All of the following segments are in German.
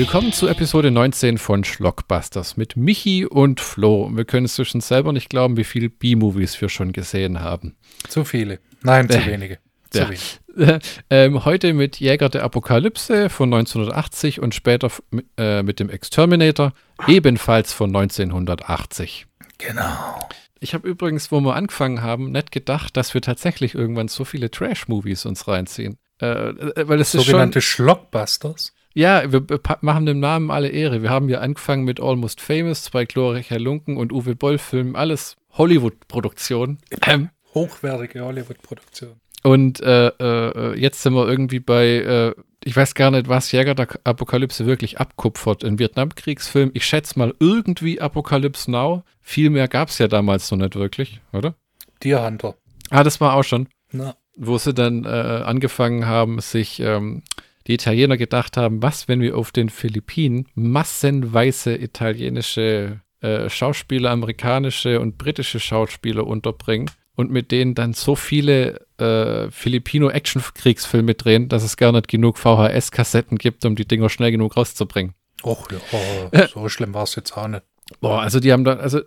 Willkommen zu Episode 19 von Schlockbusters mit Michi und Flo. Wir können es zwischen selber nicht glauben, wie viele B-Movies wir schon gesehen haben. Zu viele. Nein, zu wenige. Zu Ja. wenig. ähm, heute mit Jäger der Apokalypse von 1980 und später äh, mit dem Exterminator, ebenfalls von 1980. Genau. Ich habe übrigens, wo wir angefangen haben, nicht gedacht, dass wir tatsächlich irgendwann so viele Trash-Movies uns reinziehen. Äh, äh, weil es ist schon, Sogenannte Schlockbusters. Ja, wir machen dem Namen alle Ehre. Wir haben ja angefangen mit Almost Famous, zwei glorreiche Lunken und Uwe Boll-Filmen, alles Hollywood-Produktionen. Ähm, Hochwertige Hollywood-Produktion. Und äh, äh, jetzt sind wir irgendwie bei, äh, ich weiß gar nicht, was Jäger der Apokalypse wirklich abkupfert. Ein Vietnamkriegsfilm. Ich schätze mal irgendwie Apocalypse Now. Viel mehr gab es ja damals noch nicht wirklich, oder? Deer Hunter. Ah, das war auch schon, Na, wo sie dann äh, angefangen haben, sich ähm, die Italiener gedacht haben, was, wenn wir auf den Philippinen massenweise italienische äh, Schauspieler, amerikanische und britische Schauspieler unterbringen und mit denen dann so viele äh, Filipino-Action-Kriegsfilme drehen, dass es gar nicht genug VHS-Kassetten gibt, um die Dinger schnell genug rauszubringen. och, ja, so schlimm war es jetzt auch nicht. Boah, also die haben da, also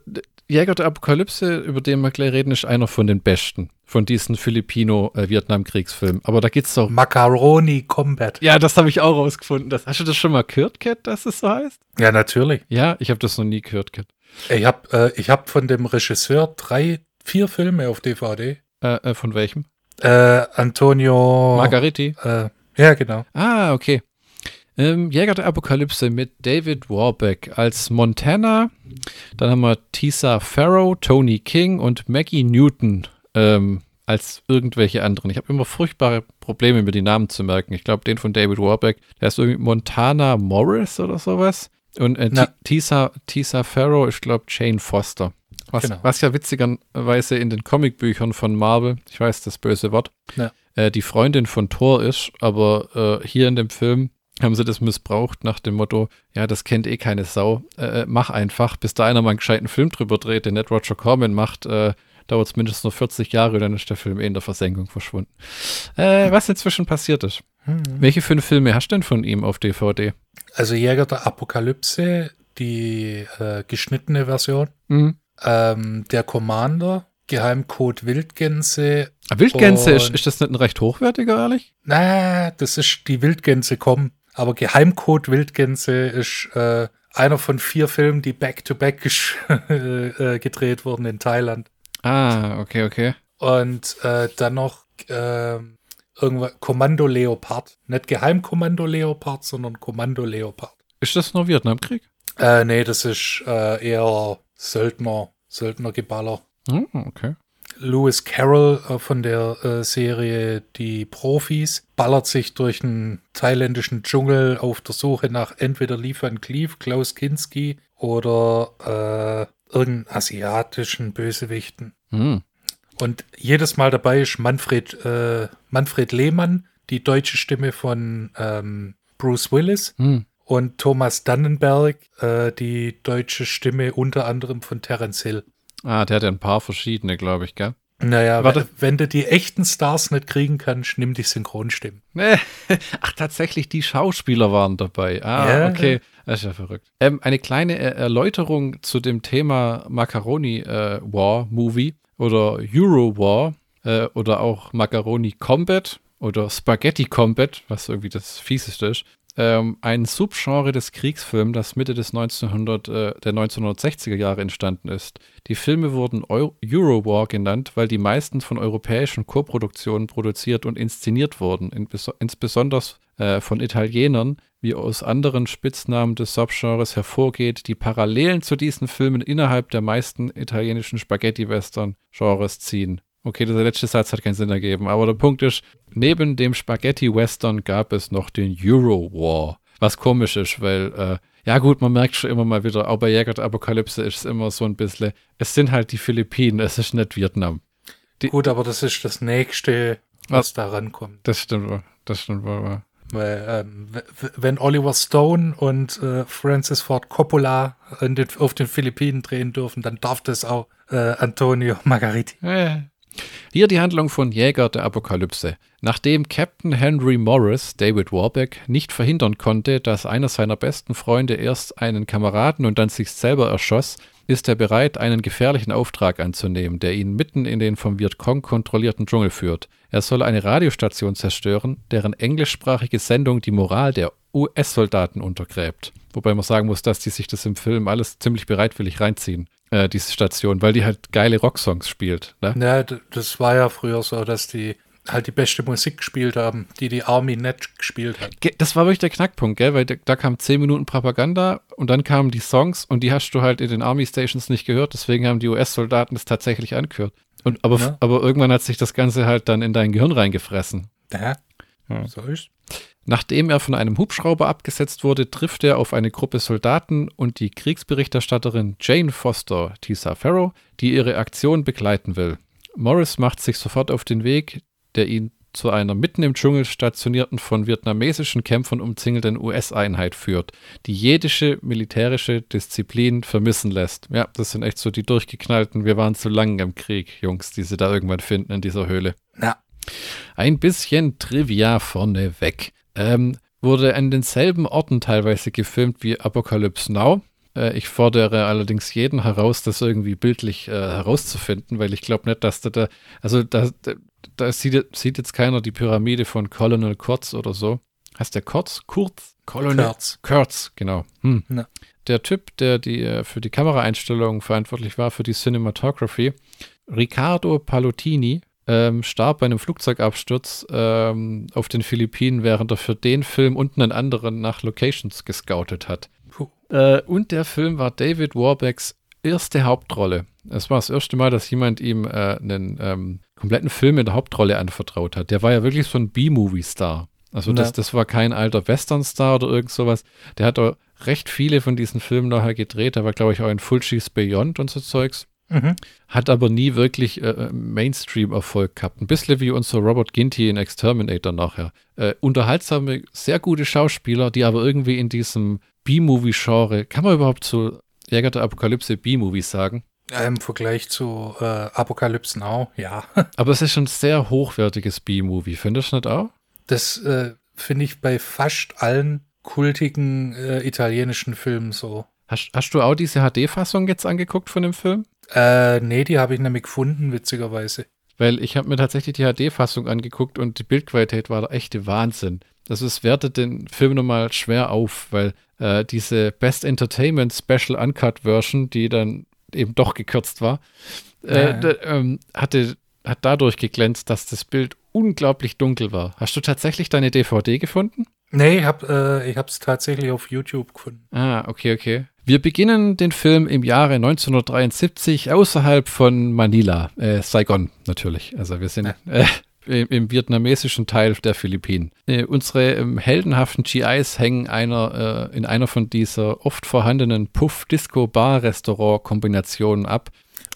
Jäger der Apokalypse, über den wir gleich reden, ist einer von den besten von diesen Filipino-Vietnam-Kriegsfilmen. Aber da geht's doch. Macaroni Combat. Ja, das habe ich auch rausgefunden. Das, hast du das schon mal gehört, Cat, dass es so heißt? Ja, natürlich. Ja, ich habe das noch nie gehört, Cat. Ich habe äh, ich hab von dem Regisseur drei, vier Filme auf DVD. Äh, äh, von welchem? Äh, Antonio. Margariti. Äh, ja, genau. Ah, okay. Ähm, Jäger der Apokalypse mit David Warbeck als Montana. Dann haben wir Tisa Farrow, Tony King und Maggie Newton ähm, als irgendwelche anderen. Ich habe immer furchtbare Probleme, mir die Namen zu merken. Ich glaube, den von David Warbeck, der ist irgendwie Montana Morris oder sowas. Und äh, Tisa, Tisa Farrow, ich glaube, Jane Foster. Was, Genau. was ja witzigerweise in den Comicbüchern von Marvel, ich weiß das böse Wort, Ja. äh, die Freundin von Thor ist, aber äh, hier in dem Film haben sie das missbraucht nach dem Motto, ja, das kennt eh keine Sau, äh, mach einfach, bis da einer mal einen gescheiten Film drüber dreht, den nicht Roger Corman macht, äh, dauert es mindestens noch 40 Jahre, dann ist der Film eh in der Versenkung verschwunden. Äh, was inzwischen passiert ist. Hm. Welche fünf Filme hast du denn von ihm auf DVD? Also Jäger der Apokalypse, die äh, geschnittene Version. Mhm. Ähm, der Commander, Geheimcode Wildgänse. Ah, Wildgänse, ist, ist das nicht ein recht hochwertiger, ehrlich? Na, das ist die Wildgänse kommen. Aber Geheimcode Wildgänse ist äh, einer von vier Filmen, die back-to-back gesch- äh, gedreht wurden in Thailand. Ah, okay, okay. Und äh, dann noch äh, irgendwas Kommando Leopard. Nicht Geheimkommando Leopard, sondern Kommando Leopard. Ist das nur Vietnamkrieg? Äh, nee, das ist äh, eher Söldner, Söldnergeballer. Hm, okay. Lewis Carroll äh, von der äh, Serie Die Profis ballert sich durch einen thailändischen Dschungel auf der Suche nach entweder Lee Van Cleef, Klaus Kinski oder äh, irgendeinen asiatischen Bösewichten. Hm. Und jedes Mal dabei ist Manfred, äh, Manfred Lehmann, die deutsche Stimme von ähm, Bruce Willis Hm. und Thomas Dannenberg, äh, die deutsche Stimme unter anderem von Terence Hill. Ah, der hat ja ein paar verschiedene, glaube ich, gell? Naja, Warte. wenn, du die echten Stars nicht kriegen kannst, nimm die Synchronstimmen. Ach, tatsächlich, die Schauspieler waren dabei. Ah, Ja. okay. Das ist ja verrückt. Ähm, eine kleine Erläuterung zu dem Thema Macaroni äh, War Movie oder Euro War äh, oder auch Macaroni Combat oder Spaghetti Combat, was irgendwie das fieseste ist. Ähm, ein Subgenre des Kriegsfilms, das Mitte des 1900, äh, der 1960er Jahre entstanden ist. Die Filme wurden Eu Euro War genannt, weil die meisten von europäischen Koproduktionen produziert und inszeniert wurden, in, insbesondere äh, von Italienern, wie aus anderen Spitznamen des Subgenres hervorgeht, die Parallelen zu diesen Filmen innerhalb der meisten italienischen Spaghetti-Western-Genres ziehen. Okay, der letzte Satz hat keinen Sinn ergeben, aber der Punkt ist, neben dem Spaghetti-Western gab es noch den Euro War, was komisch ist, weil, äh, ja gut, man merkt schon immer mal wieder, auch bei Jäger der Apokalypse ist es immer so ein bisschen, es sind halt die Philippinen, es ist nicht Vietnam. Die- Gut, aber das ist das Nächste, was da rankommt. Das stimmt, wohl, das stimmt wohl. Weil, ähm, wenn Oliver Stone und äh, Francis Ford Coppola den, auf den Philippinen drehen dürfen, dann darf das auch äh, Antonio Margariti. Äh, Hier die Handlung von Jäger der Apokalypse. Nachdem Captain Henry Morris David Warbeck nicht verhindern konnte, dass einer seiner besten Freunde erst einen Kameraden und dann sich selber erschoss, ist er bereit, einen gefährlichen Auftrag anzunehmen, der ihn mitten in den vom Vietcong kontrollierten Dschungel führt. Er soll eine Radiostation zerstören, deren englischsprachige Sendung die Moral der US-Soldaten untergräbt. Wobei man sagen muss, dass die sich das im Film alles ziemlich bereitwillig reinziehen, äh, diese Station, weil die halt geile Rocksongs spielt. Ne? Ja, das war ja früher so, dass die halt die beste Musik gespielt haben, die die Army nicht gespielt hat. Das war wirklich der Knackpunkt, gell? Weil da, da kam 10 Minuten Propaganda und dann kamen die Songs und die hast du halt in den Army Stations nicht gehört, deswegen haben die US-Soldaten das tatsächlich angehört. Und, aber, ja. aber irgendwann hat sich das Ganze halt dann in dein Gehirn reingefressen. Ja, ja. so ist Nachdem er von einem Hubschrauber abgesetzt wurde, trifft er auf eine Gruppe Soldaten und die Kriegsberichterstatterin Jane Foster, Tisa Farrow, die ihre Aktion begleiten will. Morris macht sich sofort auf den Weg, der ihn zu einer mitten im Dschungel stationierten, von vietnamesischen Kämpfern umzingelten US-Einheit führt, die jedische militärische Disziplin vermissen lässt. Ja, das sind echt so die durchgeknallten, wir waren zu lang im Krieg, Jungs, die sie da irgendwann finden in dieser Höhle. Ja. Ein bisschen Trivia vorneweg. Ähm, wurde an denselben Orten teilweise gefilmt wie Apocalypse Now. Äh, ich fordere allerdings jeden heraus, das irgendwie bildlich äh, herauszufinden, weil ich glaube nicht, dass da, da also da, da, sieht, sieht, jetzt keiner die Pyramide von Colonel Kurtz oder so. Heißt der Kurtz? Kurz? Colonel Kurtz. Kurtz, genau. Hm. Der Typ, der die, äh, für die Kameraeinstellungen verantwortlich war, für die Cinematography, Riccardo Pallottini, ähm, starb bei einem Flugzeugabsturz ähm, auf den Philippinen, während er für den Film und einen anderen nach Locations gescoutet hat. Äh, und der Film war David Warbecks erste Hauptrolle. Es war das erste Mal, dass jemand ihm äh, einen ähm, kompletten Film in der Hauptrolle anvertraut hat. Der war ja wirklich so ein B-Movie-Star. Also das, das war kein alter Western-Star oder irgend sowas. Der hat auch recht viele von diesen Filmen nachher gedreht. Der war, glaube ich, auch in Full Cheese Beyond und so Zeugs. Mhm. Hat aber nie wirklich äh, äh, Mainstream-Erfolg gehabt. Ein bisschen wie unser Robert Ginty in Exterminator nachher. Äh, unterhaltsame, sehr gute Schauspieler, die aber irgendwie in diesem B-Movie-Genre, kann man überhaupt so Jäger der Apokalypse B-Movies sagen? Im Vergleich zu äh, Apokalypse Now, ja. aber es ist schon ein sehr hochwertiges B-Movie, findest du nicht auch? Das äh, finde ich bei fast allen kultigen äh, italienischen Filmen so. Hast, hast du auch diese HD-Fassung jetzt angeguckt von dem Film? Äh, nee, die habe ich nämlich gefunden, witzigerweise. Weil ich habe mir tatsächlich die HD-Fassung angeguckt und die Bildqualität war der echte Wahnsinn. Also es wertet den Film nochmal schwer auf, weil äh, diese Best Entertainment Special Uncut Version, die dann eben doch gekürzt war, äh, ja. ähm, hatte, hat dadurch geglänzt, dass das Bild unglaublich dunkel war. Hast du tatsächlich deine DVD gefunden? Nee, ich habe äh, es tatsächlich auf YouTube gefunden. Ah, okay, okay. Wir beginnen den Film im Jahre 1973 außerhalb von Manila, äh, Saigon natürlich. Also wir sind äh, im, im, vietnamesischen Teil der Philippinen. Äh, unsere ähm, heldenhaften GIs hängen einer, äh, in einer von dieser oft vorhandenen Puff-Disco-Bar-Restaurant-Kombinationen ab.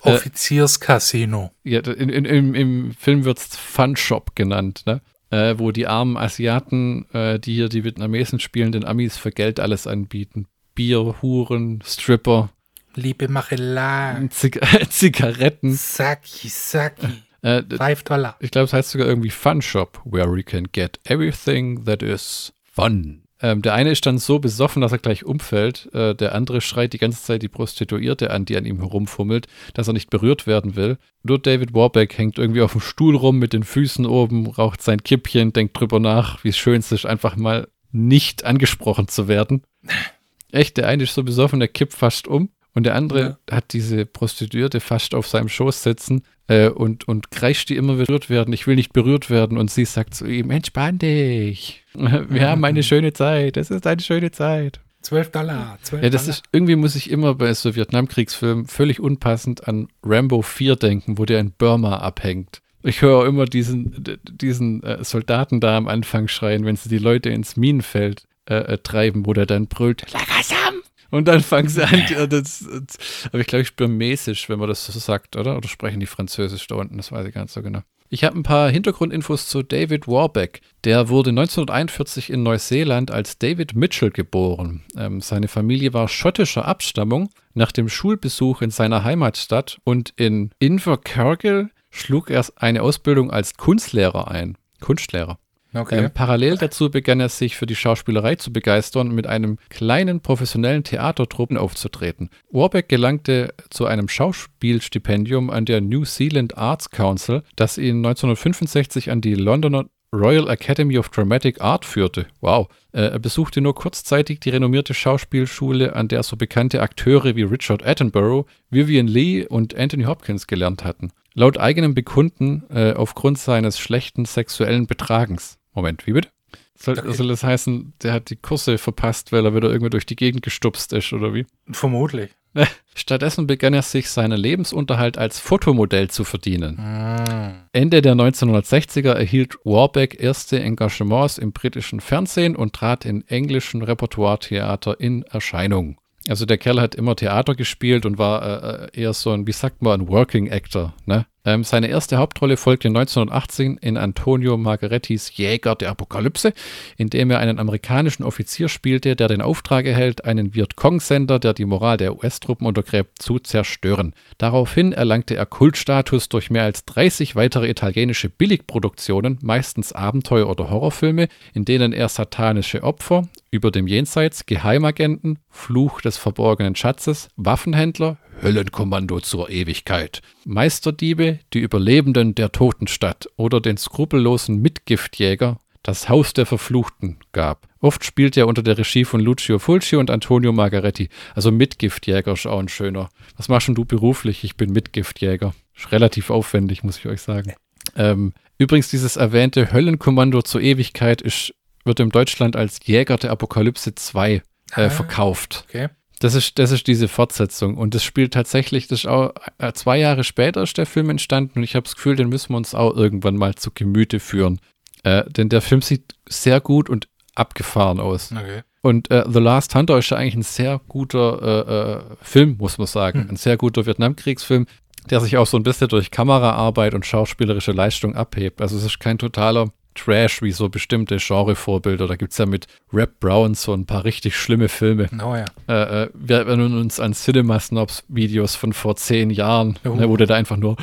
Äh, Offizierscasino. ja, in, in, im, im Film wird es Fun Shop genannt, ne? Äh, wo die armen Asiaten, die hier die Vietnamesen spielen, den Amis für Geld alles anbieten. Bier, Huren, Stripper. Liebe Machelei. Zig Zigaretten. Saki, Saki. Äh, Five Dollar. Ich glaube, es heißt sogar irgendwie Fun Shop, where we can get everything that is fun. Ähm, der eine ist dann so besoffen, dass er gleich umfällt. Äh, der andere schreit die ganze Zeit die Prostituierte an, die an ihm herumfummelt, dass er nicht berührt werden will. Nur David Warbeck hängt irgendwie auf dem Stuhl rum mit den Füßen oben, raucht sein Kippchen, denkt drüber nach, wie schön es ist, einfach mal nicht angesprochen zu werden. Echt, der eine ist so besoffen, der kippt fast um. Und der andere ja. hat diese Prostituierte fast auf seinem Schoß sitzen äh, und, und kreischt die immer berührt werden. Ich will nicht berührt werden. Und sie sagt zu ihm: Entspann dich. Wir haben eine schöne Zeit. Es ist eine schöne Zeit. 12 Dollar. 12 ja, das Dollar. ist, irgendwie muss ich immer bei so Vietnamkriegsfilmen völlig unpassend an Rambo 4 denken, wo der in Burma abhängt. Ich höre immer diesen, diesen äh, Soldaten da am Anfang schreien, wenn sie die Leute ins Minenfeld äh, äh, treiben, wo der dann brüllt, Lagasam! Und dann fangen sie an, das, das, aber ich glaube, ich burmesisch, wenn man das so sagt, oder? Oder sprechen die Französisch da unten, das weiß ich gar nicht so genau. Ich habe ein paar Hintergrundinfos zu David Warbeck. Der wurde 1941 in Neuseeland als David Mitchell geboren. Ähm, seine Familie war schottischer Abstammung. Nach dem Schulbesuch in seiner Heimatstadt und in Invercargill schlug er eine Ausbildung als Kunstlehrer ein. Kunstlehrer. Okay. Ähm, parallel dazu begann er sich für die Schauspielerei zu begeistern und mit einem kleinen professionellen Theatertruppen aufzutreten. Warbeck gelangte zu einem Schauspielstipendium an der New Zealand Arts Council, das ihn 1965 an die Londoner Royal Academy of Dramatic Art führte. Wow. Äh, er besuchte nur kurzzeitig die renommierte Schauspielschule, an der so bekannte Akteure wie Richard Attenborough, Vivian Lee und Anthony Hopkins gelernt hatten. Laut eigenem Bekunden äh, aufgrund seines schlechten sexuellen Betragens. Moment, wie bitte? Soll, okay. soll das heißen, der hat die Kurse verpasst, weil er wieder irgendwie durch die Gegend gestupst ist, oder wie? Vermutlich. Stattdessen begann er sich seinen Lebensunterhalt als Fotomodell zu verdienen. Mm. Ende der 1960er erhielt Warbeck erste Engagements im britischen Fernsehen und trat in englischen Repertoire-Theater in Erscheinung. Also der Kerl hat immer Theater gespielt und war äh, äh eher so ein, wie sagt man, ein Working Actor, ne? Ähm, seine erste Hauptrolle folgte 1918 in Antonio Margarettis Jäger der Apokalypse, in dem er einen amerikanischen Offizier spielte, der den Auftrag erhält, einen Vietcong-Sender, der die Moral der US-Truppen untergräbt, zu zerstören. Daraufhin erlangte er Kultstatus durch mehr als 30 weitere italienische Billigproduktionen, meistens Abenteuer- oder Horrorfilme, in denen er satanische Opfer, über dem Jenseits, Geheimagenten, Fluch des verborgenen Schatzes, Waffenhändler, Höllenkommando zur Ewigkeit, Meisterdiebe, die Überlebenden der Totenstadt oder den skrupellosen Mitgiftjäger, das Haus der Verfluchten gab. Oft spielte er unter der Regie von Lucio Fulci und Antonio Margaretti. Also Mitgiftjäger ist auch ein schöner. Was machst du beruflich? Ich bin Mitgiftjäger. Ist relativ aufwendig, muss ich euch sagen. Ähm, übrigens, dieses erwähnte Höllenkommando zur Ewigkeit ist, wird in Deutschland als Jäger der Apokalypse 2 äh, ah, verkauft. Okay. Das ist, das ist diese Fortsetzung. Und das spielt tatsächlich, das ist auch äh, zwei Jahre später ist der Film entstanden und ich habe das Gefühl, den müssen wir uns auch irgendwann mal zu Gemüte führen. Äh, denn der Film sieht sehr gut und abgefahren aus. Okay. Und äh, The Last Hunter ist ja eigentlich ein sehr guter äh, äh, Film, muss man sagen. Hm. Ein sehr guter Vietnamkriegsfilm, der sich auch so ein bisschen durch Kameraarbeit und schauspielerische Leistung abhebt. Also es ist kein totaler Trash wie so bestimmte Genre-Vorbilder. Da gibt es ja mit Rap Brown so ein paar richtig schlimme Filme. Oh ja. Äh, äh, wir erinnern uns an Cinema Snobs-Videos von vor zehn Jahren, oh. ne, wo der da einfach nur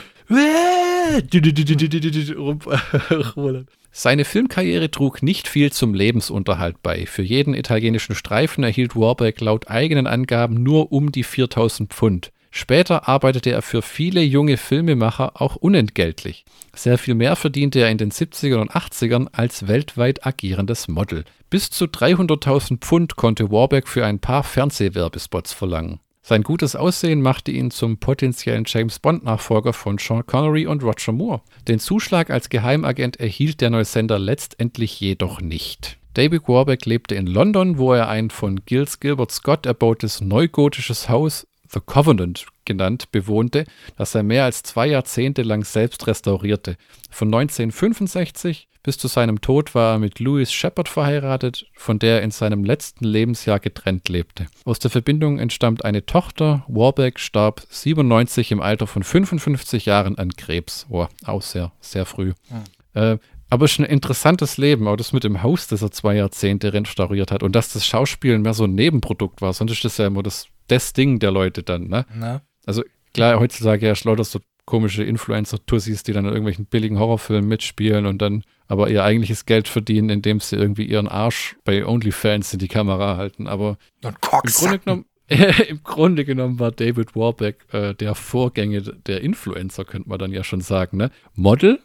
seine Filmkarriere trug nicht viel zum Lebensunterhalt bei. Für jeden italienischen Streifen erhielt Warbeck laut eigenen Angaben nur um die 4000 Pfund. Später arbeitete er für viele junge Filmemacher auch unentgeltlich. Sehr viel mehr verdiente er in den 70ern und 80ern als weltweit agierendes Model. Bis zu 300.000 Pfund konnte Warbeck für ein paar Fernsehwerbespots verlangen. Sein gutes Aussehen machte ihn zum potenziellen James Bond-Nachfolger von Sean Connery und Roger Moore. Den Zuschlag als Geheimagent erhielt der Neusender letztendlich jedoch nicht. David Warbeck lebte in London, wo er ein von Gilles Gilbert Scott erbautes neugotisches Haus The Covenant genannt, bewohnte, das er mehr als zwei Jahrzehnte lang selbst restaurierte. Von 1965 bis zu seinem Tod war er mit Louise Shepard verheiratet, von der er in seinem letzten Lebensjahr getrennt lebte. Aus der Verbindung entstammt eine Tochter. Warbeck starb 97 im Alter von 55 Jahren an Krebs. Oh, auch sehr, sehr früh. Mhm. Äh, aber es ist ein interessantes Leben, auch das mit dem Haus, das er zwei Jahrzehnte restauriert hat und dass das Schauspielen mehr so ein Nebenprodukt war. Sonst ist das ja immer das das Ding der Leute dann, ne? Na? Also klar, heutzutage ja lauter so komische Influencer-Tussis, die dann in irgendwelchen billigen Horrorfilmen mitspielen und dann aber ihr eigentliches Geld verdienen, indem sie irgendwie ihren Arsch bei OnlyFans in die Kamera halten. Aber im Grunde genommen, im Grunde genommen war David Warbeck äh, der Vorgänger der Influencer, könnte man dann ja schon sagen. Ne? Model,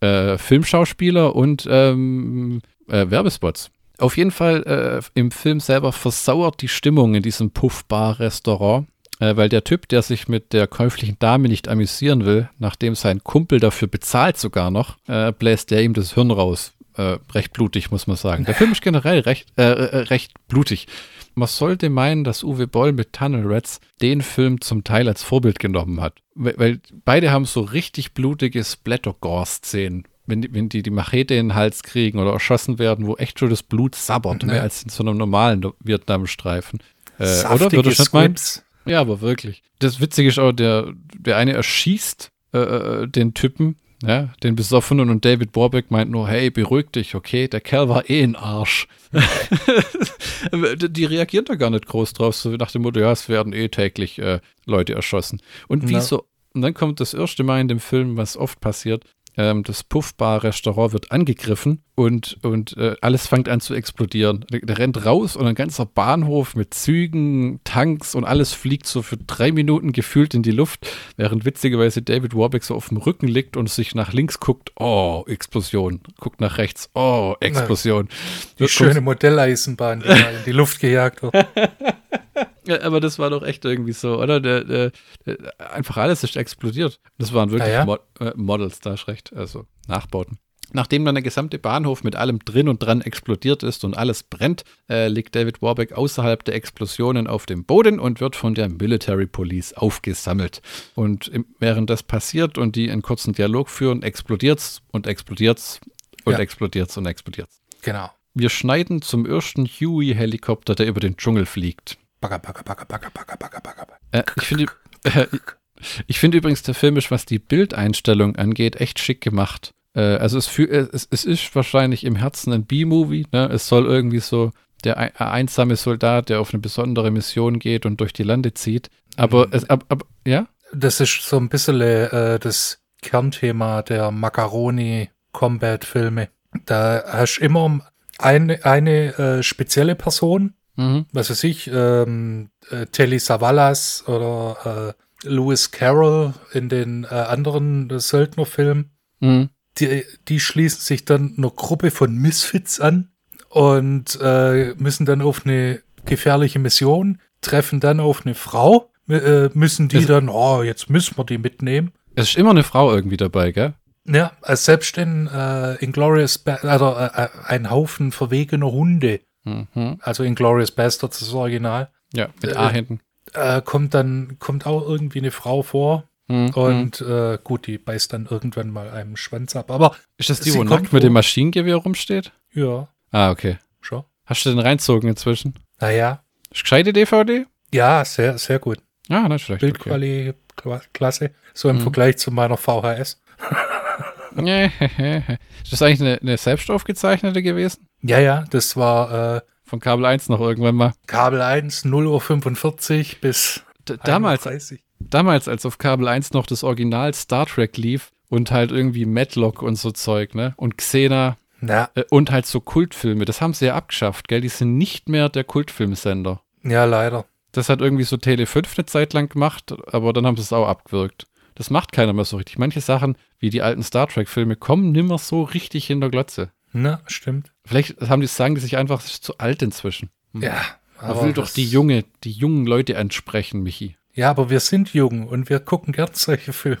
äh, Filmschauspieler und ähm, äh, Werbespots. Auf jeden Fall äh, im Film selber versauert die Stimmung in diesem Puff-Bar-Restaurant, äh, weil der Typ, der sich mit der käuflichen Dame nicht amüsieren will, nachdem sein Kumpel dafür bezahlt sogar noch, äh, bläst der ihm das Hirn raus. Äh, recht blutig, muss man sagen. Der Film ist generell recht, äh, äh, recht blutig. Man sollte meinen, dass Uwe Boll mit Tunnel Rats den Film zum Teil als Vorbild genommen hat. Weil, beide haben so richtig blutige Splatter-Gore-Szenen wenn die, wenn die die Machete in den Hals kriegen oder erschossen werden, wo echt schon das Blut sabbert, ne. mehr als in so einem normalen Vietnam-Streifen. Äh, oder? Würde ich nicht Ja, aber wirklich. Das Witzige ist auch, der, der eine erschießt äh, äh, den Typen, ja, den Besoffenen und David Borbeck meint nur, hey, beruhig dich, okay, der Kerl war eh ein Arsch. die reagieren da gar nicht groß drauf, so nach dem Motto, ja, es werden eh täglich äh, Leute erschossen. Und wie so Und dann kommt das erste Mal in dem Film, was oft passiert, ähm, das Puffbar-Restaurant wird angegriffen und, und äh, alles fängt an zu explodieren. Der, der, rennt raus und ein ganzer Bahnhof mit Zügen, Tanks und alles fliegt so für drei Minuten gefühlt in die Luft, während witzigerweise David Warbeck so auf dem Rücken liegt und sich nach links guckt, oh, Explosion. Guckt nach rechts, oh, Explosion. Die schöne Modelleisenbahn, die in die Luft gejagt wird. Ja, aber das war doch echt irgendwie so, oder? Der, der, der, einfach alles ist explodiert. Das waren wirklich ah, ja? Mo äh, Models, da ist recht, also Nachbauten. Nachdem dann der gesamte Bahnhof mit allem drin und dran explodiert ist und alles brennt, äh, liegt David Warbeck außerhalb der Explosionen auf dem Boden und wird von der Military Police aufgesammelt. Und im, während das passiert und die einen kurzen Dialog führen, explodiert's und explodiert's und ja. explodiert's und explodiert's. Genau. Wir schneiden zum ersten Huey-Helikopter, der über den Dschungel fliegt. Bagger, bagger, bagger, bagger, bagger, bagger, bagger. Äh, ich finde äh, ich finde übrigens, der Film ist, was die Bildeinstellung angeht, echt schick gemacht. Äh, also es, für, es, es, ist wahrscheinlich im Herzen ein B-Movie. Ne? Es soll irgendwie so der einsame Soldat, der auf eine besondere Mission geht und durch die Lande zieht. Aber, mhm. es, ab, ab, ja? Das ist so ein bisschen äh, das Kernthema der Macaroni-Combat-Filme. Da hast du immer eine, eine äh, spezielle Person, Mhm. Was weiß ich, ähm, äh, Telly Savalas oder äh, Lewis Carroll in den äh, anderen äh, Söldnerfilmen. Mhm. Die, die schließen sich dann einer Gruppe von Misfits an und äh, müssen dann auf eine gefährliche Mission, treffen dann auf eine Frau, äh, müssen die es dann, oh, jetzt müssen wir die mitnehmen. Es ist immer eine Frau irgendwie dabei, gell? Ja, selbst in äh, Inglourious, also äh, ein Haufen verwegener Hunde Mhm. Also Glorious Bastards, das Original. Ja, mit A äh, hinten. Äh, kommt dann, kommt auch irgendwie eine Frau vor. Mhm. Und äh, gut, die beißt dann irgendwann mal einem Schwanz ab. Aber ist das die, wo nackt mit dem Maschinengewehr rumsteht? Ja. Ah, okay. Schon. Hast du den reinzogen inzwischen? Naja. Gescheite DVD? Ja, sehr, sehr gut. Ah, nicht schlecht. Bildqualität okay. klasse. So im mhm. Vergleich zu meiner VHS. ist das eigentlich eine, eine selbst aufgezeichnete gewesen? Ja, ja, das war äh, von Kabel 1 noch irgendwann mal. Kabel 1, 0.45 Uhr bis D damals, 31. damals, als auf Kabel 1 noch das Original Star Trek lief und halt irgendwie Matlock und so Zeug, ne? Und Xena ja. Äh, und halt so Kultfilme, das haben sie ja abgeschafft, gell? Die sind nicht mehr der Kultfilmsender. Ja, leider. Das hat irgendwie so Tele 5 eine Zeit lang gemacht, aber dann haben sie es auch abgewirkt. Das macht keiner mehr so richtig. Manche Sachen, wie die alten Star Trek-Filme, kommen nimmer so richtig in der Glotze. Na, stimmt. Vielleicht haben die sagen die sich einfach, zu alt inzwischen. Hm. Ja. Man will doch die junge, die jungen Leute ansprechen, Michi. Ja, aber wir sind jung und wir gucken gern solche Filme.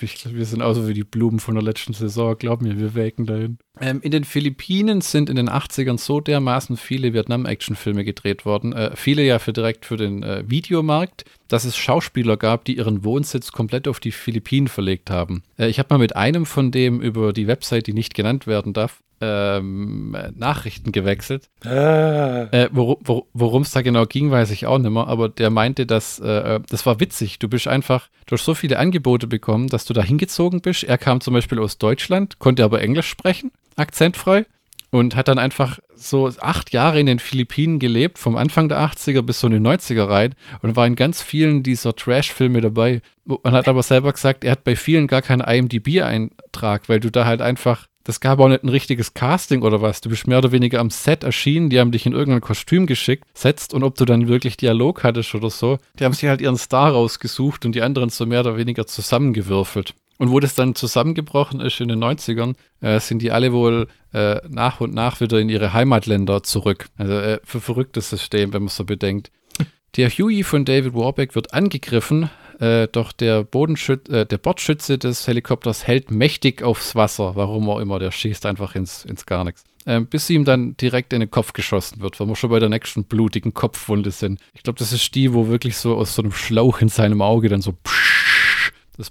Ich glaube, wir sind auch so wie die Blumen von der letzten Saison. Glaub mir, wir wägen dahin. Ähm, in den Philippinen sind in den 80ern so dermaßen viele Vietnam-Action-Filme gedreht worden. Äh, viele ja für direkt für den äh, Videomarkt, dass es Schauspieler gab, die ihren Wohnsitz komplett auf die Philippinen verlegt haben. Äh, ich habe mal mit einem von dem über die Website, die nicht genannt werden darf, ähm, Nachrichten gewechselt. Ah. Äh, Worum es da genau ging, weiß ich auch nicht mehr, aber der meinte, dass äh, das war witzig. Du bist einfach, du hast so viele Angebote bekommen, dass du da hingezogen bist. Er kam zum Beispiel aus Deutschland, konnte aber Englisch sprechen, akzentfrei. Und hat dann einfach so acht Jahre in den Philippinen gelebt, vom Anfang der 80er bis so in die 90er rein und war in ganz vielen dieser Trash-Filme dabei. Und hat aber selber gesagt, er hat bei vielen gar keinen IMDb-Eintrag, weil du da halt einfach das gab auch nicht ein richtiges Casting oder was. Du bist mehr oder weniger am Set erschienen, die haben dich in irgendein Kostüm geschickt, setzt und ob du dann wirklich Dialog hattest oder so. Die haben sich halt ihren Star rausgesucht und die anderen so mehr oder weniger zusammengewürfelt. Und wo das dann zusammengebrochen ist in den 90ern, äh, sind die alle wohl äh, nach und nach wieder in ihre Heimatländer zurück. Also äh, für verrücktes System, wenn man so bedenkt. Der Huey von David Warbeck wird angegriffen, äh, doch der, Bodenschüt äh, der Bordschütze des Helikopters hält mächtig aufs Wasser, warum auch immer, der schießt einfach ins, ins Gar nichts. Ähm, bis ihm dann direkt in den Kopf geschossen wird, weil wir schon bei der nächsten blutigen Kopfwunde sind. Ich glaube, das ist die, wo wirklich so aus so einem Schlauch in seinem Auge dann so psch,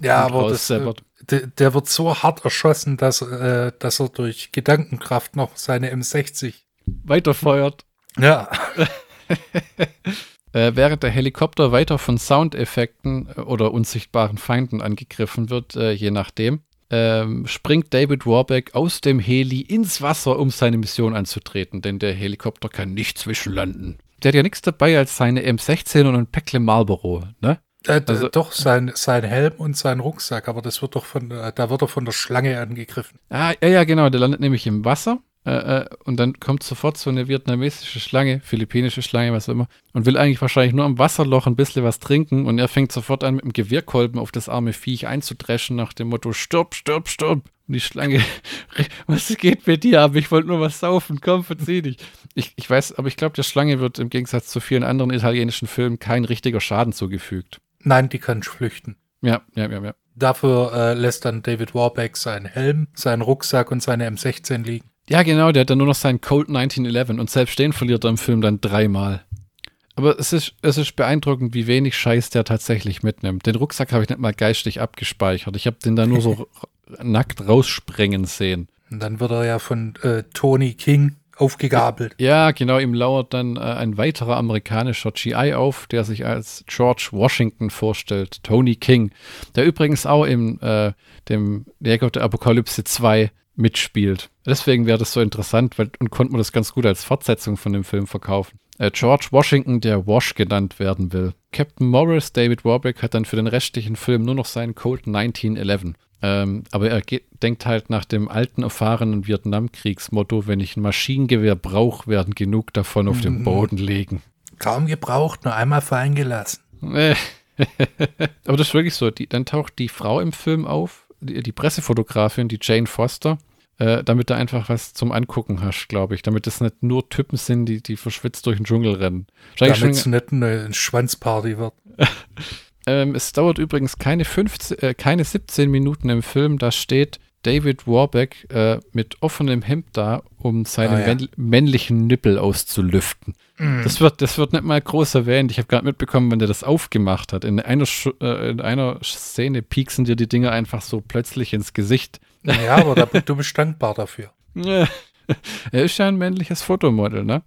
ja, aber das, äh, der, der, wird so hart erschossen, dass, äh, dass er durch Gedankenkraft noch seine M60 weiterfeuert. Ja. Äh, während der Helikopter weiter von Soundeffekten äh, oder unsichtbaren Feinden angegriffen wird, äh, je nachdem, ähm, springt David Warbeck aus dem Heli ins Wasser, um seine Mission anzutreten, denn der Helikopter kann nicht zwischenlanden. Der hat ja nichts dabei als seine M16 und ein Päckle Marlboro, ne? Äh, also, doch, sein, sein Helm und sein Rucksack, aber das wird doch von, äh, da wird er von der Schlange angegriffen. Ah, ja, ja, genau, der landet nämlich im Wasser äh, äh, und dann kommt sofort so eine vietnamesische Schlange, philippinische Schlange, was auch immer, und will eigentlich wahrscheinlich nur am Wasserloch ein bisschen was trinken und er fängt sofort an, mit dem Gewehrkolben auf das arme Viech einzudreschen, nach dem Motto: Stirb, stirb, stirb. Und die Schlange, was geht mit dir ab? Ich wollte nur was saufen, komm, verzieh dich. Ich, ich weiß, aber ich glaube, der Schlange wird im Gegensatz zu vielen anderen italienischen Filmen kein richtiger Schaden zugefügt. Nein, die kann flüchten. Ja, ja, ja, ja. Dafür äh, lässt dann David Warbeck seinen Helm, seinen Rucksack und seine M16 liegen. Ja, genau, der hat dann nur noch seinen Colt 1911 und selbst den verliert er im Film dann dreimal. Aber es ist, es ist beeindruckend, wie wenig Scheiß der tatsächlich mitnimmt. Den Rucksack habe ich nicht mal geistig abgespeichert. Ich habe den da nur so nackt raussprengen sehen. Und dann wird er ja von äh, Tony King aufgegabelt. Ja, genau, ihm lauert dann äh, ein weiterer amerikanischer GI auf, der sich als George Washington vorstellt, Tony King, der übrigens auch im äh, dem Jäger der Apokalypse 2 mitspielt. Deswegen wäre das so interessant weil, und konnte man das ganz gut als Fortsetzung von dem Film verkaufen. Äh, George Washington, der Wash genannt werden will. Captain Morris, David Warbeck, hat dann für den restlichen Film nur noch seinen Colt 1911. Ähm, aber er denkt halt nach dem alten, erfahrenen Vietnamkriegsmotto, wenn ich ein Maschinengewehr brauche, werden genug davon auf den mhm. Boden liegen. Kaum gebraucht, nur einmal fallen gelassen. aber das ist wirklich so. Die, dann taucht die Frau im Film auf, die, die Pressefotografin, die Jane Foster, äh, damit du einfach was zum Angucken hast, glaube ich. Damit es nicht nur Typen sind, die, die verschwitzt durch den Dschungel rennen. Damit es nicht eine Schwanzparty wird. ähm, es dauert übrigens keine, 15, äh, keine 17 Minuten im Film, da steht David Warbeck äh, mit offenem Hemd da, um seinen ah, ja. männlichen Nippel auszulüften. Mm. Das, wird, das wird nicht mal groß erwähnt. Ich habe gerade mitbekommen, wenn der das aufgemacht hat. In einer, äh, in einer Szene pieksen dir die Dinge einfach so plötzlich ins Gesicht. Ja, aber da, du bist dankbar dafür. er ist ja ein männliches Fotomodel, ne?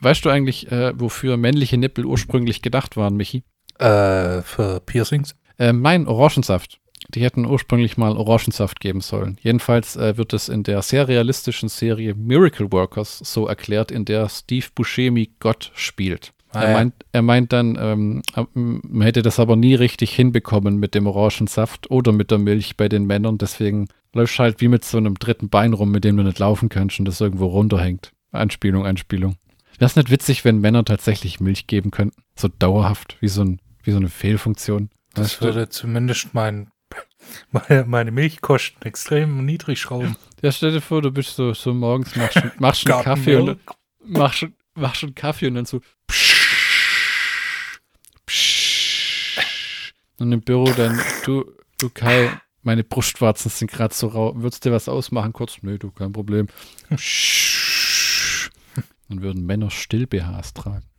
Weißt du eigentlich, äh, wofür männliche Nippel ursprünglich gedacht waren, Michi? Äh, für Piercings? Äh, mein Orangensaft. Die hätten ursprünglich mal Orangensaft geben sollen. Jedenfalls äh, wird es in der sehr realistischen Serie Miracle Workers so erklärt, in der Steve Buscemi Gott spielt. Ah, er, meint, er meint dann, ähm, man hätte das aber nie richtig hinbekommen mit dem Orangensaft oder mit der Milch bei den Männern. Deswegen läufst halt wie mit so einem dritten Bein rum, mit dem du nicht laufen kannst und das irgendwo runterhängt. Anspielung, Anspielung. Wäre es nicht witzig, wenn Männer tatsächlich Milch geben könnten? So dauerhaft, wie so, ein, wie so eine Fehlfunktion. Das würde zumindest mein, meine, meine Milchkosten extrem niedrig schrauben. Ja, stell dir vor, du bist so, so morgens, machst, machst einen Kaffee und machst, machst einen Kaffee und dann so und im Büro dann, du, du Kai, meine Brustwarzen sind gerade so rau. Würdest du dir was ausmachen kurz? Nö, du, kein Problem. Dann würden Männer Still-BHs tragen.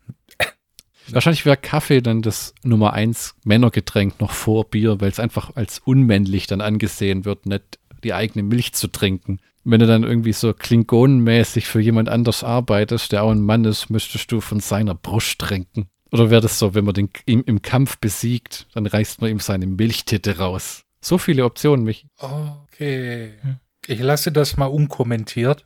Wahrscheinlich wäre Kaffee dann das Nummer eins Männergetränk noch vor Bier, weil es einfach als unmännlich dann angesehen wird, nicht die eigene Milch zu trinken. Wenn du dann irgendwie so klingonenmäßig für jemand anders arbeitest, der auch ein Mann ist, müsstest du von seiner Brust trinken. Oder wäre das so, wenn man den im, im Kampf besiegt, dann reißt man ihm seine Milchtitte raus. So viele Optionen, mich. Okay. Ich lasse das mal unkommentiert.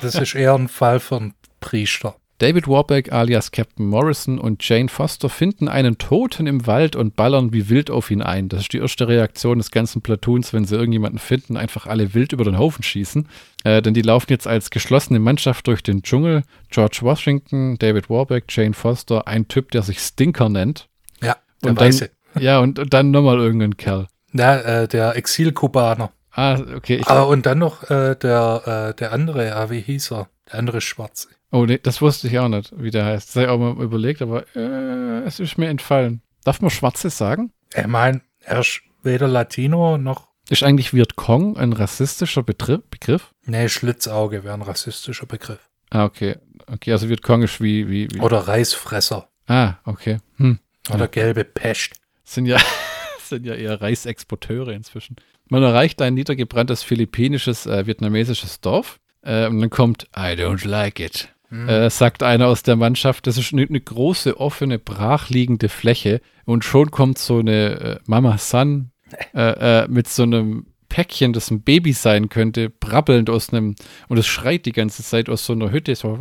Das ist eher ein Fall von Priester. David Warbeck alias Captain Morrison und Jane Foster finden einen Toten im Wald und ballern wie wild auf ihn ein. Das ist die erste Reaktion des ganzen Platoons, wenn sie irgendjemanden finden, einfach alle wild über den Haufen schießen. Äh, denn die laufen jetzt als geschlossene Mannschaft durch den Dschungel. George Washington, David Warbeck, Jane Foster, ein Typ, der sich Stinker nennt. Ja, und Weiße. Dann, ja, und, und dann nochmal irgendein Kerl. Ja, äh, der Exilkubaner. Ah, okay. Aber und dann noch äh, der, äh, der andere, ah, wie hieß er? Der andere Schwarze. Oh, nee, das wusste ich auch nicht, wie der heißt. Das habe ich auch mal überlegt, aber äh, es ist mir entfallen. Darf man Schwarzes sagen? Ich meine, er ist weder Latino noch. Ist eigentlich Vietcong ein rassistischer Betriff, Begriff? Nee, Schlitzauge wäre ein rassistischer Begriff. Ah, okay. Okay, also Vietcong ist wie, wie, wie. Oder Reisfresser. Ah, okay. Hm. Oder ja. gelbe Pest. Sind ja, sind ja eher Reisexporteure inzwischen. Man erreicht ein niedergebranntes philippinisches, äh, vietnamesisches Dorf. Äh, und dann kommt I don't like it. Mhm. Äh, sagt einer aus der Mannschaft, das ist eine, eine, große, offene, brachliegende Fläche und schon kommt so eine äh, Mama San äh, äh, mit so einem Päckchen, das ein Baby sein könnte, brabbelnd aus einem, und es schreit die ganze Zeit aus so einer Hütte, so,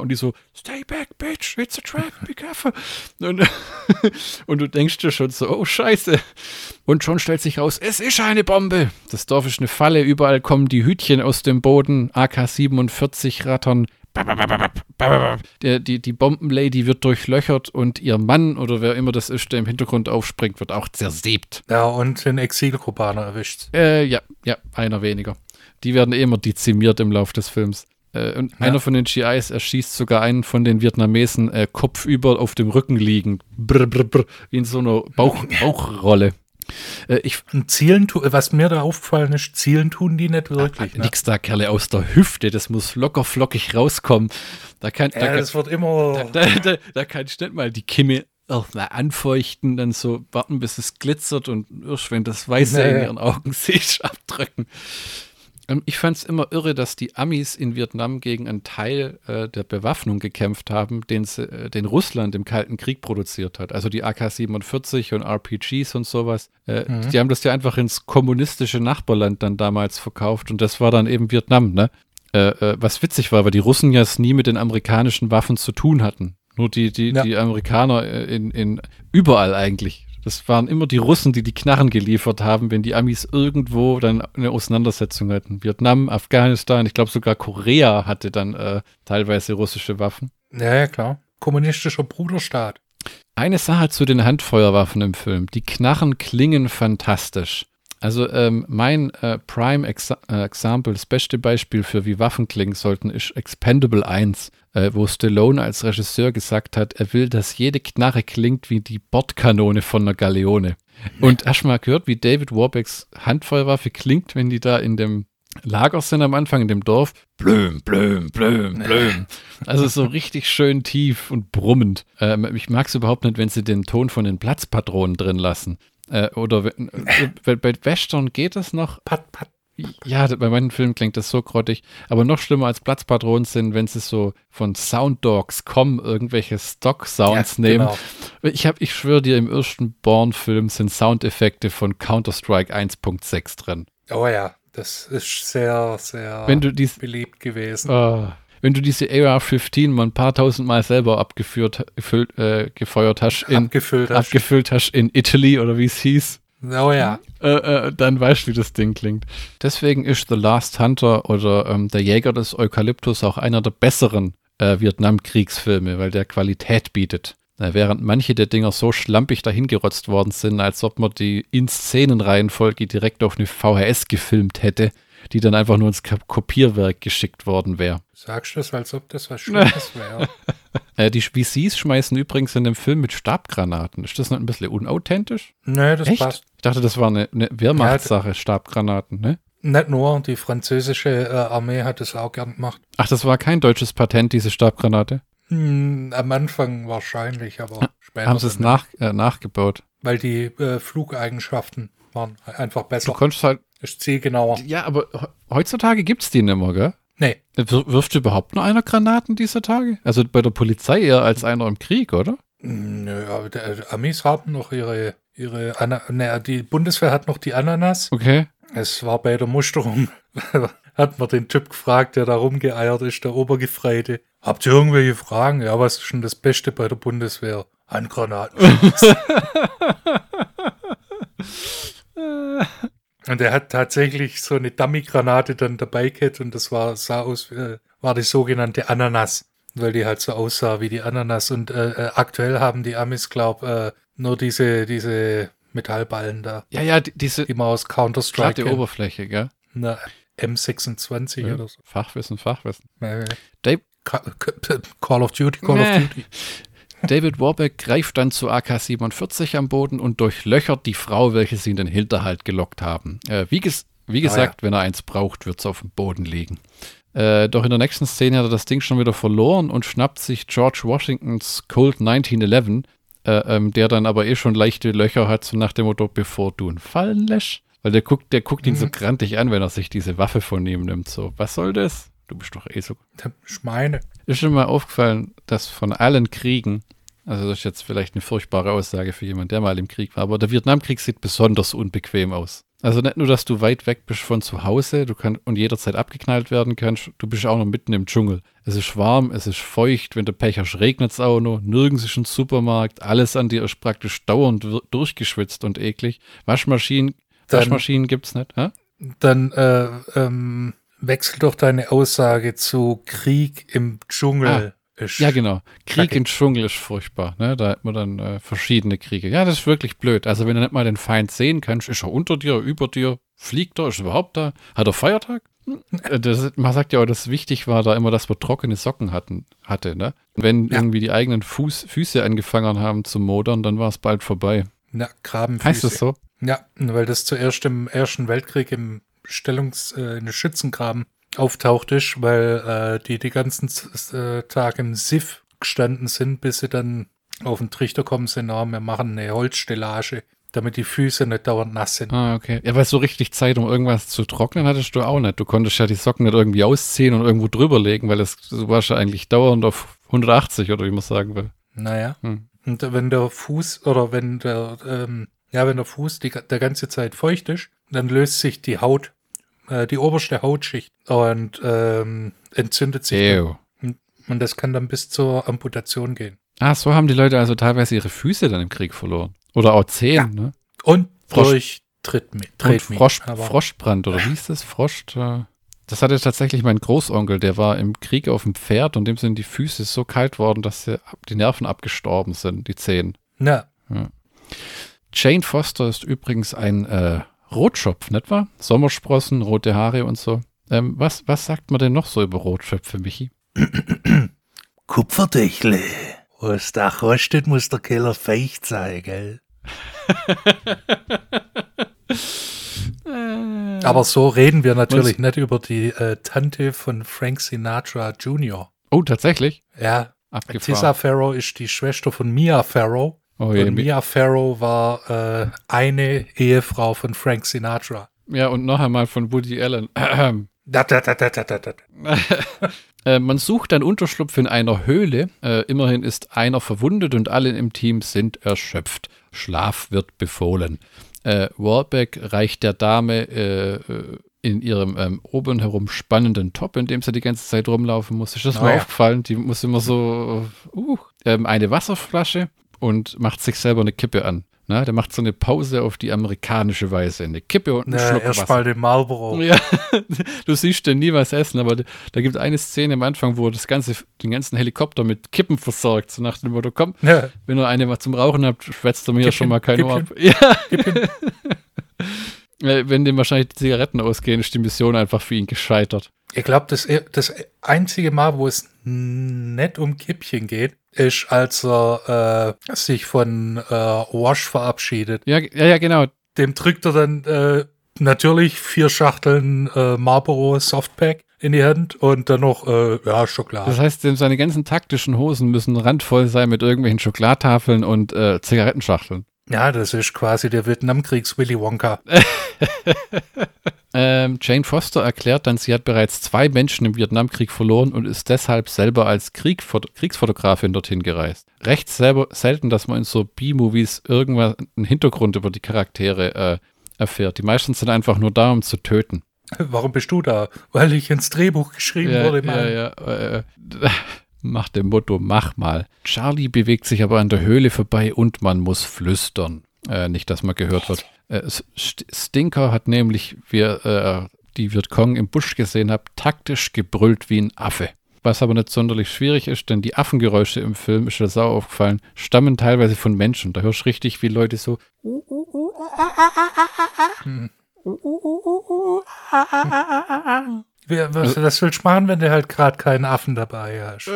und die so, stay back, bitch, it's a trap, be careful. Und, und du denkst dir schon so, oh Scheiße. Und schon stellt sich raus, es ist eine Bombe. Das Dorf ist eine Falle, überall kommen die Hütchen aus dem Boden, AK-47 rattern, der, die, die Bombenlady wird durchlöchert und ihr Mann oder wer immer das ist, der im Hintergrund aufspringt, wird auch zersäbt. Ja, und den Exilkubaner erwischt. Äh, ja, ja, einer weniger. Die werden eh immer dezimiert im Lauf des Films. Äh, und ja. einer von den GIs erschießt sogar einen von den Vietnamesen äh, kopfüber auf dem Rücken liegend. Brr, brr, brr, wie in so einer Bauch, Bauchrolle. Äh, ich, Zielen, was mir da aufgefallen ist, Zielen tun die nicht wirklich. Ne? Nix da, Kerle, aus der Hüfte, das muss locker flockig rauskommen. Da kann, ja, da das wird immer. Da, da, da, da kann ich nicht mal die Kimme auch mal anfeuchten, dann so warten, bis es glitzert und wenn das Weiße nee. in ihren Augen sehe, abdrücken. Ähm, ich fand es immer irre, dass die Amis in Vietnam gegen einen Teil äh, der Bewaffnung gekämpft haben, den, äh, den, Russland im Kalten Krieg produziert hat. Also die AK-47 und RPGs und sowas. Äh, mhm. Die haben das ja einfach ins kommunistische Nachbarland dann damals verkauft und das war dann eben Vietnam, ne? Äh, äh, was witzig war, weil die Russen ja es nie mit den amerikanischen Waffen zu tun hatten. Nur die, die, ja. die Amerikaner äh, in, in überall eigentlich. Das waren immer die Russen, die die Knarren geliefert haben, wenn die Amis irgendwo dann eine Auseinandersetzung hatten. Vietnam, Afghanistan, ich glaube sogar Korea hatte dann äh, teilweise russische Waffen. Ja, ja, klar. Kommunistischer Bruderstaat. Eine Sache zu den Handfeuerwaffen im Film. Die Knarren klingen fantastisch. Also ähm, mein äh, Prime Exa äh, Example, das beste Beispiel für wie Waffen klingen sollten, ist Expendable 1, äh, wo Stallone als Regisseur gesagt hat, er will, dass jede Knarre klingt wie die Bordkanone von einer Galeone. Und hast du mal gehört, wie David Warbecks Handfeuerwaffe klingt, wenn die da in dem Lager sind am Anfang, in dem Dorf? Blöm, blöm, blöm, blöm. Also so richtig schön tief und brummend. Ähm, ich mag es überhaupt nicht, wenn sie den Ton von den Platzpatronen drin lassen. Äh, oder äh, bei Western geht das noch. Pat, pat. Ja, bei manchen Filmen klingt das so grottig. Aber noch schlimmer als Platzpatronen sind, wenn sie so von Sounddogs kommen, irgendwelche Stock-Sounds ja, nehmen. Genau. Ich, hab, ich schwöre dir, im ersten Born-Film sind Soundeffekte von Counter-Strike 1.6 drin. Oh ja, das ist sehr, sehr wenn du dies, beliebt gewesen. Oh, wenn du diese AR-15 mal ein paar tausend Mal selber abgeführt, gefüllt, äh, gefeuert hast, in, abgefüllt hast. abgefüllt hast in Italy oder wie es hieß. Oh ja. Äh, äh, dann weißt du, wie das Ding klingt. Deswegen ist The Last Hunter oder ähm, Der Jäger des Eukalyptus auch einer der besseren äh, Vietnamkriegsfilme, weil der Qualität bietet. während manche der Dinger so schlampig dahingerotzt worden sind, als ob man die In-Szenen-Reihenfolge direkt auf eine VHS gefilmt hätte, die dann einfach nur ins Kopierwerk geschickt worden wäre. Sagst du das, als ob das was Schlimmes wäre? äh, die VCs schmeißen übrigens in dem Film mit Stabgranaten. Ist das nicht ein bisschen unauthentisch? Nee, das Echt? passt. Ich dachte, das war eine, eine Wehrmachtssache, Stabgranaten, ne? Nicht nur, die französische äh, Armee hat es auch gern gemacht. Ach, das war kein deutsches Patent, diese Stabgranate? Hm, am Anfang wahrscheinlich, aber ah, später. Haben sie es nach, äh, nachgebaut? Weil die äh, Flugeigenschaften waren einfach besser. Du konntest halt ist zielgenauer. Ja, aber heutzutage gibt es die nicht mehr, gell? Nee. Wirft überhaupt nur einer Granaten dieser Tage? Also bei der Polizei eher als einer im Krieg, oder? Nö, aber die Amis haben noch ihre, ihre Ana ne, die Bundeswehr hat noch die Ananas. Okay. Es war bei der Musterung, hat man den Typ gefragt, der da rumgeeiert ist, der Obergefreite. Habt ihr irgendwelche Fragen? Ja, was ist schon das Beste bei der Bundeswehr? Handgranaten. Und er hat tatsächlich so eine Dummy-Granate dann dabei gehabt und das war, sah aus, äh, war die sogenannte Ananas, weil die halt so aussah wie die Ananas. Und äh, äh, aktuell haben die Amis, glaub, äh, nur diese, diese Metallballen da. Ja, ja, die, diese. Die man aus Counter-Strike. Die Oberfläche, gell? Na, M26 ja, oder so. Fachwissen, Fachwissen. Äh, Call of Duty, Call nee. of Duty. David Warbeck greift dann zu AK-47 am Boden und durchlöchert die Frau, welche sie in den Hinterhalt gelockt haben. Äh, wie, ges wie, gesagt, ah, ja. wenn er eins braucht, wird es auf dem Boden liegen. Äh, doch in der nächsten Szene hat er das Ding schon wieder verloren und schnappt sich George Washingtons Colt 1911, äh, ähm, der dann aber eh schon leichte Löcher hat, so nach dem Motto, bevor du ihn fallen lässt. Weil der guckt, der guckt mhm. ihn so grantig an, wenn er sich diese Waffe von ihm nimmt. So, was soll das? Du bist doch eh so. Ich meine. Ist schon mal aufgefallen, dass von allen Kriegen Also das ist jetzt vielleicht eine furchtbare Aussage für jemanden, der mal im Krieg war, aber der Vietnamkrieg sieht besonders unbequem aus. Also nicht nur, dass du weit weg bist von zu Hause du kannst und jederzeit abgeknallt werden kannst, du bist auch noch mitten im Dschungel. Es ist warm, es ist feucht, wenn der Pech hast, regnet es auch noch, nirgends ist ein Supermarkt, alles an dir ist praktisch dauernd durchgeschwitzt und eklig. Waschmaschinen, dann, Waschmaschinen gibt's nicht, hä? Dann äh, ähm, wechsel doch deine Aussage zu Krieg im Dschungel. Ah. Ist ja, genau. Krieg im Dschungel ist furchtbar. Ne? Da hat man dann äh, verschiedene Kriege. Ja, das ist wirklich blöd. Also, wenn du nicht mal den Feind sehen kannst, ist er unter dir, über dir, fliegt er, ist er überhaupt da? Hat er Feiertag? Äh, das, man sagt ja auch, dass wichtig war da immer, dass wir trockene Socken hatten, hatte. Ne? Wenn ja. irgendwie die eigenen Fuß, Füße angefangen haben zu modern, dann war es bald vorbei. Ja, Grabenfüße. Heißt das so? Ja, weil das zuerst im Ersten Weltkrieg im Stellungs-, äh, in den Schützengraben auftaucht ist, weil äh, die die ganzen äh, Tag im Siff gestanden sind, bis sie dann auf den Trichter kommen sind, na, wir machen eine Holzstellage, damit die Füße nicht dauernd nass sind. Ah, okay. Ja, weil so richtig Zeit, um irgendwas zu trocknen, hattest du auch nicht. Du konntest ja die Socken nicht irgendwie ausziehen und irgendwo drüber legen, weil es, du warst ja eigentlich dauernd auf 180 oder wie man sagen will. Naja. Hm. Und wenn der Fuß oder wenn der, ähm, ja, wenn der Fuß die, der ganze Zeit feucht ist, dann löst sich die Haut äh, die oberste Hautschicht und ähm, entzündet sich. Ew. Und das kann dann bis zur Amputation gehen. Ah, so haben die Leute also teilweise ihre Füße dann im Krieg verloren. Oder auch Zehen, ja. ne? Und Frosch, durch Trittmi und Frosch, Froschbrand, oder wie hieß das? Frosch, äh, das hatte tatsächlich mein Großonkel, der war im Krieg auf dem Pferd und dem sind die Füße so kalt worden, dass sie, die Nerven abgestorben sind, die Zehen. Ja. ja. Jane Foster ist übrigens ein äh, Rotschopf, nicht wahr? Sommersprossen, rote Haare und so. Ähm, was, was sagt man denn noch so über Rotschöpfe, Michi? Kupferdächle. Was da kostet, muss der Keller feucht sein, gell? Aber so reden wir natürlich nicht über die äh, Tante von Frank Sinatra Jr. Oh, tatsächlich? Ja. Abgefahren. Tissa Farrow ist die Schwester von Mia Farrow. Oh, und Mia Farrow war äh, eine Ehefrau von Frank Sinatra. Ja, und noch einmal von Woody Allen. äh, man sucht einen Unterschlupf in einer Höhle. Äh, immerhin ist einer verwundet und alle im Team sind erschöpft. Schlaf wird befohlen. Äh, Warbeck reicht der Dame äh, äh, in ihrem ähm, oben herum spannenden Top, in dem sie die ganze Zeit rumlaufen muss. Ist das oh, mal ja. aufgefallen? Die muss immer so uh, ähm, eine Wasserflasche und macht sich selber eine Kippe an. Na, der macht so eine Pause auf die amerikanische Weise. Eine Kippe und einen ja, Schluck Wasser. mal den Marlboro. Ja, du siehst denn nie was essen, aber da gibt es eine Szene am Anfang, wo das ganze, den ganzen Helikopter mit Kippen versorgt. So nach dem Motto, komm, ja. wenn ihr eine mal zum Rauchen habt, schwätzt ihr mir ja schon mal kein Ohr ab. Ja. wenn dem wahrscheinlich die Zigaretten ausgehen, ist die Mission einfach für ihn gescheitert. Ich glaube, das, das einzige Mal, wo es nicht um Kippchen geht, ist, als er äh, sich von äh, Wash verabschiedet. Ja, ja, ja, genau. Dem drückt er dann äh, natürlich vier Schachteln äh, Marlboro Softpack in die Hand und dann noch, äh, ja, Schokolade. Das heißt, seine ganzen taktischen Hosen müssen randvoll sein mit irgendwelchen Schokolattafeln und äh, Zigarettenschachteln. Ja, das ist quasi der Vietnamkriegs-Willy Wonka. ähm, Jane Foster erklärt dann, sie hat bereits zwei Menschen im Vietnamkrieg verloren und ist deshalb selber als Kriegfoto Kriegsfotografin dorthin gereist. Recht selber, selten, dass man in so B-Movies irgendwas einen Hintergrund über die Charaktere äh, erfährt. Die meisten sind einfach nur da, um zu töten. Warum bist du da? Weil ich ins Drehbuch geschrieben ja, wurde, Mann. Ja, ja, äh, Mach dem Motto, mach mal. Charlie bewegt sich aber an der Höhle vorbei und man muss flüstern. Äh, nicht, dass man gehört wird. Äh, Stinker hat nämlich, wie äh, die Vietcong im Busch gesehen hat, taktisch gebrüllt wie ein Affe. Was aber nicht sonderlich schwierig ist, denn die Affengeräusche im Film, ist mir sau aufgefallen, stammen teilweise von Menschen. Da hörst du richtig, wie Leute so. Hm. Was, was willst du machen, wenn du halt gerade keinen Affen dabei hast?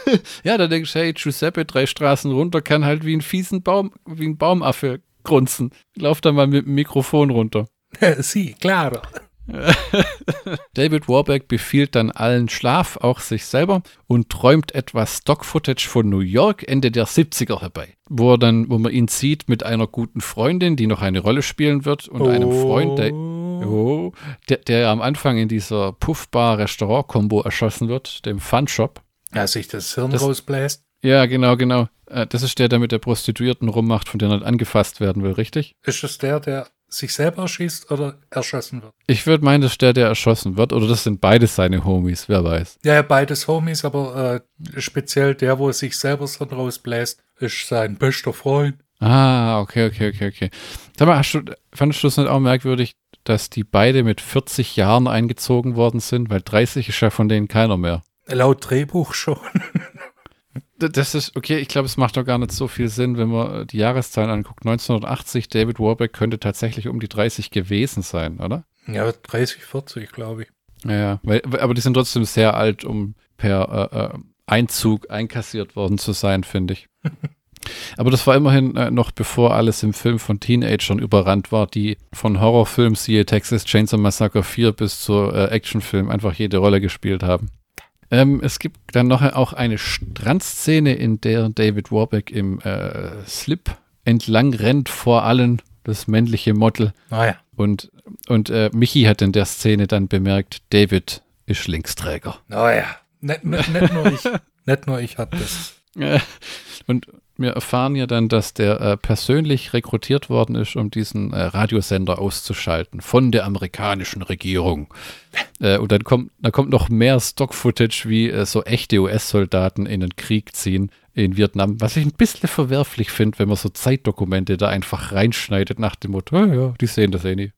ja, da denkst du, hey, Giuseppe, drei Straßen runter, kann halt wie ein fiesen Baum, wie ein Baumaffe grunzen. Lauf da mal mit dem Mikrofon runter. Sie, klar. David Warbeck befiehlt dann allen Schlaf, auch sich selber, und träumt etwas Stock-Footage von New York Ende der 70er herbei, wo er dann, wo man ihn sieht mit einer guten Freundin, die noch eine Rolle spielen wird, und oh. einem Freund, der, oh, der, der am Anfang in dieser Puffbar-Restaurant-Kombo erschossen wird, dem Fun-Shop. Ja, sich das Hirn das, rausbläst. Ja, genau, genau. Äh, das ist der, der mit der Prostituierten rummacht, von der er angefasst werden will, richtig? Ist es der, der sich selber erschießt oder erschossen wird? Ich würde meinen, das ist der, der erschossen wird, oder das sind beides seine Homies, wer weiß. Ja, beides Homies, aber äh, speziell der, wo er sich selber so rausbläst, ist sein bester Freund. Ah, okay, okay, okay, okay. Sag mal, hast du, fandest du es nicht auch merkwürdig, dass die beide mit 40 Jahren eingezogen worden sind? Weil 30 ist ja von denen keiner mehr. Laut Drehbuch schon. Das ist, okay, ich glaube, es macht doch gar nicht so viel Sinn, wenn man die Jahreszahlen anguckt. 1980, David Warbeck könnte tatsächlich um die 30 gewesen sein, oder? Ja, 30, 40, glaube ich. Ja, weil, aber die sind trotzdem sehr alt, um per äh, äh, Einzug einkassiert worden zu sein, finde ich. aber das war immerhin äh, noch bevor alles im Film von Teenagern überrannt war, die von Horrorfilm siehe Texas Chainsaw Massacre 4 bis zur äh, Actionfilm einfach jede Rolle gespielt haben. Ähm, es gibt dann noch auch eine Strandszene, in der David Warbeck im äh, Slip entlang rennt vor allen, das männliche Model. Ah ja. Und, und äh, Michi hat in der Szene dann bemerkt, David ist Linksträger. Oh ja. Nicht, nicht, nicht nur ich. nicht nur ich hatte das. Und wir erfahren ja dann, dass der äh, persönlich rekrutiert worden ist, um diesen äh, Radiosender auszuschalten von der amerikanischen Regierung. Äh, und dann kommt, dann kommt noch mehr Stock-Footage, wie äh, so echte US-Soldaten in den Krieg ziehen in Vietnam, was ich ein bisschen verwerflich finde, wenn man so Zeitdokumente da einfach reinschneidet nach dem Motto, ja, ja, die sehen das eh nie.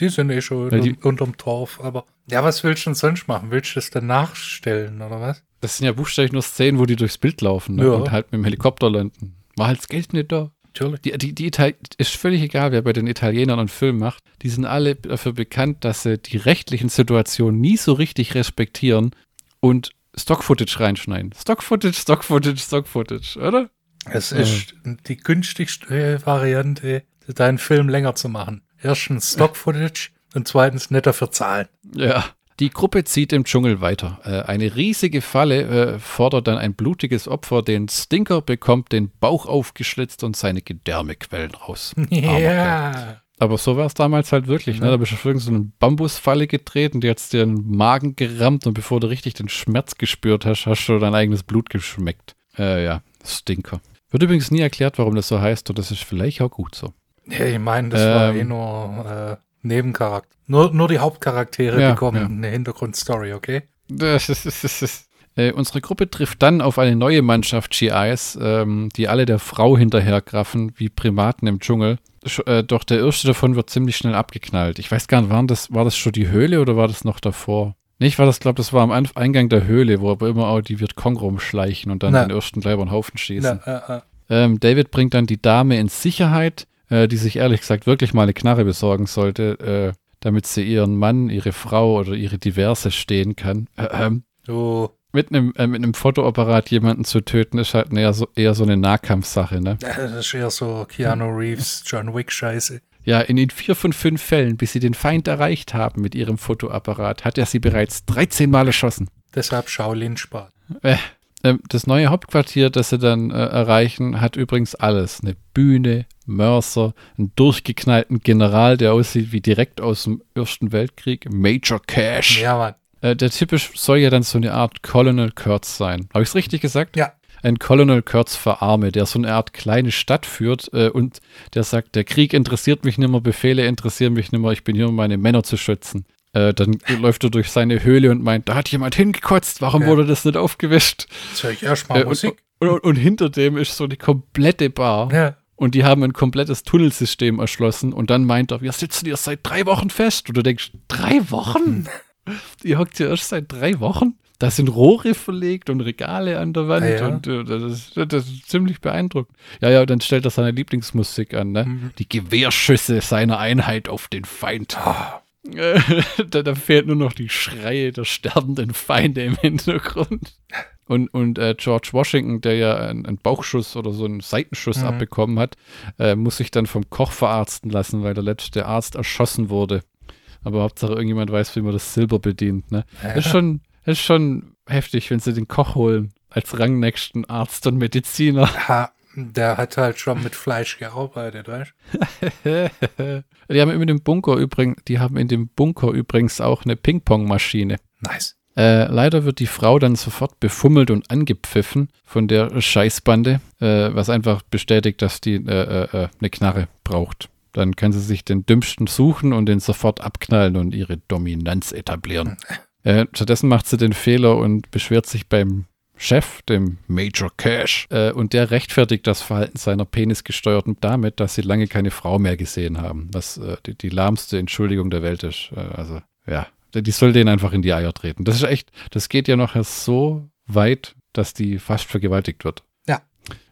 Die sind eh schon Weil die- unter, unterm Torf, aber ja, was willst du denn sonst machen? Willst du das dann nachstellen oder was? Das sind ja buchstäblich nur Szenen, wo die durchs Bild laufen ne? Ja. und halt mit dem Helikopter landen. War halt das Geld nicht da. Natürlich. Die, die, die Ital ist völlig egal, wer bei den Italienern einen Film macht. Die sind alle dafür bekannt, dass sie die rechtlichen Situationen nie so richtig respektieren und Stock-Footage reinschneiden. Stock-Footage, Stock-Footage, Stock-Footage, oder? Es ist die günstigste Variante, deinen Film länger zu machen. Erstens Stock-Footage und zweitens nicht dafür zahlen. Ja. Die Gruppe zieht im Dschungel weiter. Äh, eine riesige Falle äh, fordert dann ein blutiges Opfer. Den Stinker bekommt den Bauch aufgeschlitzt und seine Gedärme quellen raus. Ja. Aber so war es damals halt wirklich. Ne? Da bist du auf irgendeine Bambusfalle getreten, die hat dir den Magen gerammt und bevor du richtig den Schmerz gespürt hast, hast du dein eigenes Blut geschmeckt. Äh, ja, Stinker. Wird übrigens nie erklärt, warum das so heißt und das ist vielleicht auch gut so. Ja, ich meine, das war Ähm. eh nur äh, Nebencharakter. Nur, nur die Hauptcharaktere Ja, bekommen ja. eine Hintergrundstory, okay? Das ist, das ist, das ist. Äh, unsere Gruppe trifft dann auf eine neue Mannschaft GIs, ähm, die alle der Frau hinterhergraffen, wie Primaten im Dschungel. Sch äh, doch der erste davon wird ziemlich schnell abgeknallt. Ich weiß gar nicht, waren das, war das schon die Höhle oder war das noch davor? Nicht, war das, glaube das war am Anf Eingang der Höhle, wo aber immer auch die Vietcong rumschleichen und dann Na. den ersten gleich über den Haufen schießen. Na, äh, äh, Ähm, David bringt dann die Dame in Sicherheit, äh, die sich ehrlich gesagt wirklich mal eine Knarre besorgen sollte, äh, damit sie ihren Mann, ihre Frau oder ihre Diverse stehen kann. Äh, ähm, du, mit einem, äh, mit einem Fotoapparat jemanden zu töten, ist halt eher so, eher so eine Nahkampfsache, ne? äh, das ist eher so Keanu Reeves, John Wick Scheiße. Ja, in den vier von fünf Fällen, bis sie den Feind erreicht haben mit ihrem Fotoapparat, hat er sie bereits 13 Mal erschossen. Deshalb Shaolin spart. Äh, ähm, das neue Hauptquartier, das sie dann äh, erreichen, hat übrigens alles. Eine Bühne, Mörser, einen durchgeknallten General, der aussieht wie direkt aus dem Ersten Weltkrieg, Major Cash. Ja, Mann. Äh, der typisch soll ja dann so eine Art Colonel Kurtz sein. Habe ich es richtig gesagt? Ja. Ein Colonel Kurtz für Arme, der so eine Art kleine Stadt führt äh, und der sagt, der Krieg interessiert mich nicht mehr, Befehle interessieren mich nicht mehr, ich bin hier, um meine Männer zu schützen. Äh, dann läuft er durch seine Höhle und meint, da hat jemand hingekotzt, warum Ja. wurde das nicht aufgewischt? Jetzt höre ich erstmal Äh, und, Musik. und, und, und hinter dem ist so eine komplette Bar. Ja. Und die haben ein komplettes Tunnelsystem erschlossen. Und dann meint er, wir sitzen hier seit drei Wochen fest. Und du denkst, drei Wochen? Ihr hockt hier erst seit drei Wochen? Da sind Rohre verlegt und Regale an der Wand. Ah, ja. Und äh, das, ist, das ist ziemlich beeindruckend. Ja, ja, dann stellt er seine Lieblingsmusik an. Ne? Mhm. Die Gewehrschüsse seiner Einheit auf den Feind. Ah, da, da fehlt nur noch die Schreie der sterbenden Feinde im Hintergrund. Und, und äh, George Washington, der ja einen, Bauchschuss oder so einen Seitenschuss Mhm. abbekommen hat, äh, muss sich dann vom Koch verarzten lassen, weil der letzte Arzt erschossen wurde. Aber Hauptsache irgendjemand weiß, wie man das Silber bedient. Ne? ja. Ist, schon, ist schon heftig, wenn sie den Koch holen als rangnächsten Arzt und Mediziner. Ha, der hat halt schon mit Fleisch gearbeitet, weißt die haben in dem Bunker übrigens, die haben in dem Bunker übrigens auch eine Ping-Pong-Maschine. Nice. Äh, leider wird die Frau dann sofort befummelt und angepfiffen von der Scheißbande, äh, was einfach bestätigt, dass die äh, äh, eine Knarre braucht. Dann kann sie sich den Dümmsten suchen und den sofort abknallen und ihre Dominanz etablieren. Äh, stattdessen macht sie den Fehler und beschwert sich beim Chef, dem Major Cash, äh, und der rechtfertigt das Verhalten seiner penisgesteuerten damit, dass sie lange keine Frau mehr gesehen haben, was äh, die, die, lahmste Entschuldigung der Welt ist. Äh, also, ja, die soll denen einfach in die Eier treten. Das ist echt, das geht ja noch so weit, dass die fast vergewaltigt wird. Ja.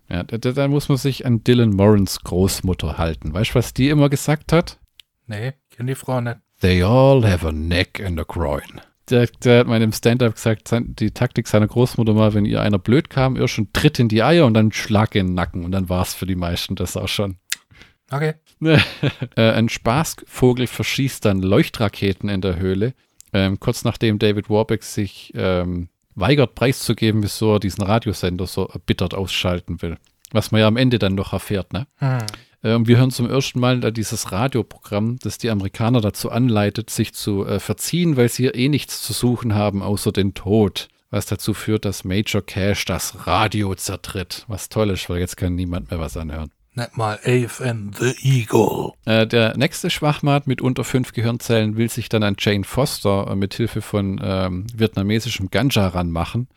Ja, da, da muss man sich an Dylan Morans Großmutter halten. Weißt du, was die immer gesagt hat? Nee, kenne die Frau nicht. They all have a neck and a groin der, der hat meinem Stand-up gesagt, die Taktik seiner Großmutter mal, wenn ihr einer blöd kam, erst schon Tritt in die Eier und dann Schlag in den Nacken. Und dann war es für die meisten das auch schon. Okay. äh, ein Spaßvogel verschießt dann Leuchtraketen in der Höhle. Ähm, kurz nachdem David Warbeck sich ähm, weigert preiszugeben, wieso er diesen Radiosender so erbittert ausschalten will. Was man ja am Ende dann noch erfährt, ne? Hm. Äh, und wir hören zum ersten Mal dieses Radioprogramm, das die Amerikaner dazu anleitet, sich zu äh, verziehen, weil sie hier eh nichts zu suchen haben, außer den Tod. Was dazu führt, dass Major Cash das Radio zertritt. Was toll ist, weil jetzt kann niemand mehr was anhören. Nicht mal and the Eagle. Äh, der nächste Schwachmat mit unter fünf Gehirnzellen will sich dann an Jane Foster äh, mit Hilfe von ähm, vietnamesischem Ganja ranmachen.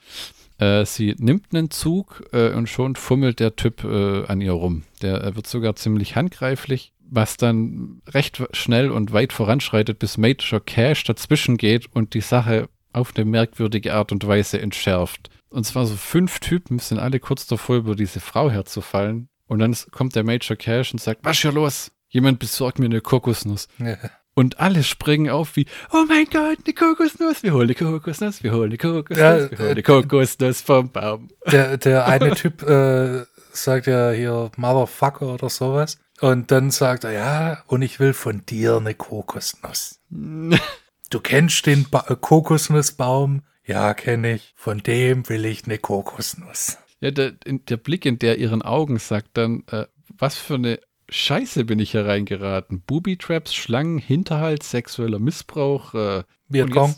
Äh, sie nimmt einen Zug äh, und schon fummelt der Typ äh, an ihr rum. Der äh, wird sogar ziemlich handgreiflich, was dann recht schnell und weit voranschreitet, bis Major Cash dazwischen geht und die Sache auf eine merkwürdige Art und Weise entschärft. Und zwar so fünf Typen sind alle kurz davor, über diese Frau herzufallen. Und dann kommt der Major Cash und sagt, was hier los? Jemand besorgt mir eine Kokosnuss. Ja. Und alle springen auf wie, oh mein Gott, eine Kokosnuss, wir holen eine Kokosnuss, wir holen eine Kokosnuss, ja, wir holen eine Kokosnuss vom Baum. Der, der eine Typ äh, sagt ja hier Motherfucker oder sowas. Und dann sagt er, ja, und ich will von dir eine Kokosnuss. du kennst den ba äh, Kokosnussbaum? Ja, kenne ich. Von dem will ich eine Kokosnuss. Ja, der, der Blick in der ihren Augen sagt dann, äh, was für eine Scheiße bin ich hier reingeraten. Booby-Traps, Schlangen, Hinterhalt, sexueller Missbrauch. Äh, Vietcong.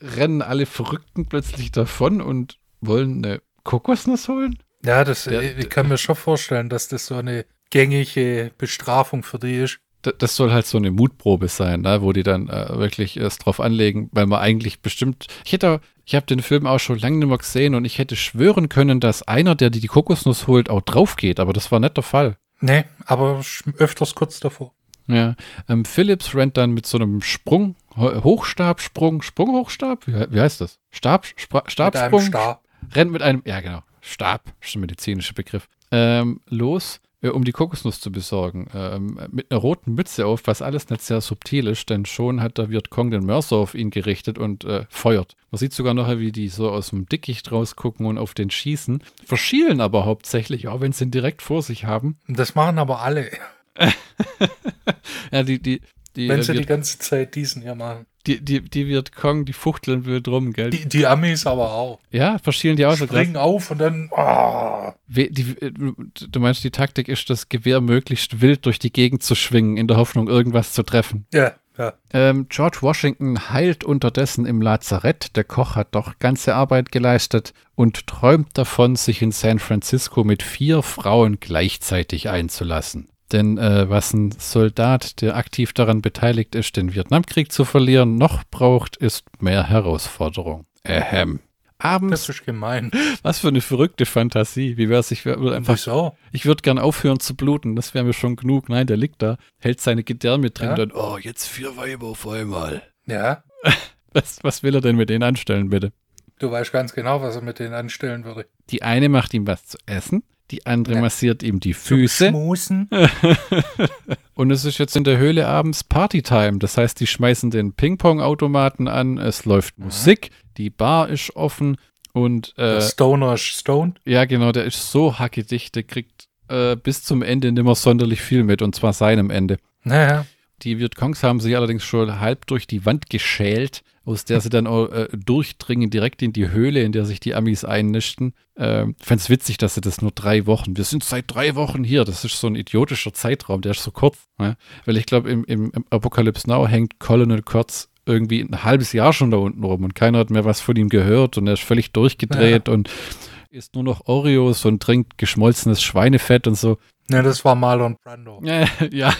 rennen alle Verrückten plötzlich davon und wollen eine Kokosnuss holen? Ja, das, Der, ich kann mir schon vorstellen, dass das so eine gängige Bestrafung für die ist. Das soll halt so eine Mutprobe sein, ne, wo die dann äh, wirklich erst drauf anlegen, weil man eigentlich bestimmt. Ich hätte, ich habe den Film auch schon lange nicht mehr gesehen und ich hätte schwören können, dass einer, der die, die Kokosnuss holt, auch drauf geht, aber das war nicht der Fall. Nee, aber öfters kurz davor. Ja, ähm, Phillips rennt dann mit so einem Sprung, Hochstabsprung, Sprunghochstab, wie, wie heißt das? Stab, Spra Stabsprung? Mit Stab. Rennt mit einem, ja genau, Stab, ist ein medizinischer Begriff, ähm, los um die Kokosnuss zu besorgen. Ähm, mit einer roten Mütze auf, was alles nicht sehr subtil ist, denn schon hat der Vietcong den Mörser auf ihn gerichtet und äh, feuert. Man sieht sogar noch, wie die so aus dem Dickicht rausgucken und auf den schießen, verschielen aber hauptsächlich, auch wenn sie ihn direkt vor sich haben. Das machen aber alle. ja, die, die, die, Wenn sie die ganze Zeit diesen hier machen. Die, die, die Vietcong, die fuchteln wild rum, gell? Die, die Amis aber auch. Ja, verschielen die auch so Springen auf und dann. Oh. Die, du meinst, die Taktik ist, das Gewehr möglichst wild durch die Gegend zu schwingen, in der Hoffnung, irgendwas zu treffen. Ja. Ja. Ähm, George Washington heilt unterdessen im Lazarett. Der Koch hat doch ganze Arbeit geleistet und träumt davon, sich in San Francisco mit vier Frauen gleichzeitig einzulassen. Denn äh, was ein Soldat, der aktiv daran beteiligt ist, den Vietnamkrieg zu verlieren, noch braucht, ist mehr Herausforderung. Ahem. Abends. Das ist gemein. Was für eine verrückte Fantasie. Wie wäre es? Ich würde einfach. Wieso? Ich würde gern aufhören zu bluten. Das wäre mir schon genug. Nein, der liegt da, hält seine Gedärme drin ja? und dann, oh, jetzt vier Weiber auf einmal. Ja. Was, was will er denn mit denen anstellen, bitte? Du weißt ganz genau, was er mit denen anstellen würde. Die eine macht ihm was zu essen, die andere ja. massiert ihm die Füße. Schmusen. und es ist jetzt in der Höhle abends Partytime. Das heißt, die schmeißen den Ping-Pong-Automaten an, es läuft mhm. Musik, die Bar ist offen und. Äh, der Stoner ist stoned? Ja, genau, der ist so hackedicht, der kriegt äh, bis zum Ende nimmer sonderlich viel mit und zwar seinem Ende. Naja. Die Vietcongs haben sich allerdings schon halb durch die Wand geschält, aus der sie dann äh, durchdringen direkt in die Höhle, in der sich die Amis einnischten. Ähm, ich fände es witzig, dass sie das nur drei Wochen, wir sind seit drei Wochen hier, das ist so ein idiotischer Zeitraum, der ist so kurz. Ne? Weil ich glaube, im, im, im, Apocalypse Now hängt Colonel Kurtz irgendwie ein halbes Jahr schon da unten rum und keiner hat mehr was von ihm gehört und er ist völlig durchgedreht ja. und isst nur noch Oreos und trinkt geschmolzenes Schweinefett und so. Ja, das war Marlon Brando. Ja, ja.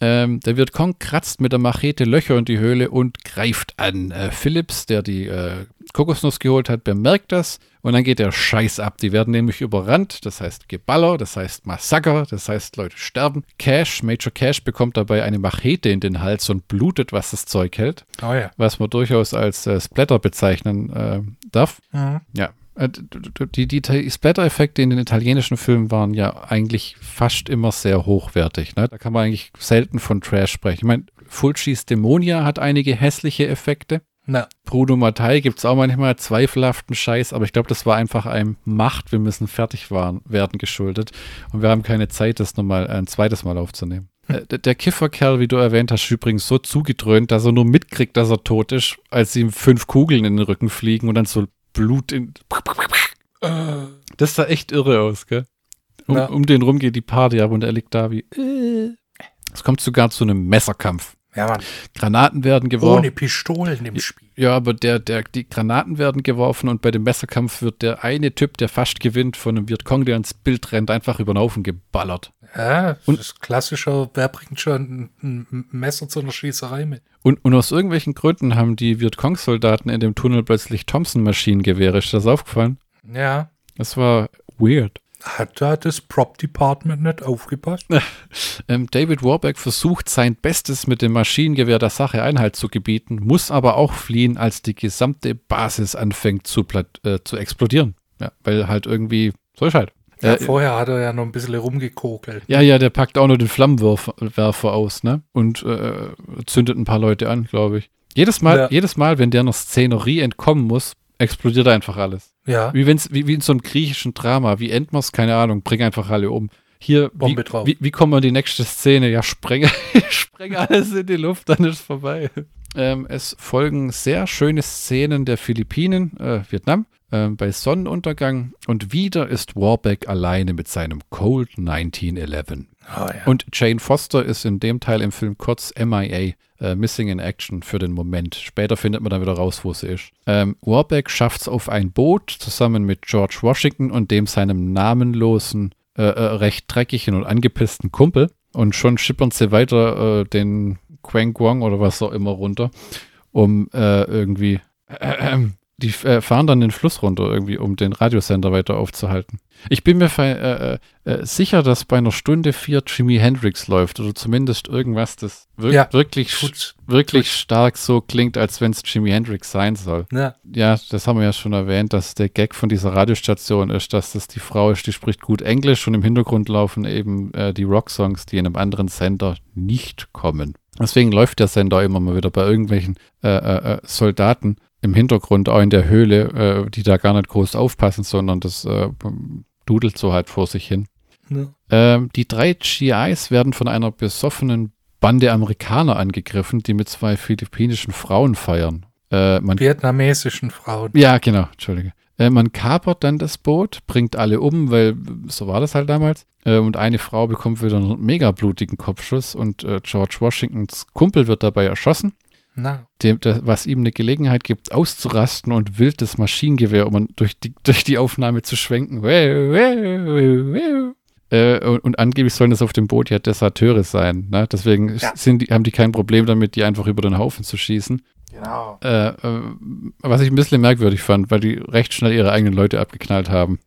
Ähm, der wird Kong kratzt mit der Machete Löcher in die Höhle und greift an. Äh, Phillips, der die äh, Kokosnuss geholt hat, bemerkt das und dann geht der Scheiß ab. Die werden nämlich überrannt, das heißt Geballer, das heißt Massaker, das heißt Leute sterben. Cash, Major Cash bekommt dabei eine Machete in den Hals und blutet, was das Zeug hält. Oh ja. Was man durchaus als äh, Splatter bezeichnen äh, darf. Mhm. Ja, die, die, die Splatter-Effekte in den italienischen Filmen waren ja eigentlich fast immer sehr hochwertig. Ne? Da kann man eigentlich selten von Trash sprechen. Ich meine, Fulcis Dämonia hat einige hässliche Effekte. Na. Bruno Mattei gibt es auch manchmal zweifelhaften Scheiß, aber ich glaube, das war einfach einem Macht, wir müssen fertig waren, werden geschuldet. Und wir haben keine Zeit, das nochmal ein zweites Mal aufzunehmen. Hm. Äh, der Kifferkerl, wie du erwähnt hast, ist übrigens so zugedröhnt, dass er nur mitkriegt, dass er tot ist, als ihm fünf Kugeln in den Rücken fliegen und dann so Blut in. Das sah echt irre aus, gell? Um, um den rum geht die Party ab und er liegt da wie. Äh. Es kommt sogar zu einem Messerkampf. Ja, Mann. Granaten werden geworfen. Ohne Pistolen im Spiel. Ja, aber der, der, die Granaten werden geworfen und bei dem Messerkampf wird der eine Typ, der fast gewinnt, von einem Vietcong, der ins Bild rennt, einfach über den Haufen geballert. Ja, das und, ist klassischer, wer bringt schon ein, ein Messer zu einer Schießerei mit? Und, und aus irgendwelchen Gründen haben die Vietcong-Soldaten in dem Tunnel plötzlich Thompson-Maschinengewehre. Ist das aufgefallen? Ja. Das war weird. Hat da das Prop Department nicht aufgepasst? ähm, David Warbeck versucht sein Bestes mit dem Maschinengewehr der Sache Einhalt zu gebieten, muss aber auch fliehen, als die gesamte Basis anfängt zu, äh, zu explodieren. Ja, weil halt irgendwie, so ist halt. Ja, äh, vorher hat er ja noch ein bisschen rumgekokelt. Ja, ja, der packt auch noch den Flammenwerfer aus, ne? Und äh, zündet ein paar Leute an, glaube ich. Jedes Mal, ja. jedes Mal, wenn der noch Szenerie entkommen muss, explodiert einfach alles. Ja. Wie, wenn's, wie, wie in so einem griechischen Drama, wie Endmos, keine Ahnung, bring einfach alle um. Hier, Bombe wie, drauf. Wie, wie kommen wir in die nächste Szene? Ja, spreng, spreng alles in die Luft, dann ist vorbei. Ähm, es folgen sehr schöne Szenen der Philippinen, äh, Vietnam, äh, bei Sonnenuntergang und wieder ist Warbeck alleine mit seinem Cold 1911. Oh, ja. Und Jane Foster ist in dem Teil im Film kurz MIA, äh, Missing in Action für den Moment. Später findet man dann wieder raus, wo sie ist. Ähm, Warbeck schafft es auf ein Boot zusammen mit George Washington und dem seinem namenlosen, äh, äh, recht dreckigen und angepissten Kumpel. Und schon schippern sie weiter äh, den Quang Guang oder was auch immer runter, um äh, irgendwie die äh, fahren dann den Fluss runter irgendwie, um den Radiosender weiter aufzuhalten. Ich bin mir äh, äh, äh, sicher, dass bei einer Stunde vier Jimi Hendrix läuft oder zumindest irgendwas, das wir ja, wirklich, tut, wirklich tut. stark so klingt, als wenn es Jimi Hendrix sein soll. Ja. ja, das haben wir ja schon erwähnt, dass der Gag von dieser Radiostation ist, dass das die Frau ist, die spricht gut Englisch und im Hintergrund laufen eben äh, die Rocksongs, die in einem anderen Sender nicht kommen. Deswegen läuft der Sender immer mal wieder bei irgendwelchen äh, Soldaten im Hintergrund auch in der Höhle, äh, die da gar nicht groß aufpassen, sondern das äh, dudelt so halt vor sich hin. Ja. Ähm, die drei GIs werden von einer besoffenen Bande Amerikaner angegriffen, die mit zwei philippinischen Frauen feiern. Äh, Vietnamesischen Frauen. Ja, genau, Entschuldige. Äh, man kapert dann das Boot, bringt alle um, weil so war das halt damals. Äh, und eine Frau bekommt wieder einen mega blutigen Kopfschuss und äh, George Washingtons Kumpel wird dabei erschossen. Dem, das, was ihm eine Gelegenheit gibt, auszurasten und wild das Maschinengewehr, um durch die, durch die Aufnahme zu schwenken. Äh, und, und, angeblich sollen das auf dem Boot ja Deserteure sein. Ne? Deswegen ja. sind die, haben die kein Problem damit, die einfach über den Haufen zu schießen. Genau. Äh, äh, was ich ein bisschen merkwürdig fand, weil die recht schnell ihre eigenen Leute abgeknallt haben.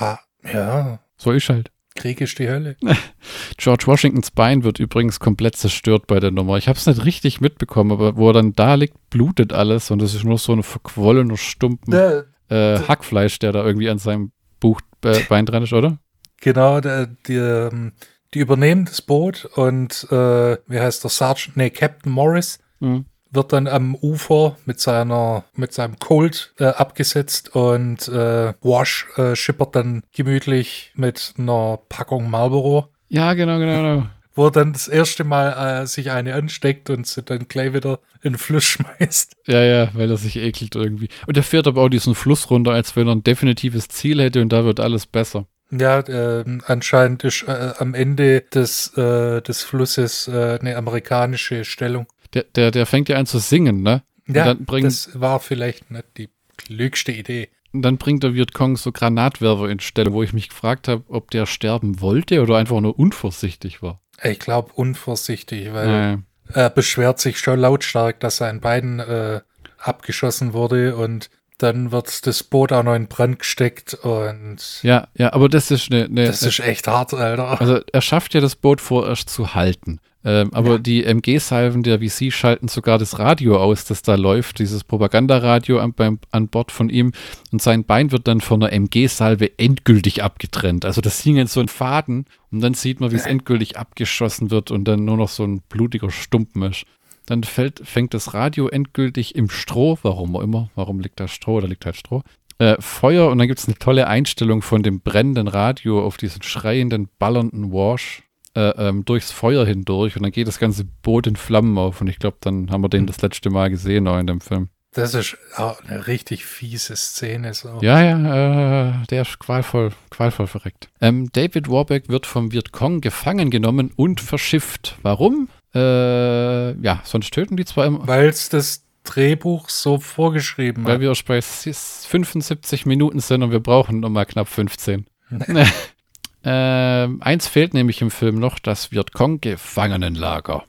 Ha, ja. So ist halt. Krieg ist die Hölle. George Washingtons Bein wird übrigens komplett zerstört bei der Nummer. Ich habe es nicht richtig mitbekommen, aber wo er dann da liegt, blutet alles und es ist nur so ein verquollener Stumpen der, äh, Hackfleisch, der da irgendwie an seinem Buch, äh, Bein dran ist, oder? Genau, der, die, ähm, die übernehmen das Boot und äh, wie heißt der Sergeant? Nee, Captain Morris. Mhm wird dann am Ufer mit seiner mit seinem Colt äh, abgesetzt und äh, Wash äh, schippert dann gemütlich mit einer Packung Marlboro. Ja, genau, genau, genau. Wo er dann das erste Mal äh, sich eine ansteckt und sie dann gleich wieder in den Fluss schmeißt. Ja, ja, weil er sich ekelt irgendwie. Und er fährt aber auch diesen Fluss runter, als wenn er ein definitives Ziel hätte und da wird alles besser. Ja, äh, anscheinend ist äh, am Ende des, äh, des Flusses äh, eine amerikanische Stellung. Der, der, der fängt ja an zu singen, ne? Ja, dann bringt- das war vielleicht nicht die klügste Idee. Und dann bringt der Vietcong so Granatwerfer in Stelle, wo ich mich gefragt habe, ob der sterben wollte oder einfach nur unvorsichtig war. Ich glaube, unvorsichtig, weil Naja. er beschwert sich schon lautstark, dass sein Bein äh, abgeschossen wurde und dann wird das Boot auch noch in Brand gesteckt und Ja, ja, aber das ist eine. eine das ist echt hart, Alter. also er schafft ja das Boot vorerst zu halten. Ähm, aber die MG-Salven der VC schalten sogar das Radio aus, das da läuft, dieses Propagandaradio an, beim, an Bord von ihm. Und sein Bein wird dann von einer MG-Salve endgültig abgetrennt. Also das hing in so einen Faden und dann sieht man, wie es endgültig abgeschossen wird und dann nur noch so ein blutiger Stumpen ist. Dann fällt, fängt das Radio endgültig im Stroh, warum auch immer, warum liegt da Stroh oder liegt halt Stroh, äh, Feuer und dann gibt es eine tolle Einstellung von dem brennenden Radio auf diesen schreienden, ballernden Wash äh, ähm, durchs Feuer hindurch und dann geht das ganze Boot in Flammen auf und ich glaube, dann haben wir den das letzte Mal gesehen auch in dem Film. Das ist auch eine richtig fiese Szene. So. Ja, ja, äh, der ist qualvoll, qualvoll verreckt. Ähm, David Warbeck wird vom Vietcong gefangen genommen und verschifft. Warum? Äh, ja, sonst töten die zwar immer, Weil es das Drehbuch so vorgeschrieben weil hat. wir bei 75 Minuten sind und wir brauchen nochmal knapp 15. ähm, eins fehlt nämlich im Film noch, das Vietcong-Gefangenenlager.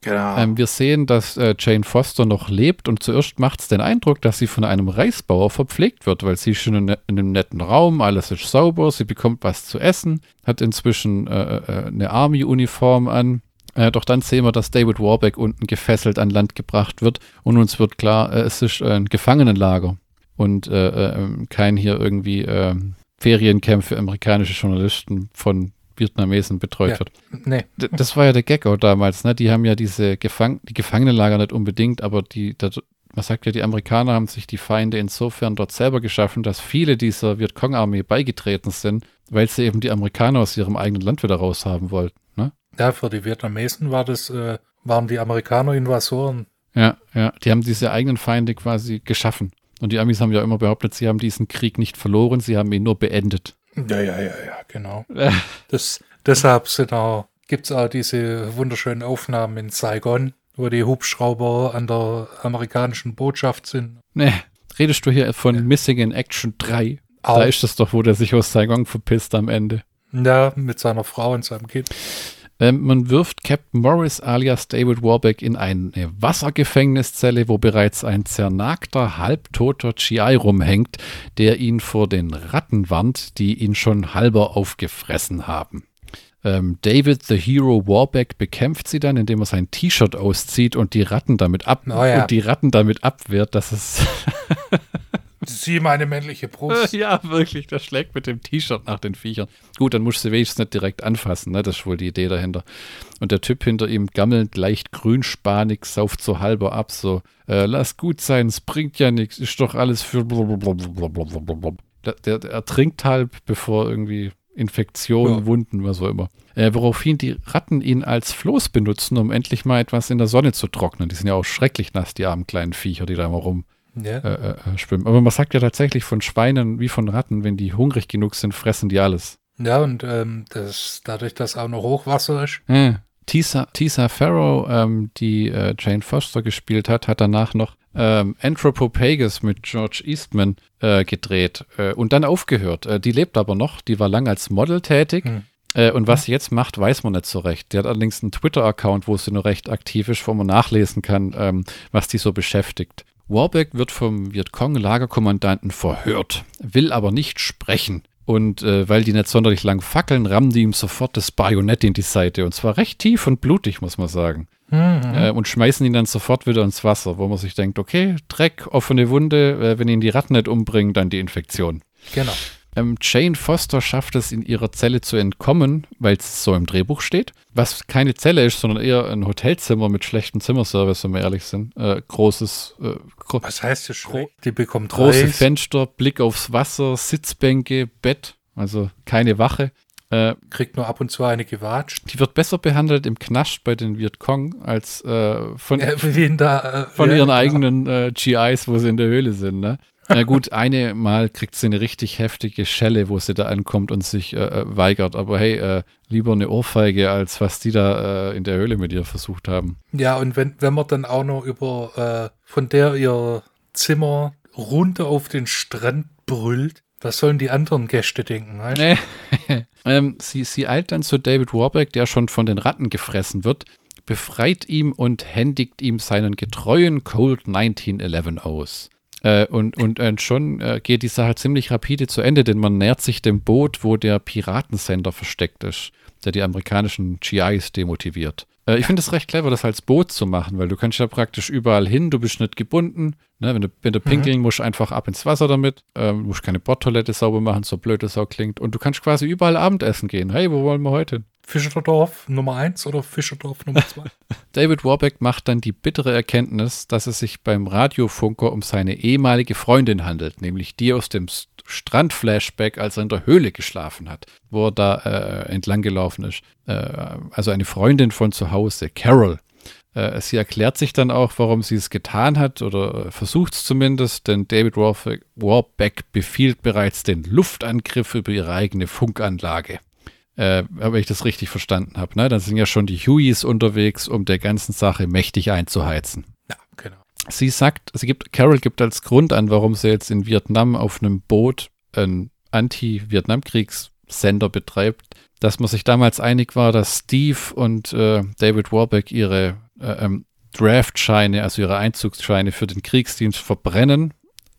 Genau. Ähm, wir sehen, dass äh, Jane Foster noch lebt und zuerst macht es den Eindruck, dass sie von einem Reisbauer verpflegt wird, weil sie ist schon in, in einem netten Raum, alles ist sauber, sie bekommt was zu essen, hat inzwischen äh, äh, eine Army-Uniform an. Äh, doch dann sehen wir, dass David Warbeck unten gefesselt an Land gebracht wird und uns wird klar, äh, es ist ein Gefangenenlager und äh, äh, kein hier irgendwie äh, Feriencamp für amerikanische Journalisten von Vietnamesen betreut Ja. wird. nee. D- Das war ja der auch damals, ne? Die haben ja diese Gefang die Gefangenenlager nicht unbedingt, aber die, das, man sagt ja, die Amerikaner haben sich die Feinde insofern dort selber geschaffen, dass viele dieser Vietcong-Armee beigetreten sind, weil sie eben die Amerikaner aus ihrem eigenen Land wieder raushaben wollten. Ne? Ja, für die Vietnamesen war das, äh, waren die Amerikaner Invasoren. Ja, ja, die haben diese eigenen Feinde quasi geschaffen. Und die Amis haben ja immer behauptet, sie haben diesen Krieg nicht verloren, sie haben ihn nur beendet. Ja, ja, ja, ja, genau. Das, deshalb sind auch, gibt es auch diese wunderschönen Aufnahmen in Saigon, wo die Hubschrauber an der amerikanischen Botschaft sind. Ne, redest du hier von Missing in Action 3? Auch. Da ist das doch, wo der sich aus Saigon verpisst am Ende. Ja, mit seiner Frau und seinem Kind. Ähm, man wirft Captain Morris alias David Warbeck in eine Wassergefängniszelle, wo bereits ein zernagter, halbtoter GI rumhängt, der ihn vor den Ratten warnt, die ihn schon halber aufgefressen haben. Ähm, David the Hero Warbeck bekämpft sie dann, indem er sein T-Shirt auszieht und die Ratten damit ab Oh ja. und die Ratten damit abwehrt. Das ist Sieh meine männliche Brust. ja wirklich, der schlägt mit dem T-Shirt nach den Viechern. Gut, dann musst du wenigstens nicht direkt anfassen, ne? Das ist wohl die Idee dahinter. Und der Typ hinter ihm gammelt leicht grünspanig, sauft so halber ab, so, äh, lass gut sein, es bringt ja nichts, ist doch alles für blablabla. der, der, der ertrinkt halb, bevor irgendwie Infektionen, Ja. Wunden, was auch immer. Äh, woraufhin die Ratten ihn als Floß benutzen, um endlich mal etwas in der Sonne zu trocknen. Die sind ja auch schrecklich nass, die armen kleinen Viecher, die da immer rum Ja. äh, äh, äh, schwimmen. Aber man sagt ja tatsächlich von Schweinen wie von Ratten, wenn die hungrig genug sind, fressen die alles. ja, und ähm, das, dadurch, dass auch noch Hochwasser ist, Äh. Tisa, Tisa Farrow, ähm, die äh, Jane Foster gespielt hat, hat danach noch ähm, Anthropopagus mit George Eastman äh, gedreht äh, und dann aufgehört. Äh, die lebt aber noch, die war lang als Model tätig. Hm. Äh, und was sie jetzt macht, weiß man nicht so recht. Die hat allerdings einen Twitter-Account, wo sie nur recht aktiv ist, wo man nachlesen kann, ähm, was die so beschäftigt. Warbeck wird vom Vietcong-Lagerkommandanten verhört, will aber nicht sprechen. Und äh, weil die nicht sonderlich lang fackeln, rammen die ihm sofort das Bajonett in die Seite. Und zwar recht tief und blutig, muss man sagen. Mhm. Äh, und schmeißen ihn dann sofort wieder ins Wasser, wo man sich denkt, okay, Dreck, offene Wunde, äh, wenn ihn die Ratten nicht umbringen, dann die Infektion. genau. Ähm, Jane Foster schafft es in ihrer Zelle zu entkommen, weil es so im Drehbuch steht. Was keine Zelle ist, sondern eher ein Hotelzimmer mit schlechtem Zimmerservice, wenn wir ehrlich sind. Äh, großes, äh, gro Was heißt das schlecht? Die bekommt große Reis. Fenster, Blick aufs Wasser, Sitzbänke, Bett, also keine Wache. Äh, kriegt nur ab und zu eine gewatscht. die wird besser behandelt im Knast bei den Vietcong als äh, von, in der, äh, von ja, ihren genau. eigenen äh, GIs, wo sie in der Höhle sind. Ne? Na gut, eine Mal kriegt sie eine richtig heftige Schelle, wo sie da ankommt und sich äh, äh, weigert. Aber hey, äh, lieber eine Ohrfeige, als was die da äh, in der Höhle mit ihr versucht haben. Ja, und wenn, wenn man dann auch noch über äh, von der ihr Zimmer runter auf den Strand brüllt, was sollen die anderen Gäste denken? Weißt? Nee. ähm, sie, sie eilt dann zu David Warbeck, der schon von den Ratten gefressen wird, befreit ihm und händigt ihm seinen getreuen Colt 1911 aus. Äh, und und äh, schon äh, geht die Sache ziemlich rapide zu Ende, denn man nähert sich dem Boot, wo der Piratensender versteckt ist, der die amerikanischen GIs demotiviert. Äh, ich finde es recht clever, das als Boot zu machen, weil du kannst ja praktisch überall hin, du bist nicht gebunden. Ne? Wenn, du, wenn du pinkeln mhm. musst, einfach ab ins Wasser damit. Ähm, du musst keine Bordtoilette sauber machen, so blöd es auch klingt. Und du kannst quasi überall Abendessen gehen. Hey, wo wollen wir heute? Fischerdorf Nummer 1 oder Fischerdorf Nummer 2? David Warbeck macht dann die bittere Erkenntnis, dass es sich beim Radiofunker um seine ehemalige Freundin handelt, nämlich die aus dem Strandflashback, als er in der Höhle geschlafen hat, wo er da äh, entlang gelaufen ist. Äh, also eine Freundin von zu Hause, Carol. Äh, sie erklärt sich dann auch, warum sie es getan hat oder versucht es zumindest, denn David Warbeck befiehlt bereits den Luftangriff über ihre eigene Funkanlage. Äh, wenn ich das richtig verstanden habe. Ne? Dann sind ja schon die Hueys unterwegs, um der ganzen Sache mächtig einzuheizen. Ja, genau. Sie sagt, sie gibt, Carol gibt als Grund an, warum sie jetzt in Vietnam auf einem Boot einen Anti-Vietnamkriegssender betreibt, dass man sich damals einig war, dass Steve und äh, David Warbeck ihre äh, ähm, Draftscheine, also ihre Einzugsscheine für den Kriegsdienst verbrennen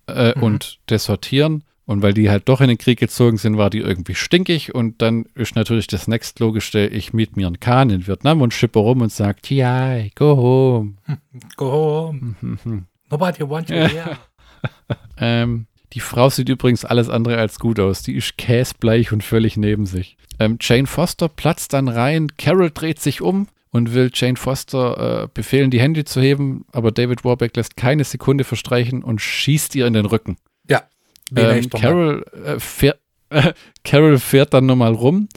äh, mhm. und desortieren und weil die halt doch in den Krieg gezogen sind, war die irgendwie stinkig. Und dann ist natürlich das nächstlogischste, ich miet mir einen Kahn in Vietnam und schippe rum und sage, yeah, go home. Go home. Nobody wants you here. ähm, die Frau sieht übrigens alles andere als gut aus. Die ist käsbleich und völlig neben sich. Ähm, Jane Foster platzt dann rein. Carol dreht sich um und will Jane Foster äh, befehlen, die Hände zu heben. Aber David Warbeck lässt keine Sekunde verstreichen und schießt ihr in den Rücken. Ja, ähm, Carol, äh, fährt, äh, Carol fährt dann nochmal rum,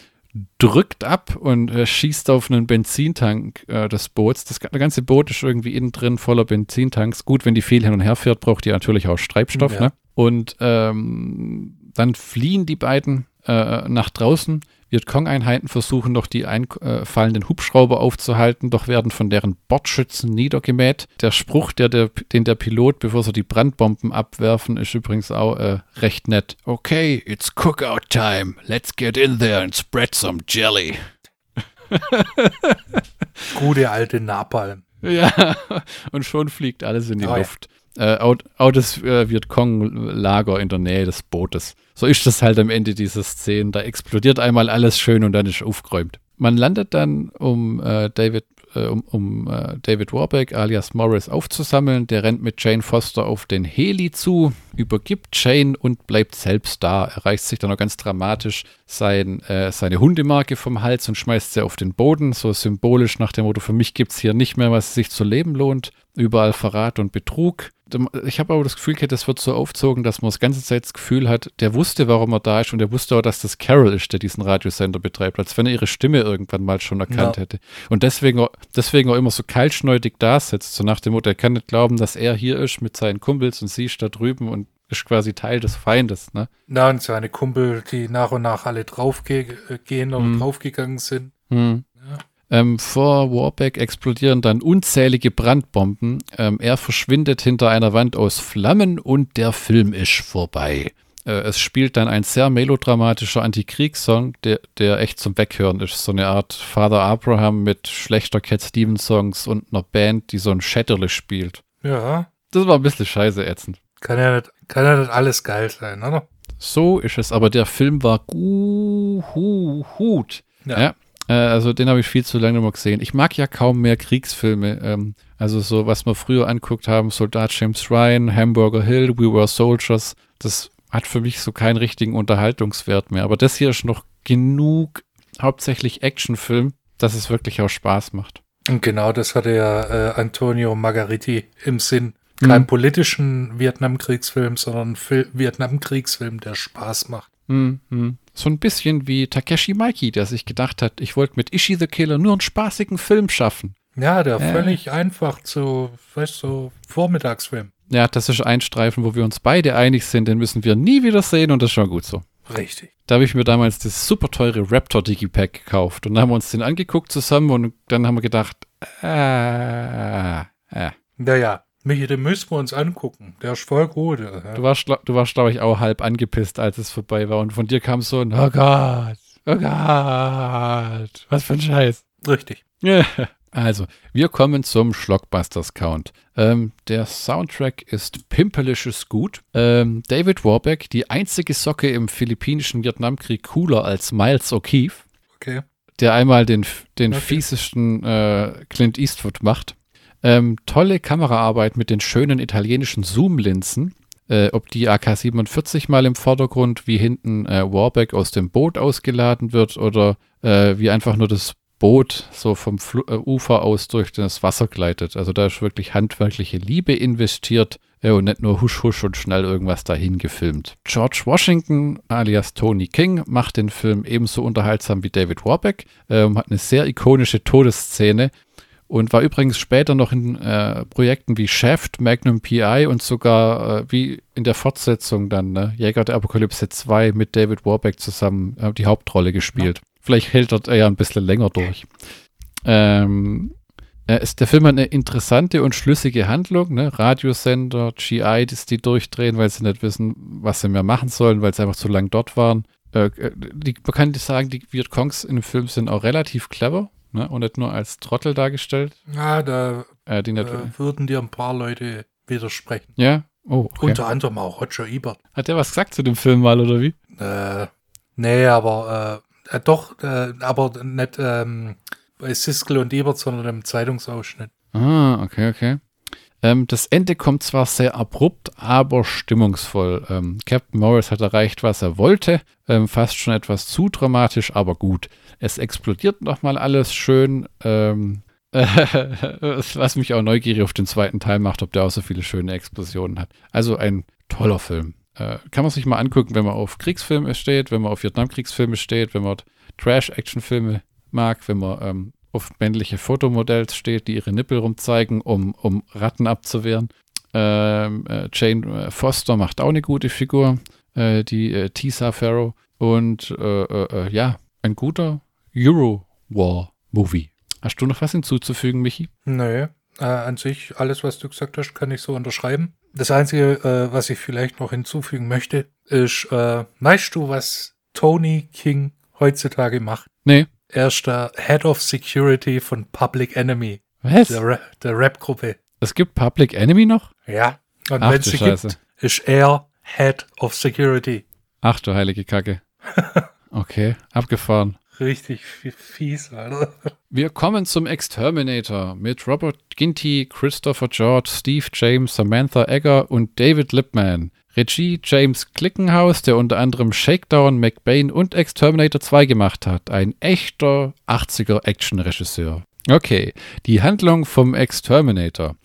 drückt ab und äh, schießt auf einen Benzintank äh, des Boots. Das, das, ganze Boot ist irgendwie innen drin voller Benzintanks. Gut, wenn die viel hin und her fährt, braucht die natürlich auch Treibstoff. Ja. Ne? Und ähm, dann fliehen die beiden äh, nach draußen. Vietcong-Einheiten versuchen noch die einfallenden Hubschrauber aufzuhalten, doch werden von deren Bordschützen niedergemäht. Der Spruch, der, der, den der Pilot, bevor sie die Brandbomben abwerfen, ist übrigens auch äh, recht nett. Okay, it's cookout time. Let's get in there and spread some jelly. Gute alte Napalm. Ja, und schon fliegt alles in die oh, Luft. Ja. Äh, des äh, Vietcong-Lager in der Nähe des Bootes. So ist das halt am Ende dieser Szene. Da explodiert einmal alles schön und dann ist aufgeräumt. Man landet dann, um äh, David, äh, um, um äh, David Warbeck alias Morris aufzusammeln. Der rennt mit Jane Foster auf den Heli zu, übergibt Jane und bleibt selbst da. Er reißt sich dann noch ganz dramatisch sein, äh, seine Hundemarke vom Hals und schmeißt sie auf den Boden, so symbolisch nach dem Motto: Für mich gibt es hier nicht mehr, was sich zu leben lohnt. Überall Verrat und Betrug ich habe aber das Gefühl, das wird so aufzogen, dass man das ganze Zeit das Gefühl hat, der wusste, warum er da ist und der wusste auch, dass das Carol ist, der diesen Radiosender betreibt, als wenn er ihre Stimme irgendwann mal schon erkannt ja. hätte. Und deswegen, deswegen auch immer so kaltschneudig da sitzt, so nach dem Motto, er kann nicht glauben, dass er hier ist mit seinen Kumpels und sie ist da drüben und ist quasi Teil des Feindes, ne? Na, und seine Kumpel, die nach und nach alle draufgehen und hm. draufgegangen sind. Hm. Ähm, vor Warbeck explodieren dann unzählige Brandbomben. Ähm, er verschwindet hinter einer Wand aus Flammen und der Film ist vorbei. Äh, es spielt dann ein sehr melodramatischer Antikriegssong, der, der echt zum Weghören ist. So eine Art Father Abraham mit schlechter Cat Stevens Songs und einer Band, die so ein Shatterle spielt. Ja. Das war ein bisschen scheiße ätzend. Kann ja nicht, kann ja nicht alles geil sein, oder? So ist es, aber der Film war gut. Ja. ja. Äh, also den habe ich viel zu lange mal gesehen. Ich mag ja kaum mehr Kriegsfilme. Ähm, also so, was wir früher anguckt haben, Soldat James Ryan, Hamburger Hill, We Were Soldiers, das hat für mich so keinen richtigen Unterhaltungswert mehr. Aber das hier ist noch genug hauptsächlich Actionfilm, dass es wirklich auch Spaß macht. Und genau das hatte ja äh, Antonio Margariti im Sinn. Kein mhm. politischen Vietnamkriegsfilm, sondern Vietnamkriegsfilm, der Spaß macht. Mhm. So ein bisschen wie Takeshi Maiki, der sich gedacht hat, ich wollte mit Ishi the Killer nur einen spaßigen Film schaffen. Ja, der äh. völlig einfach zu, weißt du, so Vormittagsfilm. Ja, das ist ein Streifen, wo wir uns beide einig sind, den müssen wir nie wieder sehen und das ist schon gut so. Richtig. Da habe ich mir damals das super teure Raptor Digipack gekauft und dann haben wir uns den angeguckt zusammen und dann haben wir gedacht, äh, äh. Naja, Michi, den müssen wir uns angucken. Der ist voll gut. Ja. Du warst, du warst, glaube ich, auch halb angepisst, als es vorbei war und von dir kam so ein, oh Gott, oh Gott, was für ein Scheiß. Richtig. Also, wir kommen zum Schlockbusters Count. Ähm, der Soundtrack ist pimpelisches Gut. Ähm, David Warbeck, die einzige Socke im philippinischen Vietnamkrieg cooler als Miles O'Keefe, Okay. der einmal den, den Okay. fiesesten äh, Clint Eastwood macht. Ähm, tolle Kameraarbeit mit den schönen italienischen Zoom-Linsen. Äh, ob die AK-47 mal im Vordergrund, wie hinten äh, Warbeck aus dem Boot ausgeladen wird oder äh, wie einfach nur das Boot so vom Flu äh, Ufer aus durch das Wasser gleitet. Also da ist wirklich handwerkliche Liebe investiert äh, und nicht nur husch husch und schnell irgendwas dahin gefilmt. George Washington alias Tony King macht den Film ebenso unterhaltsam wie David Warbeck, ähm, hat eine sehr ikonische Todesszene und war übrigens später noch in äh, Projekten wie Shaft, Magnum PI und sogar äh, wie in der Fortsetzung dann, ne, Jäger der Apokalypse 2 mit David Warbeck zusammen äh, die Hauptrolle gespielt. Vielleicht hält er ja ein bisschen länger durch. Ähm, äh, ist, der Film hat eine interessante und schlüssige Handlung, ne? Radiosender, GI, die die durchdrehen, weil sie nicht wissen, was sie mehr machen sollen, weil sie einfach zu lang dort waren. Äh, äh, die, man kann sagen, die Vietcongs in dem Film sind auch relativ clever ne? und nicht nur als Trottel dargestellt. Ja, da Äh, die äh, würden dir ein paar Leute widersprechen. ja? Oh, okay. Unter anderem auch Roger Ebert. Hat der was gesagt zu dem Film mal, oder wie? Äh, nee, aber äh, äh, doch, äh, aber nicht ähm, bei Siskel und Ebert, sondern im Zeitungsausschnitt. Ah, okay, okay. Ähm, das Ende kommt zwar sehr abrupt, aber stimmungsvoll. Ähm, Captain Morris hat erreicht, was er wollte. Ähm, fast schon etwas zu dramatisch, aber gut. Es explodiert nochmal alles schön. Ähm, was mich auch neugierig auf den zweiten Teil macht, ob der auch so viele schöne Explosionen hat. Also ein toller Film. Äh, kann man sich mal angucken, wenn man auf Kriegsfilme steht, wenn man auf Vietnamkriegsfilme steht, wenn man Trash-Action-Filme mag, wenn man ähm, auf männliche Fotomodells steht, die ihre Nippel rumzeigen, um, um Ratten abzuwehren. Ähm, äh, Jane äh, Foster macht auch eine gute Figur, äh, die äh, Tisa Farrow. Und äh, äh, ja, ein guter Euro-War-Movie. Hast du noch was hinzuzufügen, Michi? Nö, äh, an sich, alles, was du gesagt hast, kann ich so unterschreiben. Das Einzige, äh, was ich vielleicht noch hinzufügen möchte, ist, äh, weißt du, was Tony King heutzutage macht? Nee. Er ist der Head of Security von Public Enemy, Was? der, Ra der Rap-Gruppe. Es gibt Public Enemy noch? Ja. Und wenn Scheiße. gibt, ist er Head of Security. Ach du heilige Kacke. Okay, abgefahren. Richtig fies, Alter. Wir kommen zum Exterminator mit Robert Ginty, Christopher George, Steve James, Samantha Egger und David Lipman. Regie James Klickenhaus, der unter anderem Shakedown, McBain und Exterminator 2 gemacht hat. Ein echter 80er Actionregisseur. Okay, die Handlung vom Exterminator.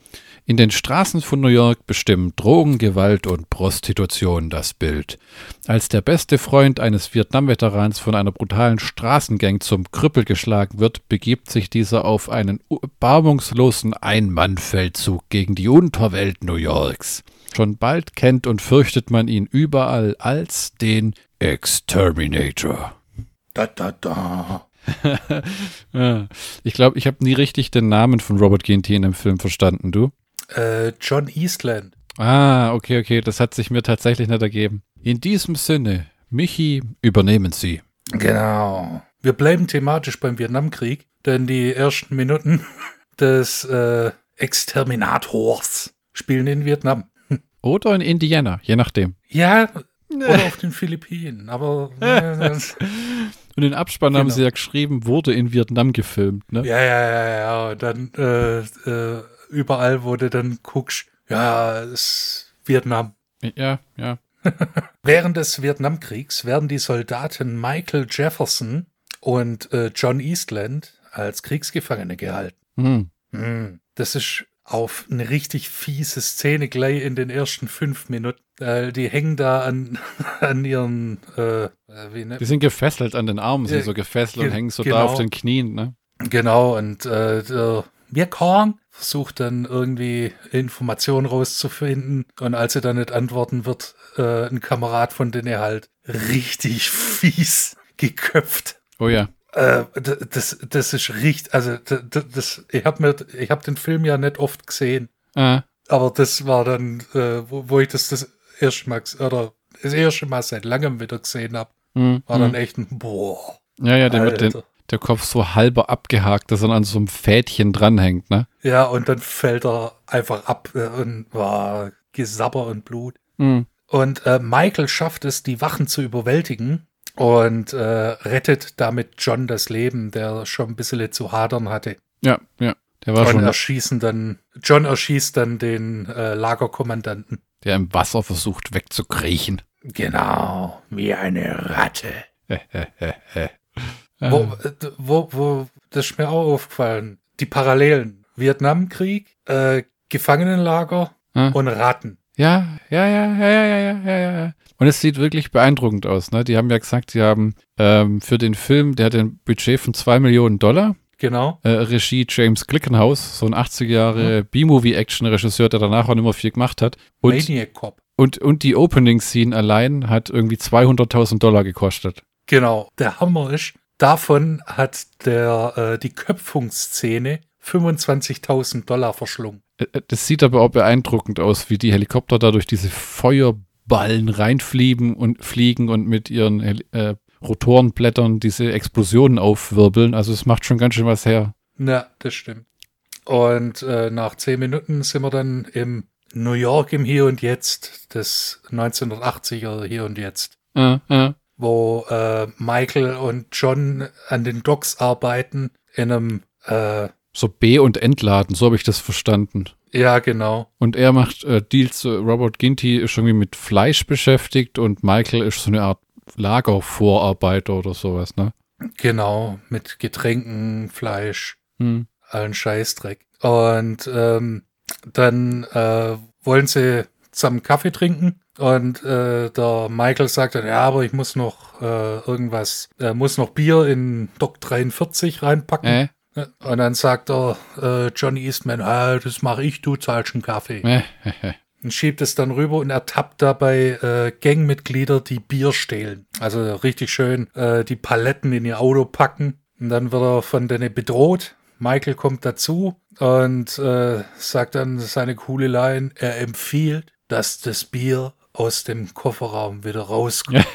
In den Straßen von New York bestimmen Drogen, Gewalt und Prostitution das Bild. Als der beste Freund eines Vietnam-Veterans von einer brutalen Straßengang zum Krüppel geschlagen wird, begibt sich dieser auf einen erbarmungslosen Ein-Mann-Feldzug gegen die Unterwelt New Yorks. Schon bald kennt und fürchtet man ihn überall als den Exterminator. Da, da, da. Ich glaube, ich habe nie richtig den Namen von Robert Ginty in dem Film verstanden, du? Äh, John Eastland. Ah, okay, okay, das hat sich mir tatsächlich nicht ergeben. In diesem Sinne, Michi, übernehmen Sie. Genau. Wir bleiben thematisch beim Vietnamkrieg, denn die ersten Minuten des äh, Exterminators spielen in Vietnam. Oder in Indiana, je nachdem. Ja, oder auf den Philippinen, aber äh, Und den Abspann haben Genau. sie ja geschrieben, wurde in Vietnam gefilmt, ne? ja, ja, ja, ja, und dann äh, äh, überall, wo du dann guckst, ja, es ist Vietnam. Ja, ja. Während des Vietnamkriegs werden die Soldaten Michael Jefferson und äh, John Eastland als Kriegsgefangene gehalten. Hm. Hm, Das ist auf eine richtig fiese Szene gleich in den ersten fünf Minuten. Äh, die hängen da an, an ihren, äh, äh, wie ne? Die sind gefesselt an den Armen, sind so gefesselt ge- und hängen so genau. da auf den Knien, ne? Genau, und äh, der wir Kong? Versucht dann irgendwie Informationen rauszufinden. Und als er dann nicht antworten wird, äh, ein Kamerad von denen er halt richtig fies geköpft. Oh ja. Äh, das, das ist richtig, also d- d- das, ich habe mir, ich habe den Film ja nicht oft gesehen, Ah, aber das war dann, äh, wo, wo ich das das erste Mal, oder das erste Mal seit langem wieder gesehen habe, hm, war dann echt ein Boah. Ja, ja, der wird den, der Kopf so halber abgehakt, dass er an so einem Fädchen dranhängt, ne? Ja, und dann fällt er einfach ab äh, und war Gesabber und Blut. Hm. Und äh, Michael schafft es, die Wachen zu überwältigen und äh, rettet damit John das Leben, der schon ein bisschen zu hadern hatte. Ja, ja. Der war und schon, erschießen dann, John erschießt dann den äh, Lagerkommandanten. der im Wasser versucht wegzukriechen. Genau, wie eine Ratte. Wo, äh, wo, wo, das ist mir auch aufgefallen. Die Parallelen. Vietnamkrieg, äh, Gefangenenlager ja. und Ratten. Ja, ja, ja, ja, ja, ja, ja, ja. Und es sieht wirklich beeindruckend aus. Ne? Die haben ja gesagt, die haben ähm, für den Film, der hat ein Budget von 2 Millionen Dollar. Genau. Äh, Regie James Glickenhaus, so ein 80 Jahre mhm. B-Movie-Action-Regisseur, der danach auch nicht mehr viel gemacht hat. Und, Maniac Cop. Und, und die Opening-Scene allein hat irgendwie 200.000 Dollar gekostet. Genau, der Hammer ist, davon hat der, äh, die Köpfungsszene 25.000 Dollar verschlungen. Das sieht aber auch beeindruckend aus, wie die Helikopter da durch diese Feuerballen reinfliegen und fliegen und mit ihren äh, Rotorenblättern diese Explosionen aufwirbeln. Also es macht schon ganz schön was her. Ja, das stimmt. Und äh, nach zehn Minuten sind wir dann im New York im Hier und Jetzt, des 1980er Hier und Jetzt, Äh, äh. wo Michael und John an den Docks arbeiten in einem, äh, So B- und Entladen, so habe ich das verstanden. ja genau, Und er macht äh, Deals, äh, Robert Ginty ist irgendwie mit Fleisch beschäftigt und Michael ist so eine Art Lagervorarbeiter oder sowas, ne? genau, mit Getränken, Fleisch, Hm. allen Scheißdreck. Und ähm, dann äh, wollen sie zusammen Kaffee trinken und äh, der Michael sagt dann, ja, aber ich muss noch äh, irgendwas, äh, muss noch Bier in Doc 43 reinpacken. Äh, Und dann sagt er, äh, Johnny Eastman, ah, das mache ich, du zahlst einen Kaffee. Und schiebt es dann rüber und ertappt dabei äh, Gangmitglieder, die Bier stehlen. Also richtig schön äh, die Paletten in ihr Auto packen. Und dann wird er von denen bedroht. Michael kommt dazu und äh, sagt dann seine coole Line, er empfiehlt, dass das Bier aus dem Kofferraum wieder rauskommt.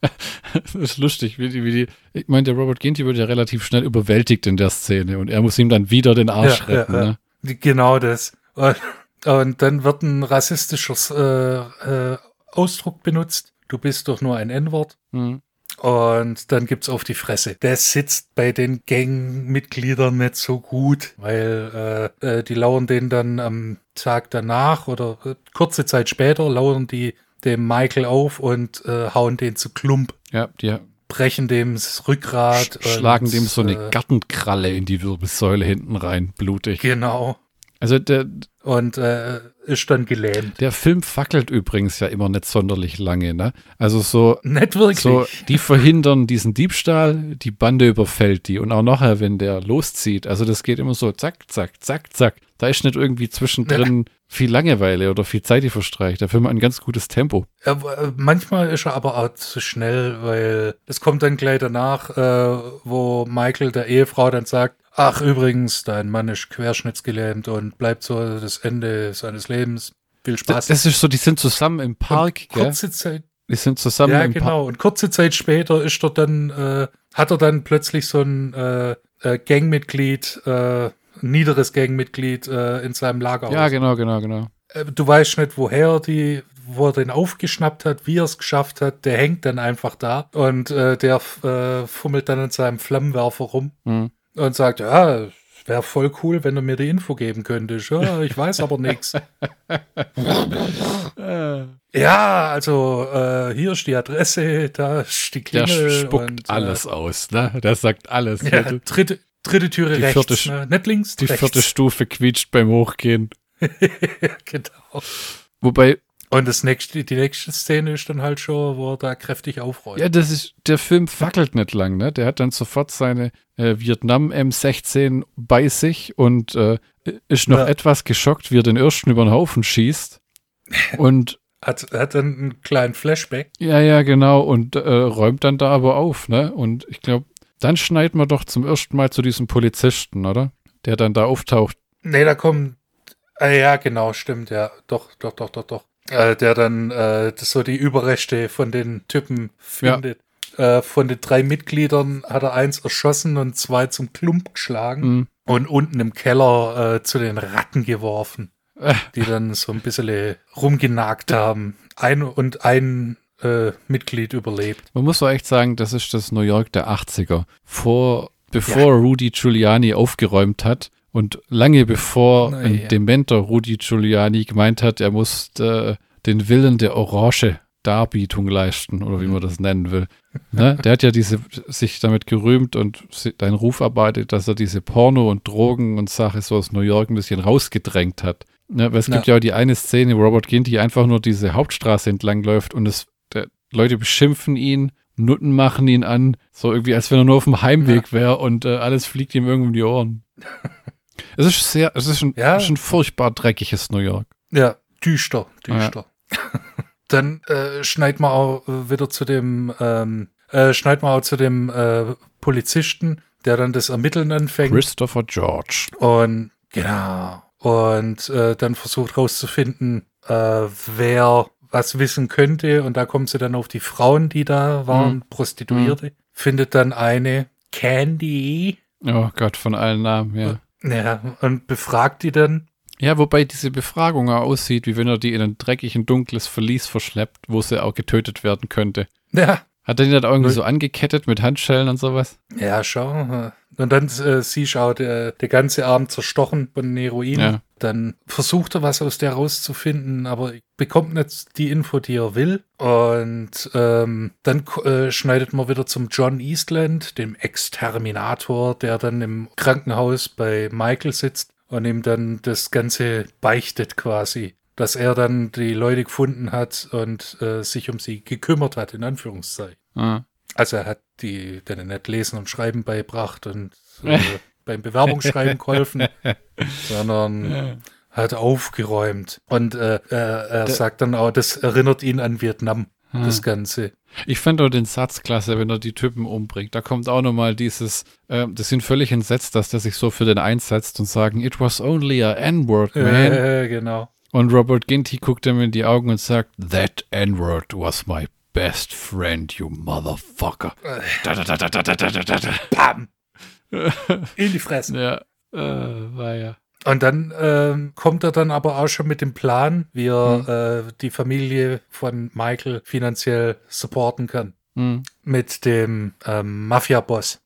das ist lustig, wie die, wie die, ich meine, der Robert Ginty wird ja relativ schnell überwältigt in der Szene und er muss ihm dann wieder den Arsch Ja, retten, ja. ne? Genau das. Und, und dann wird ein rassistischer äh, äh, Ausdruck benutzt. Du bist doch nur ein N-Wort. Hm. Und dann gibt's auf die Fresse. Der sitzt bei den Gangmitgliedern nicht so gut, weil äh, äh, die lauern den dann am Tag danach oder äh, kurze Zeit später lauern die dem Michael auf und äh, hauen den zu Klump, Ja, die brechen dem das Rückgrat. sch schlagen und, dem so eine äh, Gartenkralle in die Wirbelsäule hinten rein, blutig. Genau. Also der, Und äh, ist dann gelähmt. der Film fackelt übrigens ja immer nicht sonderlich lange, ne? Also so, Nicht wirklich. so, die verhindern diesen Diebstahl, die Bande überfällt die und auch nachher, wenn der loszieht. Also das geht immer so zack, zack, zack, zack. Da ist nicht irgendwie zwischendrin viel Langeweile oder viel Zeit, die verstreicht. Der Film hat ein ganz gutes Tempo. Ja, äh, manchmal ist er aber auch zu schnell, weil es kommt dann gleich danach, äh, wo Michael der Ehefrau dann sagt, ach übrigens, dein Mann ist querschnittsgelähmt und bleibt so das Ende seines Lebens. Viel Spaß. Das ist so, die sind zusammen im Park, gell? kurze Zeit, Die sind zusammen ja im Park. genau. Und kurze Zeit später ist er dann, äh, hat er dann plötzlich so ein äh, äh, Gangmitglied, äh, niederes Gangmitglied äh, in seinem Lager. Ja, genau, genau, genau. Äh, du weißt nicht, woher die, wo er den aufgeschnappt hat, wie er es geschafft hat. Der hängt dann einfach da und äh, der äh, fummelt dann in seinem Flammenwerfer rum Hm. und sagt, ja, wäre voll cool, wenn du mir die Info geben könntest. Ja, ich weiß aber nichts. Ja, also äh, hier ist die Adresse, da ist die Der Klingel. spuckt und, alles aus, ne? Der sagt alles. Äh, ja, dritte, dritte Türe Die rechts, vierte- ne? nicht links, Die rechts. vierte Stufe quietscht beim Hochgehen. genau. Wobei, Und das nächste, die nächste Szene ist dann halt schon, wo er da kräftig aufräumt. Ja, das ist, der Film fackelt nicht lang, ne? Der hat dann sofort seine äh, Vietnam M16 bei sich und äh, ist noch Ja. etwas geschockt, wie er den ersten über den Haufen schießt. Und Hat, hat dann einen kleinen Flashback. ja, ja, genau, und äh, räumt dann da aber auf, ne? Und ich glaube, dann schneiden wir doch zum ersten Mal zu diesem Polizisten, oder? Der dann da auftaucht. Nee, da kommt. Ah, ja, genau, stimmt, ja. Doch, doch, doch, doch, doch. Äh, der dann äh, so die Überreste von den Typen findet. Äh, von den drei Mitgliedern hat er eins erschossen und zwei zum Klump geschlagen Mhm. und unten im Keller äh, zu den Ratten geworfen, Äh. die dann so ein bisschen rumgenagt haben. Ein und ein äh, Mitglied überlebt. Man muss doch echt sagen, das ist das New York der 80er. Vor, bevor Rudy Giuliani aufgeräumt hat und lange bevor Na ein ja. dementer Rudy Giuliani gemeint hat, er muss äh, den Willen der Orange Darbietung leisten oder wie man das nennen will. Ne? Der hat ja diese, sich damit gerühmt und deinen Ruf arbeitet, dass er diese Porno- und Drogen- und Sache so aus New York ein bisschen rausgedrängt hat. Ne? Weil es gibt ja auch die eine Szene, wo Robert Ginty einfach nur diese Hauptstraße entlang läuft und es, Leute beschimpfen ihn, Nutten machen ihn an, so irgendwie, als wenn er nur auf dem Heimweg wäre und äh, alles fliegt ihm irgendwie um die Ohren. es ist sehr, es ist ein, Ja. ein furchtbar dreckiges New York. Ja, düster, düster. Dann äh, schneidet man auch äh, wieder zu dem, ähm, äh, schneidet man auch zu dem äh, Polizisten, der dann das Ermitteln anfängt. Christopher George. Und genau. Und äh, dann versucht rauszufinden, äh, wer was wissen könnte. Und da kommt sie dann auf die Frauen, die da waren, Mhm. Prostituierte. Findet dann eine Candy. Oh Gott, von allen Namen, ja. Ja, und befragt die dann. Ja, wobei diese Befragung aussieht, wie wenn er die in ein dreckigen, dunkles Verlies verschleppt, wo sie auch getötet werden könnte. Ja, Hat er die dann irgendwie so angekettet mit Handschellen und sowas? Ja, schau. Und dann äh, siehst du auch, der, ganze Arm zerstochen von Heroin. Ja. Dann versucht er was aus der rauszufinden, aber bekommt nicht die Info, die er will. Und ähm, dann äh, schneidet man wieder zum John Eastland, dem Exterminator, der dann im Krankenhaus bei Michael sitzt und ihm dann das Ganze beichtet quasi. Dass er dann die Leute gefunden hat und äh, sich um sie gekümmert hat, in Anführungszeichen. Ah. Also er hat die denen nicht Lesen und Schreiben beigebracht und äh, beim Bewerbungsschreiben geholfen, sondern hat aufgeräumt. Und äh, er, er sagt dann auch, das erinnert ihn an Vietnam, das Ganze. Ich fand auch den Satz klasse, wenn er die Typen umbringt. Da kommt auch nochmal dieses, äh, das sind völlig entsetzt, dass der sich so für den einsetzt und sagen, it was only a N-word, man. Äh, genau. Und Robert Ginty guckt ihm in die Augen und sagt, that N-word was my best friend, you motherfucker. Da, da, da, da, da, da, da, da, da. Bam! In die Fresse. Ja, äh, war ja. Und dann ähm, kommt er dann aber auch schon mit dem Plan, wie er äh, die Familie von Michael finanziell supporten kann. Hm. mit dem ähm, Mafia-Boss,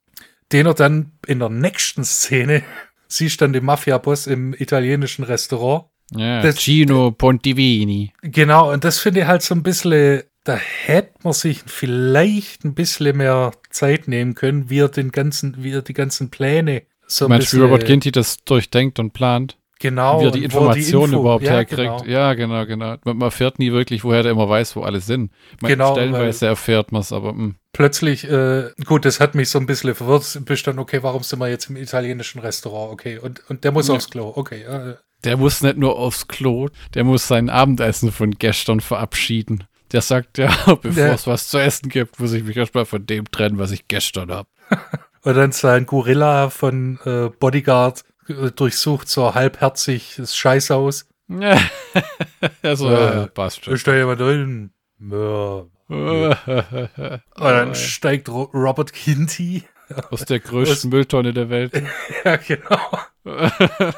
den er dann in der nächsten Szene siehst dann den Mafia-Boss im italienischen Restaurant. Ja, Das- Gino Pontivini. Genau, und das finde ich halt so ein bisschen, da hätte man sich vielleicht ein bisschen mehr Zeit nehmen können, wie er den ganzen, wie er die ganzen Pläne so ein bisschen, Robert Ginty das durchdenkt und plant? genau, wie er die Informationen Info- überhaupt ja, herkriegt. Genau. Ja, genau, genau. Man, erfährt nie wirklich, woher der immer weiß, wo alle sind. Man, Genau, stellenweise erfährt man es, aber hm. mh. Plötzlich, äh, gut, das hat mich so ein bisschen verwirrt. Bist dann, okay, warum sind wir jetzt im italienischen Restaurant? Okay, und, und der muss Ja. aufs Klo. Okay, äh, der muss nicht nur aufs Klo, der muss sein Abendessen von gestern verabschieden. Der sagt, ja, bevor Der- es was zu essen gibt, muss ich mich erstmal von dem trennen, was ich gestern habe. Und dann sein Gorilla von äh, Bodyguard äh, durchsucht so halbherzig das Scheißhaus. also, Äh, ja, passt schon. Ist da jemand drin? Ja. Und dann steigt Ro Robert Kinty. Aus der größten Mülltonne der Welt. ja, genau.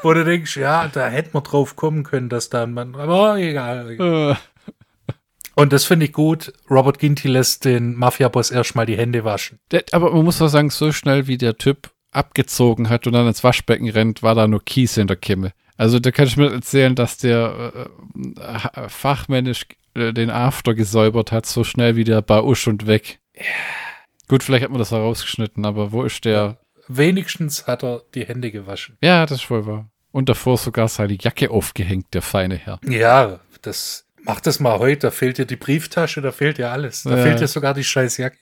Wo du denkst, ja, da hätte man drauf kommen können, dass da ein Mann. Aber egal. Äh, Und das finde ich gut. Robert Ginty lässt den Mafia-Boss erstmal die Hände waschen. der, aber man muss doch sagen, so schnell wie der Typ abgezogen hat und dann ins Waschbecken rennt, war da nur Kies in der Kimme. Also da kann ich mir erzählen, dass der äh, fachmännisch äh, den After gesäubert hat, so schnell wie der Bausch und weg. Gut, vielleicht hat man das auch rausgeschnitten, aber wo ist der? Wenigstens hat er die Hände gewaschen. Ja, das ist wohl wahr. Und davor sogar seine Jacke aufgehängt, der feine Herr. Ja, das Mach das mal heute, da fehlt dir die Brieftasche, da fehlt dir alles. Da Ja. fehlt dir sogar die Scheißjacke.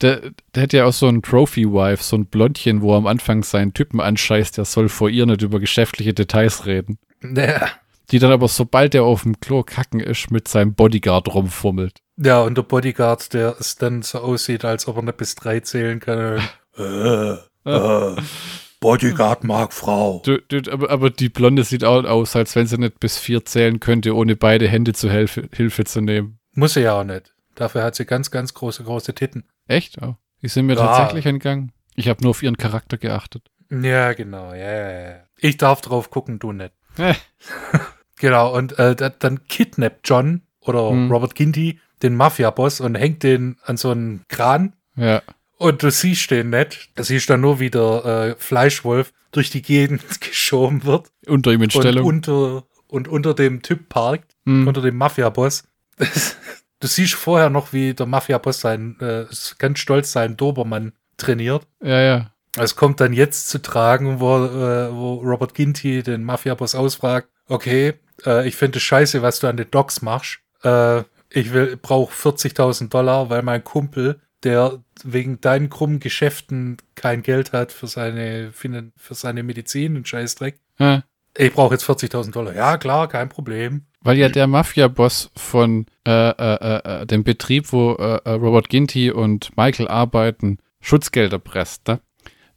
Der, der hat ja auch so ein Trophy-Wife, so ein Blondchen, wo er am Anfang seinen Typen anscheißt, der soll vor ihr nicht über geschäftliche Details reden. Ja. Die dann aber, sobald er auf dem Klo kacken ist, mit seinem Bodyguard rumfummelt. Ja, und der Bodyguard, der es dann so aussieht, als ob er nicht bis drei zählen kann. äh, äh, Bodyguard mag Frau. Du, du, aber, aber die Blonde sieht auch aus, als wenn sie nicht bis vier zählen könnte, ohne beide Hände zu Hilfe, Hilfe zu nehmen. Muss sie ja auch nicht. Dafür hat sie ganz, ganz große, große Titten. Echt? Oh. Die sind mir Ja. tatsächlich entgangen. Ich habe nur auf ihren Charakter geachtet. Ja, genau. Ja, ja, ja. Ich darf drauf gucken, du nicht. Äh. Genau, und äh, da, dann kidnappt John oder Hm. Robert Ginty den Mafia-Boss und hängt den an so einen Kran. Ja. Und du siehst den nicht. Du siehst dann nur, wie der äh, Fleischwolf durch die Gegend geschoben wird. Unter ihm in Und Stellung. unter, und unter dem Typ parkt, Hm. unter dem Mafia-Boss. Du siehst vorher noch, wie der Mafia-Boss sein, äh, ganz stolz seinen Dobermann trainiert. Ja, ja. Es kommt dann jetzt zu tragen, wo, äh, wo Robert Ginty den Mafia-Boss ausfragt, okay, äh, ich finde es scheiße, was du an den Docks machst. Äh, ich will, brauche 40.000 Dollar, weil mein Kumpel, der wegen deinen krummen Geschäften kein Geld hat für seine, für seine Medizin und Scheißdreck. ja. Ich brauche jetzt 40.000 Dollar. Ja, klar, kein Problem. Weil ja der Mafia-Boss von äh, äh, äh, äh, dem Betrieb, wo äh, äh, Robert Ginty und Michael arbeiten, Schutzgelder presst, ne?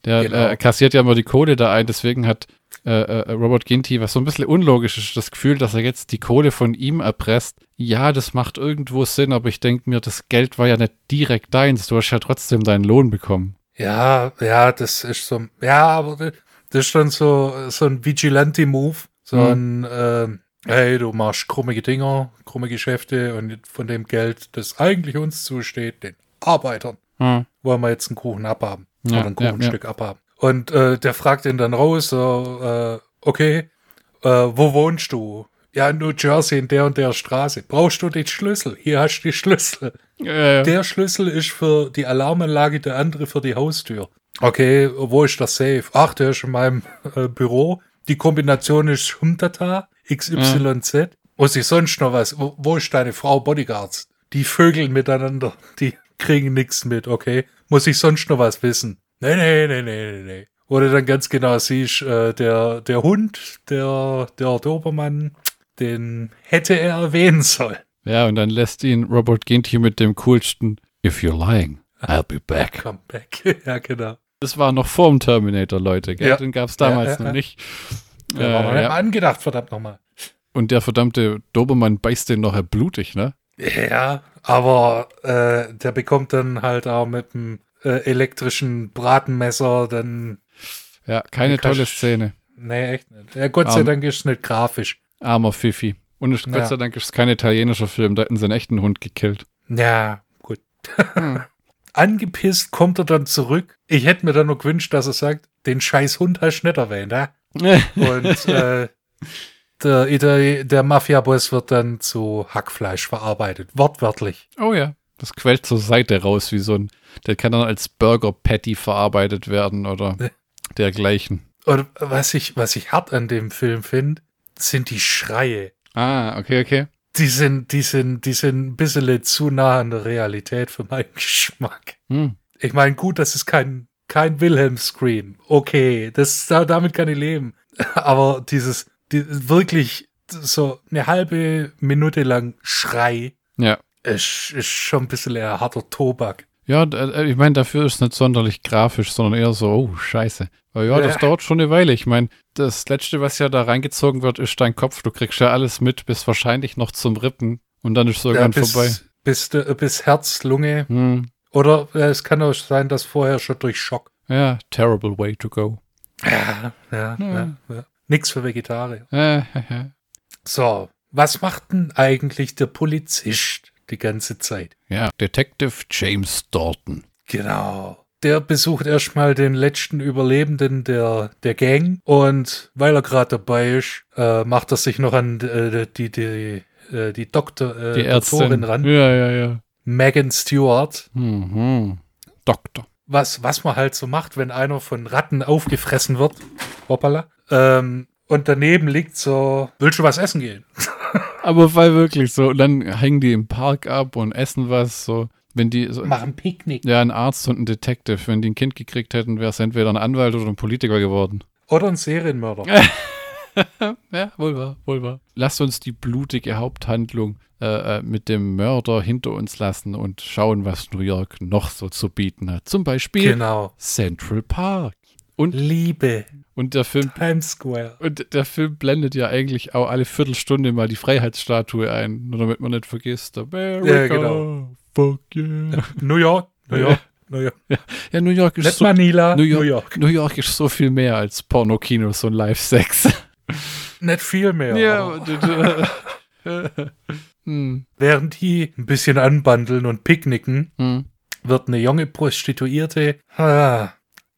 Der Genau. kassiert ja immer die Kohle da ein, deswegen hat äh, äh, Robert Ginty, was so ein bisschen unlogisch ist, das Gefühl, dass er jetzt die Kohle von ihm erpresst. Ja, das macht irgendwo Sinn, aber ich denke mir, das Geld war ja nicht direkt deins, du hast ja trotzdem deinen Lohn bekommen. Ja, ja, das ist so, ja, aber das ist schon so, so ein Vigilante-Move. So Mhm. ein, ähm, hey, du machst krummige Dinger, krumme Geschäfte und von dem Geld, das eigentlich uns zusteht, den Arbeitern, Hm. wollen wir jetzt einen Kuchen abhaben. Ja, oder ein ja, Kuchenstück abhaben. Und äh, der fragt ihn dann raus, so, äh, okay, äh, wo wohnst du? Ja, in New Jersey, in der und der Straße. Brauchst du den Schlüssel? Hier hast du die Schlüssel. Äh, Der Schlüssel ist für die Alarmanlage, der andere für die Haustür. Okay, wo ist der Safe? Ach, der ist in meinem äh, Büro. Die Kombination ist Humtata, XYZ. Muss ich sonst noch was? Wo, wo ist deine Frau Bodyguards? Die vögeln miteinander. Die kriegen nichts mit, okay? Muss ich sonst noch was wissen? Nee, nee, nee, nee, nee, nee. Du dann ganz genau siehst, äh, der, der Hund, der, der Dobermann, den hätte er erwähnen sollen. ja, und dann lässt ihn Robert Ginty mit dem coolsten If you're lying, I'll be back. Come back. ja, genau. Das war noch vorm Terminator, Leute, gell? Ja. Den gab es damals Ja, ja, noch ja. nicht. War noch Äh, nicht ja. mal angedacht, verdammt nochmal. Und der verdammte Dobermann beißt den nachher blutig, ne? Ja, aber äh, der bekommt dann halt auch mit dem äh, elektrischen Bratenmesser dann. Ja, keine kannst- tolle Szene. Nee, echt nicht. Ja, Gott sei Ähm. Dank ist es nicht grafisch. Armer Fifi. Und es, Ja. Gott sei Dank ist es kein italienischer Film, da hätten sie einen echten Hund gekillt. Ja, gut. Hm. Angepisst kommt er dann zurück. Ich hätte mir dann noch gewünscht, dass er sagt, den scheiß Hund hast du nicht erwähnt, ja? Und äh, der, Itali- der Mafia-Boss wird dann zu Hackfleisch verarbeitet. Wortwörtlich. oh ja. Das quält zur Seite raus, wie so ein. Der kann dann als Burger Patty verarbeitet werden oder Ne. dergleichen. Und was ich, was ich hart an dem Film finde, sind die Schreie. Ah, okay, okay. Die sind, die sind, die sind ein bisschen zu nah an der Realität für meinen Geschmack. Hm. Ich meine, gut, das ist kein, kein Wilhelm-Scream. Okay, das, da- damit kann ich leben. Aber dieses, die, wirklich so eine halbe Minute lang Schrei Ja. Ist, ist schon ein bisschen eher harter Tobak. Ja, äh, ich meine, dafür ist es nicht sonderlich grafisch, sondern eher so, oh, scheiße. Aber ja, das Ja. dauert schon eine Weile. Ich meine, das Letzte, was ja da reingezogen wird, ist dein Kopf. Du kriegst ja alles mit, bis wahrscheinlich noch zum Rippen. Und dann ist es irgendwann bis, vorbei. Bis, bis Herz, Lunge. Hm. Oder äh, es kann auch sein, dass vorher schon durch Schock. Ja, terrible way to go. Ja, ja, ja. ja. Nix für Vegetarier. So, was macht denn eigentlich der Polizist die ganze Zeit? ja, Detective James Dalton. Genau. Der besucht erstmal den letzten Überlebenden der, der Gang und weil er gerade dabei ist, äh, macht er sich noch an äh, die, die, äh, die Doktor, äh, Die Ärztin. Doktorin ran. Ja, ja, ja. Megan Stewart. Mhm. Doktor. Was, was man halt so macht, wenn einer von Ratten aufgefressen wird. Hoppala. Ähm, und daneben liegt so, willst du was essen gehen? Aber weil wirklich so. Und dann hängen die im Park ab und essen was. So, wenn die. So, Machen Picknick. ja, ein Arzt und ein Detective. Wenn die ein Kind gekriegt hätten, wäre es entweder ein Anwalt oder ein Politiker geworden. Oder ein Serienmörder. Ja, wohl wahr, wohl wahr. Lasst uns die blutige Haupthandlung äh, äh, mit dem Mörder hinter uns lassen und schauen, was New York noch so zu bieten hat. Zum Beispiel Genau. Central Park. Und, Liebe. und der Film Times Square. und der Film blendet ja eigentlich auch alle Viertelstunde mal die Freiheitsstatue ein, nur damit man nicht vergisst. America, Ja, genau. fuck yeah. New York. New York. New York. Ja, New York ist Nicht so, Manila. New New York, York. New York ist so viel mehr als Pornokinos und Live-Sex. Nicht viel mehr. Ja, hm. Während die ein bisschen anbandeln und picknicken, Hm. wird eine junge Prostituierte ah,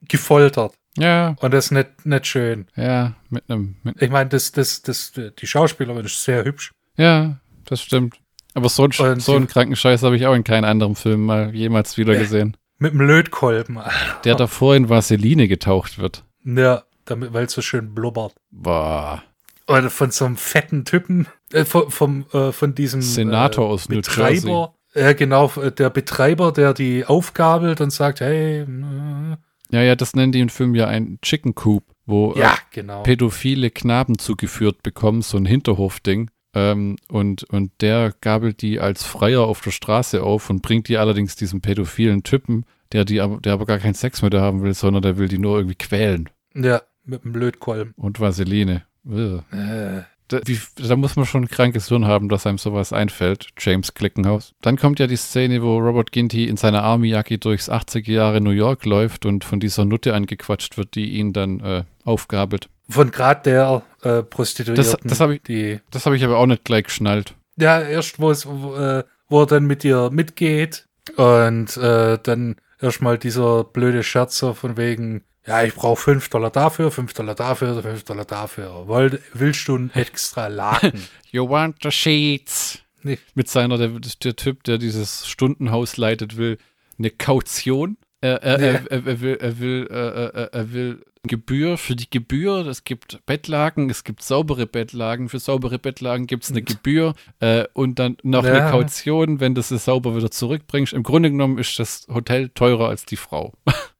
gefoltert. Ja, Und das ist nicht, nicht schön. ja, mit einem, mit, Ich meine, das, das, das, die Schauspielerin ist sehr hübsch. ja, das stimmt. Aber so, ein, so einen kranken Scheiß habe ich auch in keinem anderen Film mal jemals wieder gesehen. Mit dem Lötkolben. Der davor in Vaseline getaucht wird. Ja, damit, weil es so schön blubbert. Boah. Oder von so einem fetten Typen, äh, von, vom, äh, von diesem Senator äh, aus New Betreiber. Ja, genau, der Betreiber, der die aufgabelt und sagt, hey, äh, Ja, ja, das nennen die im Film ja ein Chicken Coop, wo äh, ja, genau. pädophile Knaben zugeführt bekommen, so ein Hinterhofding. Ähm, und, und der gabelt die als Freier auf der Straße auf und bringt die allerdings diesem pädophilen Typen, der, die, aber- der aber gar keinen Sex mit der haben will, sondern der will die nur irgendwie quälen. Ja, mit dem Lötkolben. Und Vaseline. Äh, Da, wie, da muss man schon ein krankes Hirn haben, dass einem sowas einfällt. James Klickenhaus. Dann kommt ja die Szene, wo Robert Ginty in seiner Army-Jacke durchs 80er Jahre New York läuft und von dieser Nutte angequatscht wird, die ihn dann äh, aufgabelt. von gerade der äh, Prostituierten. Das- das hab ich- die, Das habe ich aber auch nicht gleich geschnallt. ja, erst wo es, wo, äh, wo er dann mit ihr mitgeht und äh, dann erstmal dieser blöde Scherz so von wegen, ja, ich brauche 5 Dollar dafür, 5 Dollar dafür, 5 Dollar dafür. Wollt, willst du einen extra Laken? You want the sheets? Nee. Mit seiner, der, der Typ, der dieses Stundenhaus leitet, will eine Kaution. Er, er, Ja. er, will, er will, äh, äh, er will Gebühr für die Gebühr. Es gibt Bettlaken, es gibt saubere Bettlaken. Für saubere Bettlaken gibt es eine Gebühr äh, und dann noch eine Ja. Kaution, wenn du es sauber wieder zurückbringst. Im Grunde genommen ist das Hotel teurer als die Frau.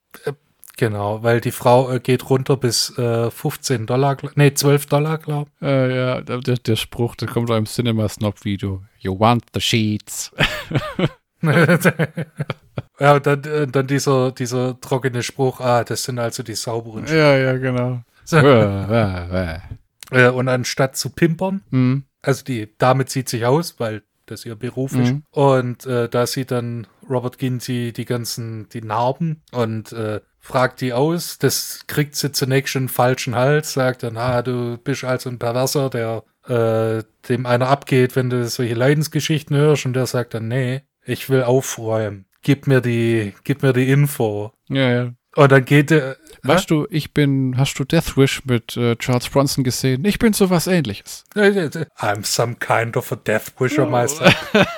genau, weil die Frau äh, geht runter bis äh, 15 Dollar, nee, 12 Dollar, glaub. Äh, ja, der, der Spruch, der kommt auch im Cinema Snob Video. You want the sheets. ja, und dann, äh, dann dieser, dieser trockene Spruch, ah, das sind also die sauberen ja, ja, genau. So. Äh. Äh, und anstatt zu pimpern, Hm. also die Dame zieht sich aus, weil das ihr Beruf ist. Mhm. Und äh, da sieht dann Robert Ginty die ganzen, die Narben und äh, fragt die aus. Das kriegt sie zunächst schon einen falschen Hals, sagt dann, ah, du bist also ein Perverser, der äh, dem einer abgeht, wenn du solche Leidensgeschichten hörst. Und der sagt dann, nee, ich will aufräumen. Gib mir die, gib mir die Info. Ja, ja. Und dann geht der, Weißt du, ich bin, hast du Death Wish mit äh, Charles Bronson gesehen? Ich bin sowas ähnliches. I'm some kind of a death wisher myself.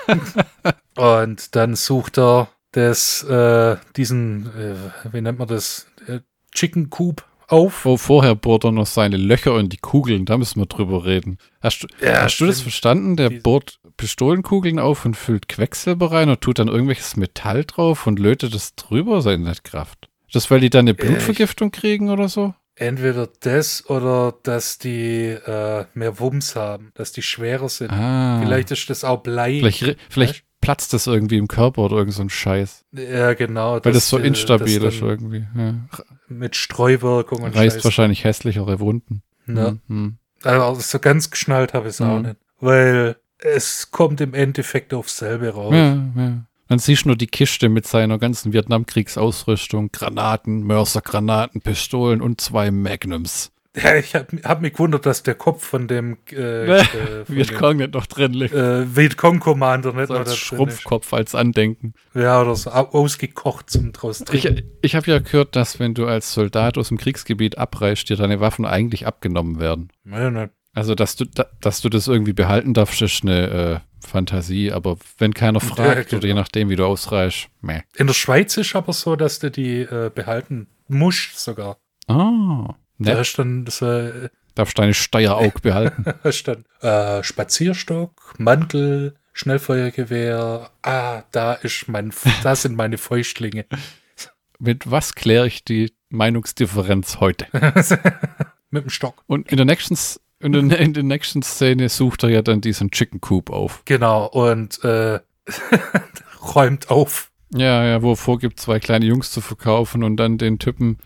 Und dann sucht er das, äh, diesen, äh, wie nennt man das, äh, Chicken Coop auf. Wo vorher bohrt er noch seine Löcher in die Kugeln, da müssen wir drüber reden. Hast du, Ja, hast du das verstanden? Der Die- bohrt Pistolenkugeln auf und füllt Quecksilber rein und tut dann irgendwelches Metall drauf und lötet es drüber, seine Nettkraft. Das, weil die dann eine Äh, ich- Blutvergiftung kriegen oder so? Entweder das oder dass die äh, mehr Wumms haben, dass die schwerer sind. Ah. Vielleicht ist das auch Blei. Vielleicht, vielleicht platzt das irgendwie im Körper oder irgend so ein Scheiß. Ja, genau. Weil das, so äh, instabil das ist irgendwie. Ja. Mit Streuwirkung und Reißt Scheiß. wahrscheinlich hässlichere Wunden. Ja. Hm, hm. Also so ganz geschnallt habe ich es auch Mhm. nicht. Weil es kommt im Endeffekt aufs selbe raus. Ja, ja. Dann siehst du nur die Kiste mit seiner ganzen Vietnamkriegsausrüstung, Granaten, Mörsergranaten, Pistolen und zwei Magnums. Ja, ich habe hab mich gewundert, dass der Kopf von dem äh, äh, Vietcong nicht noch drin liegt. äh, Vietcong-Commander nicht So als. Schrumpfkopf als Andenken. Ja, oder so au- ausgekocht zum draus Ich, trinken. ich habe ja gehört, dass wenn du als Soldat aus dem Kriegsgebiet abreißt, dir deine Waffen eigentlich abgenommen werden. Ja, ne. Also, dass du, da, dass du das irgendwie behalten darfst, ist eine äh, Fantasie. Aber wenn keiner fragt genau. oder je nachdem, wie du ausreichst, meh. In der Schweiz ist aber so, dass du die äh, behalten musst sogar. Ah, Da nett. ist dann so, äh, Darfst deine Steueraug behalten. Stand, äh, Spazierstock, Mantel, Schnellfeuergewehr. Ah, da ist mein, da sind meine Fäustlinge. Mit was kläre ich die Meinungsdifferenz heute? Mit dem Stock. Und in der nächsten, in der, in der nächsten Szene sucht er ja dann diesen Chicken Coop auf. Genau, und äh, räumt auf. Ja, ja, wo er vorgibt, zwei kleine Jungs zu verkaufen und dann den Typen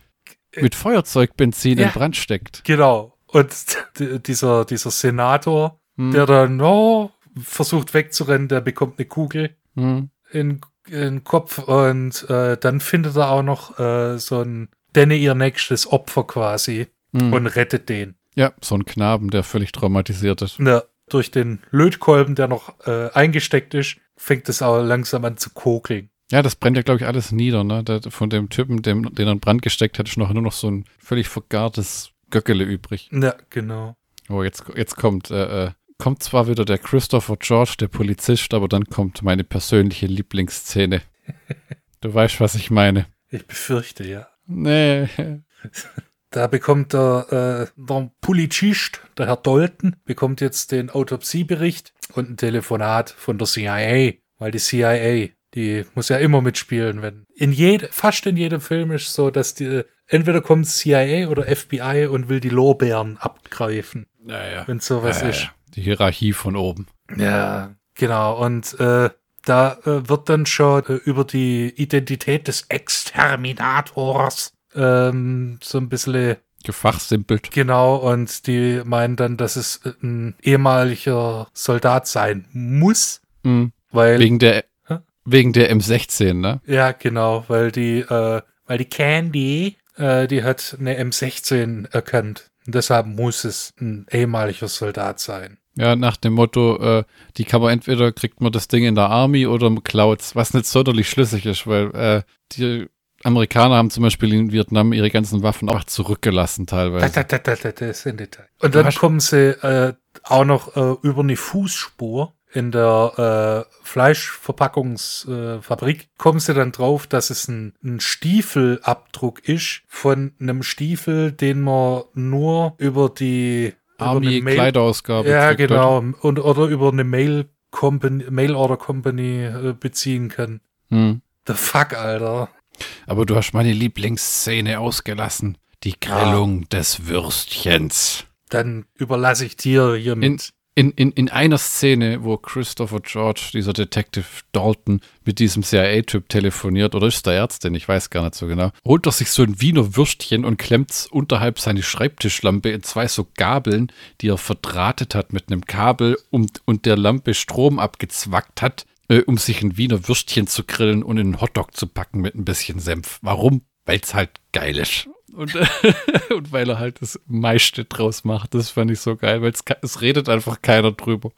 mit Feuerzeugbenzin Ja. in Brand steckt. Genau. Und dieser, dieser Senator, Hm. der dann oh, versucht wegzurennen, der bekommt eine Kugel Hm. in, in den Kopf und äh, dann findet er auch noch äh, so ein, denne ihr nächstes Opfer quasi Hm. und rettet den. Ja, so ein Knaben, der völlig traumatisiert ist. Ja, durch den Lötkolben, der noch äh, eingesteckt ist, fängt es auch langsam an zu kokeln. Ja, das brennt ja, glaube ich, alles nieder, ne? Der, von dem Typen, dem, den er in Brand gesteckt hat, ist noch nur noch so ein völlig vergartes Göckele übrig. Ja, genau. Oh, jetzt, jetzt kommt, äh, äh, kommt zwar wieder der Christopher George, der Polizist, aber dann kommt meine persönliche Lieblingsszene. Du weißt, was ich meine. Ich befürchte, ja. Nee. Da bekommt der, äh, der Polizist, der Herr Dalton, bekommt jetzt den Autopsiebericht und ein Telefonat von der CIA, weil die CIA, die muss ja immer mitspielen, wenn in jede, fast in jedem Film ist so, dass die entweder kommt CIA oder FBI und will die Lorbeeren abgreifen, Naja. wenn sowas ja, ist. Die Hierarchie von oben. Ja, genau. Und äh, da äh, wird dann schon äh, über die Identität des Exterminators ähm, so ein bisschen Gefachsimpelt. genau. Und die meinen dann, dass es ein ehemaliger Soldat sein muss, Hm. weil Wegen der? Wegen der M16, ne? ja genau, weil die äh, weil die Candy äh, die hat eine M16 erkannt. Und deshalb muss es ein ehemaliger Soldat sein. Ja, nach dem Motto, äh, die kann man entweder kriegt man das Ding in der Army oder man klaut's, was nicht sonderlich schlüssig ist, weil äh, die Amerikaner haben zum Beispiel in Vietnam ihre ganzen Waffen auch zurückgelassen Da, teilweise. da, da, da, da, das ist ein Detail. Und dann kommen sie äh, auch noch äh, über eine Fußspur in der äh, Fleischverpackungsfabrik. Äh, kommen sie dann drauf, dass es ein, ein Stiefelabdruck ist von einem Stiefel, den man nur über die über Army Mail- Kleiderausgabe. ja genau und oder über eine Mail Company, Mail Order Company äh, beziehen kann. Hm. The fuck, Alter. Aber du hast meine Lieblingsszene ausgelassen. Die Grillung des Würstchens. Dann überlasse ich dir hier In, mit. In, in, in einer Szene, wo Christopher George, dieser Detective Dalton, mit diesem CIA-Typ telefoniert, oder ist der Ärztin, ich weiß gar nicht so genau, holt er sich so ein Wiener Würstchen und klemmt's unterhalb seine Schreibtischlampe in zwei so Gabeln, die er verdrahtet hat mit einem Kabel und, und der Lampe Strom abgezwackt hat, äh, um sich ein Wiener Würstchen zu grillen und in einen Hotdog zu packen mit ein bisschen Senf. Warum? Weil's halt geil ist. Und, äh, und weil er halt das meiste draus macht. Das fand ich so geil, weil es, es redet einfach keiner drüber.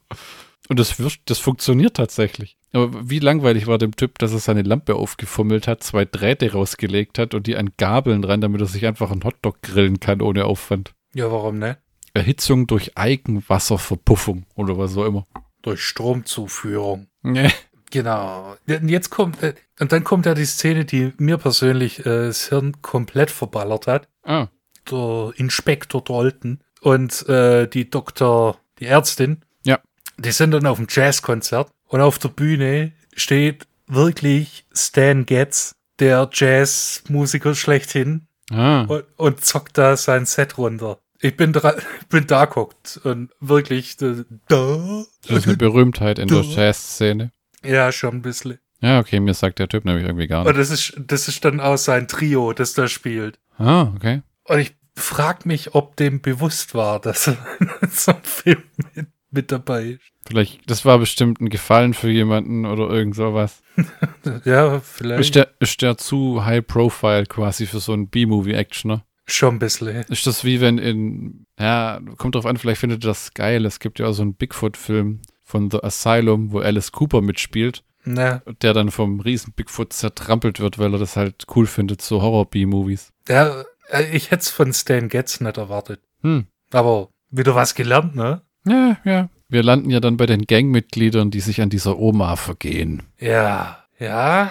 Und das, das funktioniert tatsächlich. Aber wie langweilig war dem Typ, dass er seine Lampe aufgefummelt hat, zwei Drähte rausgelegt hat und die an Gabeln dran, damit er sich einfach einen Hotdog grillen kann ohne Aufwand. Ja, warum ne? Erhitzung durch Eigenwasserverpuffung oder was auch immer. Durch Stromzuführung. Nee. Genau. Und jetzt kommt, äh, und dann kommt ja die Szene, die mir persönlich äh, das Hirn komplett verballert hat. Ah, Der Inspektor Dalton und äh, die Doktor, die Ärztin. Ja. Die sind dann auf dem Jazzkonzert und auf der Bühne steht wirklich Stan Getz, der Jazzmusiker schlechthin, ah. und, und zockt da sein Set runter. Ich bin, dra bin da guckt und wirklich äh, da. Das ist eine Berühmtheit in der Du- Jazz-Szene. Ja, schon ein bisschen. Ja, okay, mir sagt der Typ nämlich irgendwie gar Und nicht. das ist, das ist dann auch sein Trio, das da spielt. Ah, okay. Und ich frag mich, ob dem bewusst war, dass er in so einem Film mit, mit dabei ist. Vielleicht, das war bestimmt ein Gefallen für jemanden oder irgend sowas. Ja, Ist vielleicht der, ist der zu high profile quasi für so einen B-Movie-Actioner? schon ein bisschen. Ist das wie wenn in, ja, kommt drauf an, vielleicht findet ihr das geil. Es gibt ja auch so einen Bigfoot-Film von The Asylum, wo Alice Cooper mitspielt, Na, der dann vom riesen Bigfoot zertrampelt wird, weil er das halt cool findet, so Horror-B-Movies. ja, äh, ich hätte es von Stan Getz nicht erwartet. Hm. Aber wieder was gelernt, ne? Ja, ja. Wir landen ja dann bei den Gangmitgliedern, die sich an dieser Oma vergehen. Ja, ja.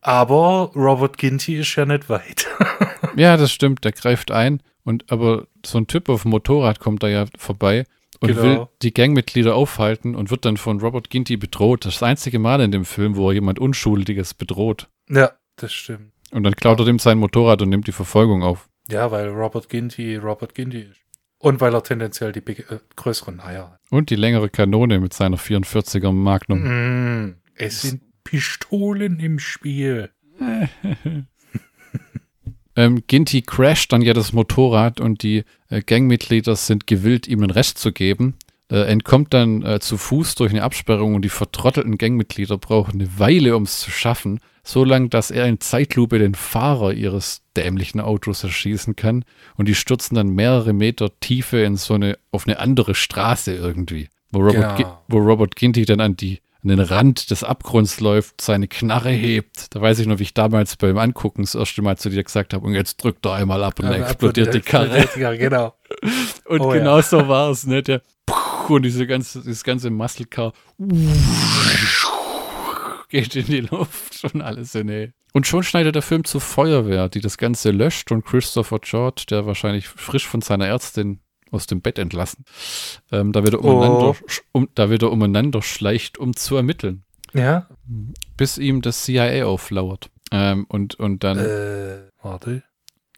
Aber Robert Ginty ist ja nicht weit. Ja, das stimmt, der greift ein Und aber so ein Typ auf dem Motorrad kommt da ja vorbei und Genau. will die Gangmitglieder aufhalten und wird dann von Robert Ginty bedroht. Das ist das einzige Mal in dem Film, wo er jemand Unschuldiges bedroht. Ja, das stimmt. Und dann klaut er dem sein Motorrad und nimmt die Verfolgung auf. Ja, weil Robert Ginty Robert Ginty ist. Und weil er tendenziell die big, äh, größeren Eier hat. Und die längere Kanone mit seiner 44er Magnum. Mm, es sind Pistolen im Spiel. Ähm, Ginty crasht dann ja das Motorrad und die äh, Gangmitglieder sind gewillt, ihm den Rest zu geben. Äh, entkommt dann äh, zu Fuß durch eine Absperrung und die vertrottelten Gangmitglieder brauchen eine Weile, um es zu schaffen. So lang, dass er in Zeitlupe den Fahrer ihres dämlichen Autos erschießen kann und die stürzen dann mehrere Meter Tiefe in so eine, auf eine andere Straße irgendwie. Wo Robert, Genau. Wo Robert Ginty dann an die an den Rand des Abgrunds läuft, seine Knarre hebt. Da weiß ich noch, wie ich damals beim Angucken das erste Mal zu dir gesagt habe, und jetzt drückt er einmal ab und dann explodiert die Karre. Explodiert die Karre, genau. Und Oh ja. genau so war es, ne? Der und diese ganze, dieses ganze Muscle Car geht in die Luft und alles in Nähe. Und schon schneidet der Film zur Feuerwehr, die das Ganze löscht und Christopher George, der wahrscheinlich frisch von seiner Ärztin aus dem Bett entlassen, ähm, da wieder umeinander, sch- um, da wieder umeinander schleicht, um zu ermitteln, Ja, bis ihm das CIA auflauert. Ähm, und, und dann, äh, warte.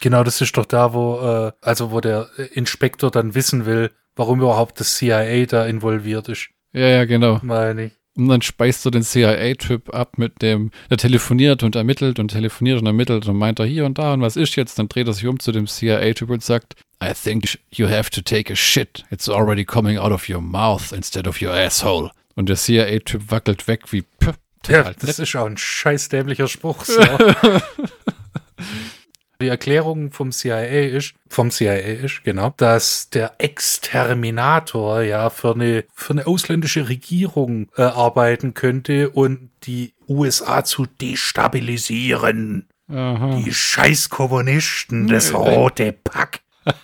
Genau, das ist doch da, wo, äh, also wo der äh, Inspektor dann wissen will, warum überhaupt das CIA da involviert ist, ja, ja, genau. meine ich. Und dann speist er den CIA-Typ ab mit dem, der telefoniert und ermittelt und telefoniert und ermittelt und meint er hier und da und was ist jetzt? Dann dreht er sich um zu dem CIA-Typ und sagt, I think you have to take a shit. It's already coming out of your mouth instead of your asshole. Und der CIA-Typ wackelt weg wie, pff, Ja, das ist auch ein scheiß dämlicher Spruch. So. Die Erklärung vom CIA ist, vom CIA ist, genau, dass der Exterminator ja für eine, für eine ausländische Regierung äh, arbeiten könnte und die USA zu destabilisieren. Aha. Die scheiß Kommunisten, das rote Pack.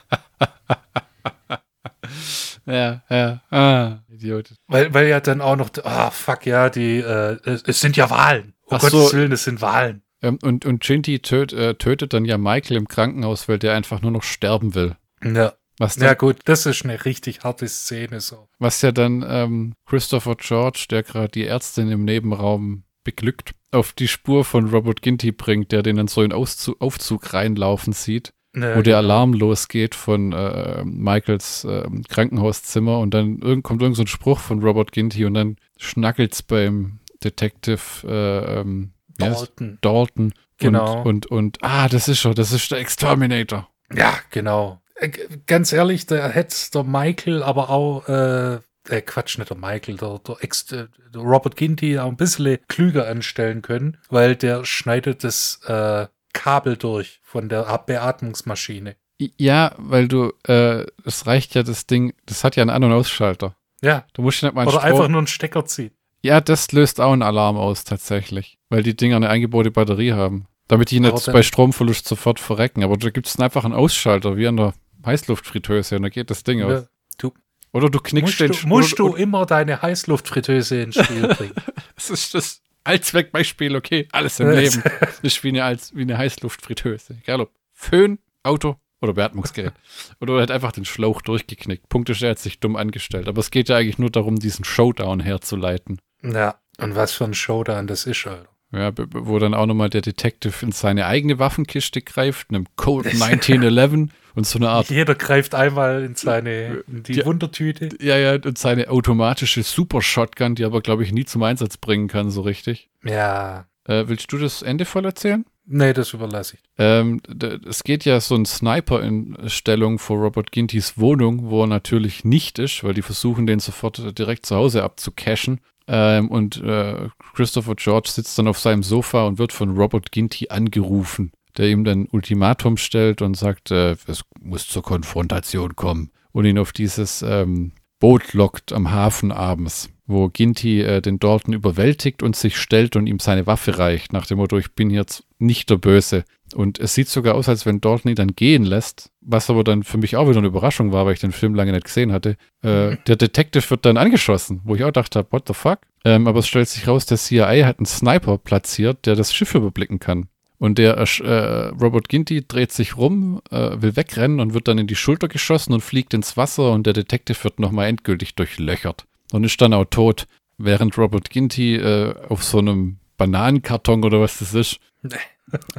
Ja, ja, ah, Idiot. Weil, weil ja dann auch noch, ah, fuck, ja, die, äh, es, sind ja Wahlen. Um Ach so. Gottes Willen, es sind Wahlen. Ähm, und, und Ginty töt, äh, tötet dann ja Michael im Krankenhaus, weil der einfach nur noch sterben will. Ja. Was dann Ja, gut, das ist eine richtig harte Szene so. Was ja dann ähm, Christopher George, der gerade die Ärztin im Nebenraum beglückt, auf die Spur von Robert Ginty bringt, der den dann so in Auszu Aufzug reinlaufen sieht, Ja, wo der genau. Alarm losgeht von äh, Michaels ähm, Krankenhauszimmer und dann irgend, kommt irgend so ein Spruch von Robert Ginty und dann schnackelt's beim Detective äh, ähm, wie heißt- Dalton. Dalton Genau. und, und, und ah, das ist schon, das ist der Exterminator. Ja, genau. Äh, Ganz ehrlich, da hätte der Michael aber auch, äh, äh, Quatsch, nicht der Michael, der, der, Ex, äh, der Robert Ginty auch ein bisschen klüger anstellen können, weil der schneidet das äh, Kabel durch von der Beatmungsmaschine. Ja, weil du, äh, es reicht ja das Ding, das hat ja einen An- und Ausschalter. Ja, Du musst nicht mal einen oder Strom- einfach nur einen Stecker ziehen. Ja, das löst auch einen Alarm aus, tatsächlich. Weil die Dinger eine eingebaute Batterie haben. Damit die nicht bei Stromverlust sofort verrecken. Aber da gibt es einfach einen Ausschalter, wie an der Heißluftfritteuse, und da geht das Ding aus. Ja, du, Oder du knickst musst den du, musst oder, du immer deine Heißluftfritteuse ins Spiel bringen. Das ist das Allzweckbeispiel, okay. Alles im Leben ist wie eine, als, wie eine Heißluftfritteuse. Egal ob Föhn, Auto oder Beatmungsgerät. oder er hat einfach den Schlauch durchgeknickt. Punkt ist, er hat sich dumm angestellt. Aber es geht ja eigentlich nur darum, diesen Showdown herzuleiten. ja, und was für ein Showdown das ist, Alter. Ja, wo dann auch nochmal der Detective in seine eigene Waffenkiste greift, einem Code 1911 und so eine Art, Jeder greift einmal in seine in die Ja. Wundertüte. ja, ja, und seine automatische Super-Shotgun, die aber, glaube ich, nie zum Einsatz bringen kann, so richtig. Ja, Äh, willst du das Ende voll erzählen? nee, das überlasse ich. Ähm, es geht ja so ein Sniper in Stellung vor Robert Gintys Wohnung, wo er natürlich nicht ist, weil die versuchen, den sofort direkt zu Hause abzucachen. Ähm, und äh, Christopher George sitzt dann auf seinem Sofa und wird von Robert Ginty angerufen, der ihm dann Ultimatum stellt und sagt, äh, es muss zur Konfrontation kommen und ihn auf dieses ähm, Boot lockt am Hafen abends, wo Ginty äh, den Dalton überwältigt und sich stellt und ihm seine Waffe reicht, nach dem Motto, ich bin jetzt nicht der Böse. Und es sieht sogar aus, als wenn Dalton ihn dann gehen lässt, was aber dann für mich auch wieder eine Überraschung war, weil ich den Film lange nicht gesehen hatte. Äh, der Detective wird dann angeschossen, wo ich auch dachte, what the fuck? Ähm, aber es stellt sich raus, der CIA hat einen Sniper platziert, der das Schiff überblicken kann. Und der äh, Robert Ginty dreht sich rum, äh, will wegrennen und wird dann in die Schulter geschossen und fliegt ins Wasser und der Detective wird nochmal endgültig durchlöchert und ist dann auch tot, während Robert Ginty äh, auf so einem Bananenkarton oder was das ist,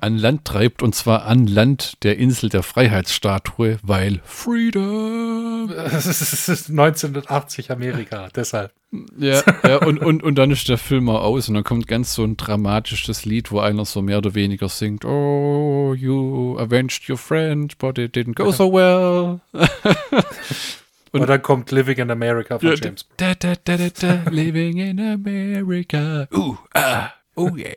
an Land treibt und zwar an Land der Insel der Freiheitsstatue, weil Freedom. Das ist 1980 Amerika, deshalb. Ja, ja und, und, und dann ist der Film mal aus und dann kommt ganz so ein dramatisches Lied, wo einer so mehr oder weniger singt, Oh, you avenged your friend, but it didn't go so well. Und, dann kommt Living in America von James da, da, da, da, da, Living in America. Uh, ah, oh yeah.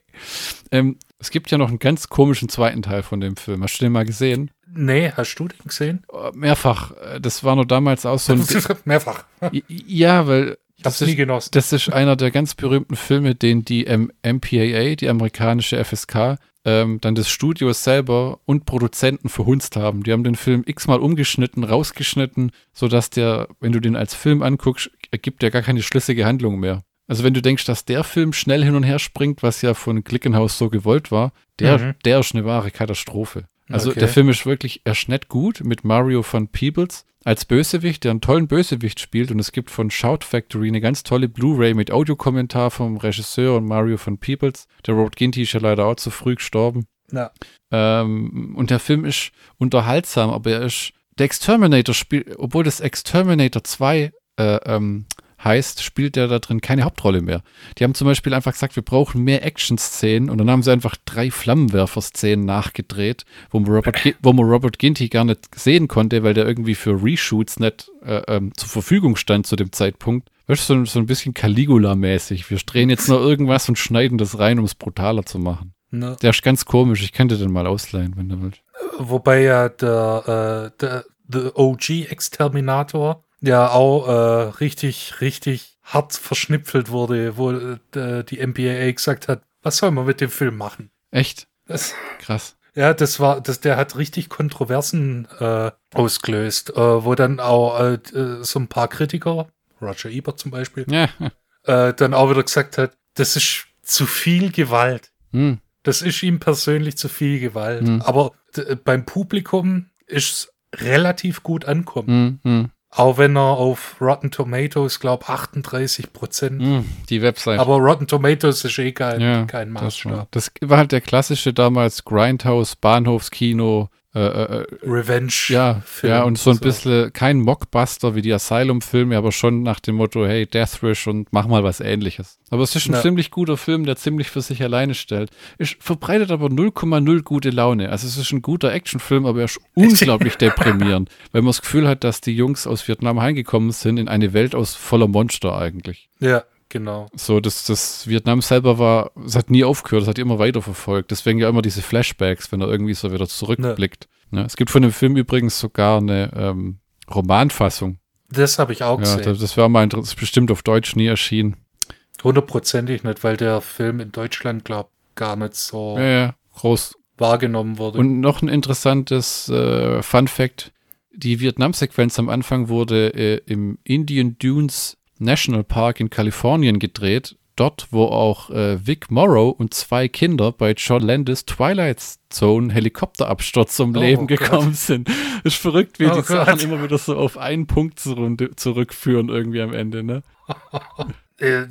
ähm, es gibt ja noch einen ganz komischen zweiten Teil von dem Film. Hast du den mal gesehen? Nee, hast du den gesehen? Mehrfach. Das war nur damals auch so ein. Mehrfach. ja, weil. Ich hab's nie genossen. Das ist einer der ganz berühmten Filme, den die ähm, MPAA, die amerikanische FSK, ähm, dann das Studio selber und Produzenten verhunzt haben. Die haben den Film x-mal umgeschnitten, rausgeschnitten, sodass der, wenn du den als Film anguckst, ergibt der gar keine schlüssige Handlung mehr. Also wenn du denkst, dass der Film schnell hin und her springt, was ja von Glickenhaus so gewollt war, der, mhm. der ist eine wahre Katastrophe. Also okay. der Film ist wirklich erst nett gut mit Mario von Peebles als Bösewicht, der einen tollen Bösewicht spielt und es gibt von Shout Factory eine ganz tolle Blu-ray mit Audiokommentar vom Regisseur und Mario von Peebles. Der Robert Ginty ist ja leider auch zu früh gestorben. Ja. Ähm, und der Film ist unterhaltsam, aber er ist der Exterminator spielt, obwohl das Exterminator 2 äh, ähm, heißt, spielt er da drin keine Hauptrolle mehr. Die haben zum Beispiel einfach gesagt, wir brauchen mehr Action-Szenen und dann haben sie einfach drei Flammenwerfer-Szenen nachgedreht, wo man, Robert, wo man Robert Ginty gar nicht sehen konnte, weil der irgendwie für Reshoots nicht äh, ähm, zur Verfügung stand zu dem Zeitpunkt. Weißt du, so, so ein bisschen Caligula-mäßig. Wir drehen jetzt noch irgendwas und schneiden das rein, um es brutaler zu machen. Ne. Der ist ganz komisch. Ich könnte den mal ausleihen, wenn du willst. Wobei ja der, äh, der, der OG-Exterminator ja auch äh, richtig, richtig hart verschnipfelt wurde, wo äh, die MPAA gesagt hat, was soll man mit dem Film machen? Echt? Das, Krass. Ja, das war, das, der hat richtig Kontroversen äh, ausgelöst, äh, wo dann auch äh, so ein paar Kritiker, Roger Ebert zum Beispiel, ja. äh, dann auch wieder gesagt hat, das ist zu viel Gewalt. Hm. Das ist ihm persönlich zu viel Gewalt. Hm. Aber beim Publikum ist es relativ gut ankommen. Hm, hm. Auch wenn er auf Rotten Tomatoes, glaube 38 Prozent. Mm, die Website. Aber Rotten Tomatoes ist eh kein, ja, kein Maßstab. Das war, das war halt der klassische damals Grindhouse, Bahnhofskino, äh, äh, äh, Revenge. Ja, Film ja, und so ein so. bisschen kein Mockbuster wie die Asylum-Filme, aber schon nach dem Motto, hey, Deathwish und mach mal was ähnliches. Aber es ist ein ja. ziemlich guter Film, der ziemlich für sich alleine stellt. Ist, verbreitet aber 0,0 gute Laune. Also es ist ein guter Actionfilm, aber er ist unglaublich deprimierend, weil man das Gefühl hat, dass die Jungs aus Vietnam heimgekommen sind in eine Welt aus voller Monster eigentlich. Ja. Genau. So, das, das Vietnam selber war, es hat nie aufgehört, es hat immer weiter verfolgt. Deswegen ja immer diese Flashbacks, wenn er irgendwie so wieder zurückblickt. Ja. Ja, es gibt von dem Film übrigens sogar eine ähm, Romanfassung. Das habe ich auch ja, gesehen. Das, das wäre mal das bestimmt auf Deutsch nie erschienen. Hundertprozentig nicht, weil der Film in Deutschland, glaube gar nicht so ja, ja, groß wahrgenommen wurde. Und noch ein interessantes äh, Fun Fact: Die Vietnam-Sequenz am Anfang wurde äh, im Indian Dunes National Park in Kalifornien gedreht. Dort, wo auch äh, Vic Morrow und zwei Kinder bei John Landis Twilight Zone Helikopterabsturz zum oh, Leben gekommen Gott. sind. Ist verrückt, wie oh, die Gott. Sachen immer wieder so auf einen Punkt zurückführen irgendwie am Ende, ne? Äh,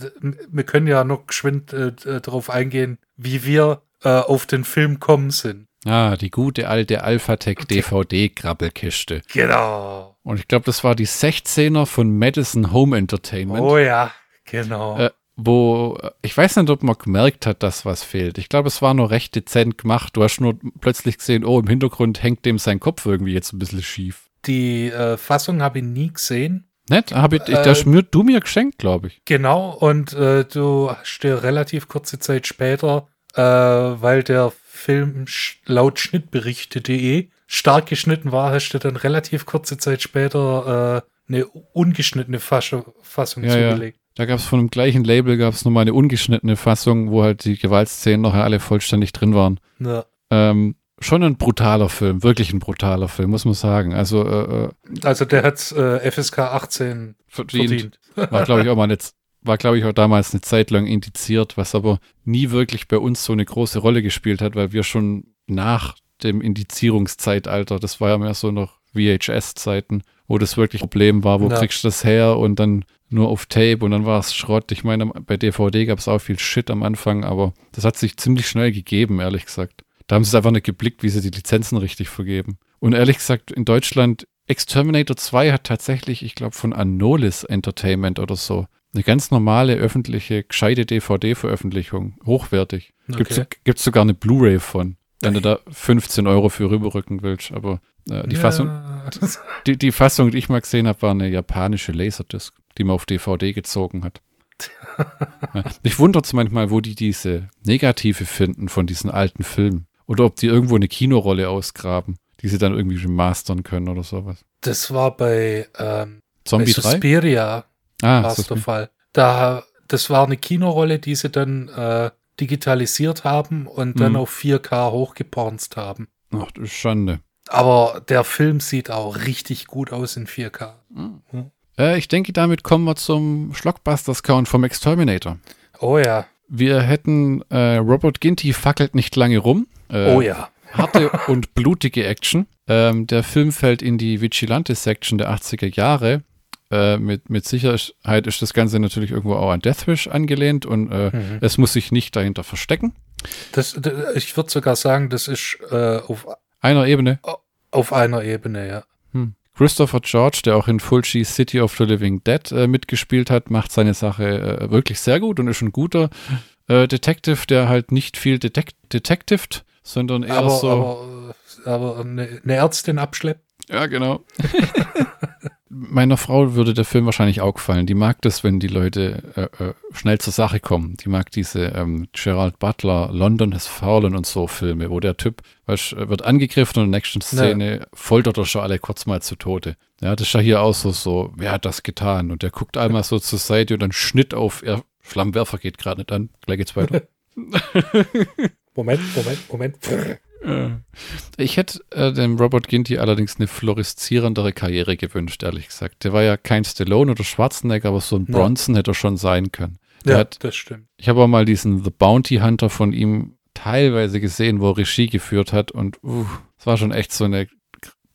wir können ja noch geschwind äh, darauf eingehen, wie wir äh, auf den Film kommen sind. Ah, die gute alte Alphatec DVD-Grabbelkiste. Genau. Und ich glaube, das war die 16er von Madison Home Entertainment. Oh ja, genau. Äh, wo, ich weiß nicht, ob man gemerkt hat, dass was fehlt. Ich glaube, es war nur recht dezent gemacht. Du hast nur plötzlich gesehen, oh, im Hintergrund hängt dem sein Kopf irgendwie jetzt ein bisschen schief. Die äh, Fassung habe ich nie gesehen. Nett, habe ich, äh, das mir, du mir geschenkt, glaube ich. Genau, und äh, du hast dir relativ kurze Zeit später, äh, weil der Film laut Schnittberichte.de stark geschnitten war, hast du dann relativ kurze Zeit später äh, eine ungeschnittene Fasche, Fassung ja, zugelegt. Ja. Da gab es von dem gleichen Label gab es nochmal eine ungeschnittene Fassung, wo halt die Gewaltszenen nachher alle vollständig drin waren. Ja. Ähm, schon ein brutaler Film, wirklich ein brutaler Film, muss man sagen. Also, äh, äh also der hat äh, FSK 18 verdient. verdient. War, glaube ich, auch mal eine war, glaube ich, auch damals eine Zeit lang indiziert, was aber nie wirklich bei uns so eine große Rolle gespielt hat, weil wir schon nach dem Indizierungszeitalter, das war ja mehr so noch VHS-Zeiten, wo das wirklich ein Problem war, wo ja. kriegst du das her und dann nur auf Tape und dann war es Schrott. Ich meine, bei DVD gab es auch viel Shit am Anfang, aber das hat sich ziemlich schnell gegeben, ehrlich gesagt. Da haben sie es einfach nicht geblickt, wie sie die Lizenzen richtig vergeben. Und ehrlich gesagt, in Deutschland, Exterminator 2 hat tatsächlich, ich glaube, von Anolis Entertainment oder so, eine ganz normale, öffentliche, gescheite DVD-Veröffentlichung. Hochwertig. Okay. Gibt es sogar eine Blu-ray von, wenn du da 15 Euro für rüberrücken willst. Aber äh, die, ja. Fassung, die, die Fassung, die ich mal gesehen habe, war eine japanische Laserdisc, die man auf DVD gezogen hat. Mich wundert es manchmal, wo die diese Negative finden von diesen alten Filmen. Oder ob die irgendwo eine Kinorolle ausgraben, die sie dann irgendwie mastern können oder sowas. Das war bei, ähm, Zombie bei Suspiria ah, war es der Fall. Da, das war eine Kinorolle, die sie dann äh, digitalisiert haben und dann mhm. auf 4K hochgepornst haben. Ach, das ist Schande. Aber der Film sieht auch richtig gut aus in 4K. Mhm. Hm. Äh, ich denke, damit kommen wir zum Schlockbusters-Count vom Exterminator. Oh ja. Wir hätten äh, Robert Ginty fackelt nicht lange rum. Äh, oh ja. harte und blutige Action. Ähm, der Film fällt in die Vigilante-Section der 80er Jahre. Äh, mit, mit Sicherheit ist das Ganze natürlich irgendwo auch an Deathwish angelehnt und äh, mhm. es muss sich nicht dahinter verstecken. Das, ich würde sogar sagen, das ist äh, auf einer Ebene. Auf einer Ebene, ja. Hm. Christopher George, der auch in Fulci City of the Living Dead äh, mitgespielt hat, macht seine Sache äh, wirklich sehr gut und ist ein guter Detective, der halt nicht viel detect detectived, sondern eher aber, so. Aber, aber eine, eine Ärztin abschleppt. Ja, genau. Meiner Frau würde der Film wahrscheinlich auch gefallen. Die mag das, wenn die Leute äh, äh, schnell zur Sache kommen. Die mag diese ähm, Gerald Butler, London has fallen und so Filme, wo der Typ weißt, wird angegriffen und in der nächsten Szene ja. foltert er schon alle kurz mal zu Tode. Ja, das ist ja hier auch so, so, wer hat das getan? Und der guckt einmal so zur Seite und dann Schnitt auf, er, Flammenwerfer geht gerade nicht an. Gleich geht's weiter. Moment, Moment, Moment. Ich hätte äh, dem Robert Ginty allerdings eine floreszierendere Karriere gewünscht, ehrlich gesagt. Der war ja kein Stallone oder Schwarzenegger, aber so ein Bronson ja. hätte er schon sein können. Der ja, hat, das stimmt. Ich habe auch mal diesen The Bounty Hunter von ihm teilweise gesehen, wo er Regie geführt hat und es war schon echt so eine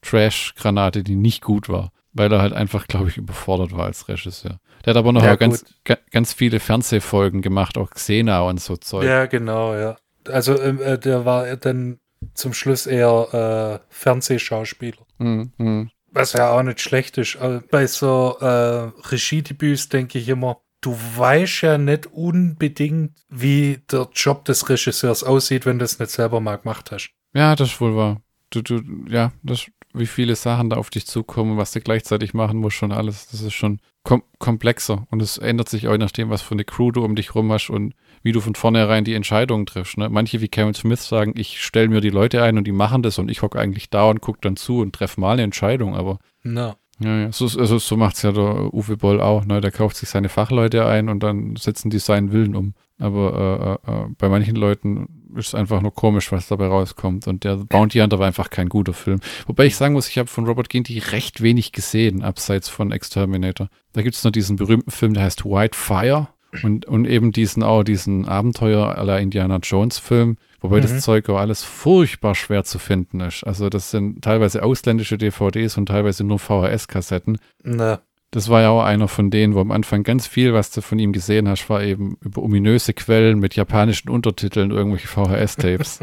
Trash-Granate, die nicht gut war, weil er halt einfach, glaube ich, überfordert war als Regisseur. Der hat aber noch ja, ganz, ganz viele Fernsehfolgen gemacht, auch Xena und so Zeug. Ja, genau, ja. Also ähm, äh, der war dann zum Schluss eher äh, Fernsehschauspieler. Mhm. Was ja auch nicht schlecht ist. Aber bei so äh, Regiedebüts denke ich immer, du weißt ja nicht unbedingt, wie der Job des Regisseurs aussieht, wenn du es nicht selber mal gemacht hast. Ja, das ist wohl wahr. Du, du, ja, das, wie viele Sachen da auf dich zukommen, was du gleichzeitig machen musst, schon alles. Das ist schon kom komplexer und es ändert sich auch nachdem, was für eine Crew du um dich rum hast und wie du von vornherein die Entscheidungen triffst. Ne? Manche wie Kevin Smith sagen, ich stelle mir die Leute ein und die machen das und ich hocke eigentlich da und gucke dann zu und treffe mal eine Entscheidung, aber no. ja, ja, so, also, so macht es ja der Uwe Boll auch. Ne? Der kauft sich seine Fachleute ein und dann setzen die seinen Willen um. Aber äh, äh, äh bei manchen Leuten ist es einfach nur komisch, was dabei rauskommt. Und der Bounty Hunter war einfach kein guter Film. Wobei ich sagen muss, ich habe von Robert Ginty recht wenig gesehen, abseits von Exterminator. Da gibt es noch diesen berühmten Film, der heißt White Fire. Und, und eben diesen auch, diesen Abenteuer aller Indiana Jones Film, wobei mhm. das Zeug auch alles furchtbar schwer zu finden ist. Also das sind teilweise ausländische DVDs und teilweise nur VHS-Kassetten. Na. Das war ja auch einer von denen, wo am Anfang ganz viel, was du von ihm gesehen hast, war eben über ominöse Quellen mit japanischen Untertiteln irgendwelche VHS-Tapes.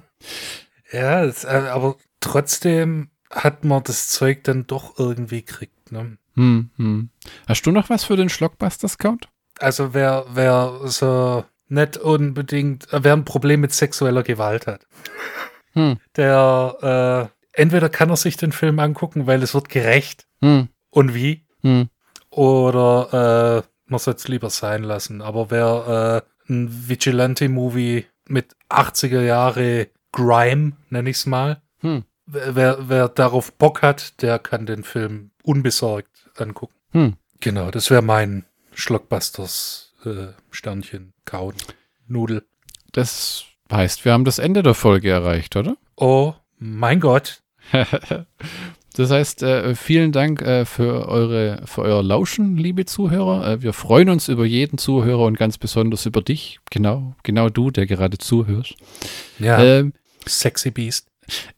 ja, das, äh, aber trotzdem hat man das Zeug dann doch irgendwie gekriegt. Ne? Hm, hm. Hast du noch was für den Schlockbuster-Scout? Also wer, wer so nicht unbedingt, wer ein Problem mit sexueller Gewalt hat, hm. der äh, entweder kann er sich den Film angucken, weil es wird gerecht hm. und wie, hm. oder äh, man soll es lieber sein lassen. Aber wer äh, ein Vigilante-Movie mit 80er Jahre Grime, nenne ich es mal, hm. wer, wer darauf Bock hat, der kann den Film unbesorgt angucken. Hm. Genau, das wäre mein Schlockbusters äh, Sternchen kauen. Nudel. Das heißt, wir haben das Ende der Folge erreicht, oder? Oh mein Gott. Das heißt, äh, vielen Dank äh, für, eure, für euer Lauschen, liebe Zuhörer. Äh, wir freuen uns über jeden Zuhörer und ganz besonders über dich. Genau, genau du, der gerade zuhörst. Ja. Ähm, Sexy Beast.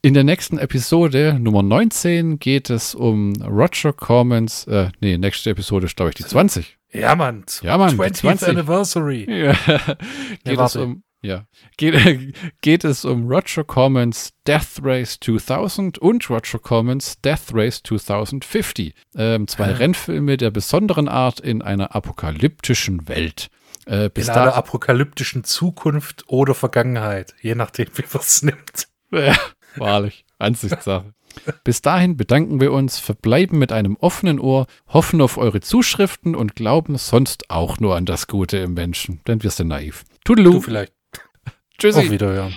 In der nächsten Episode, Nummer 19, geht es um Roger Cormans, äh, nee, nächste Episode ist, glaube ich, die 20. Ja, Mann. Ja, Mann. 20th Anniversary. Ja. geht es um ja. Geht, geht es um Roger Cormans Death Race 2000 und Roger Cormans Death Race 2050. Ähm, zwei ja. Rennfilme der besonderen Art in einer apokalyptischen Welt. Äh, in einer apokalyptischen Zukunft oder Vergangenheit, je nachdem, wie man es nimmt. Ja, wahrlich. Ansichtssache. Bis dahin bedanken wir uns, verbleiben mit einem offenen Ohr, hoffen auf eure Zuschriften und glauben sonst auch nur an das Gute im Menschen, denn wir sind naiv. Tudelu. Du vielleicht. Tschüssi. Auf Wiederhören.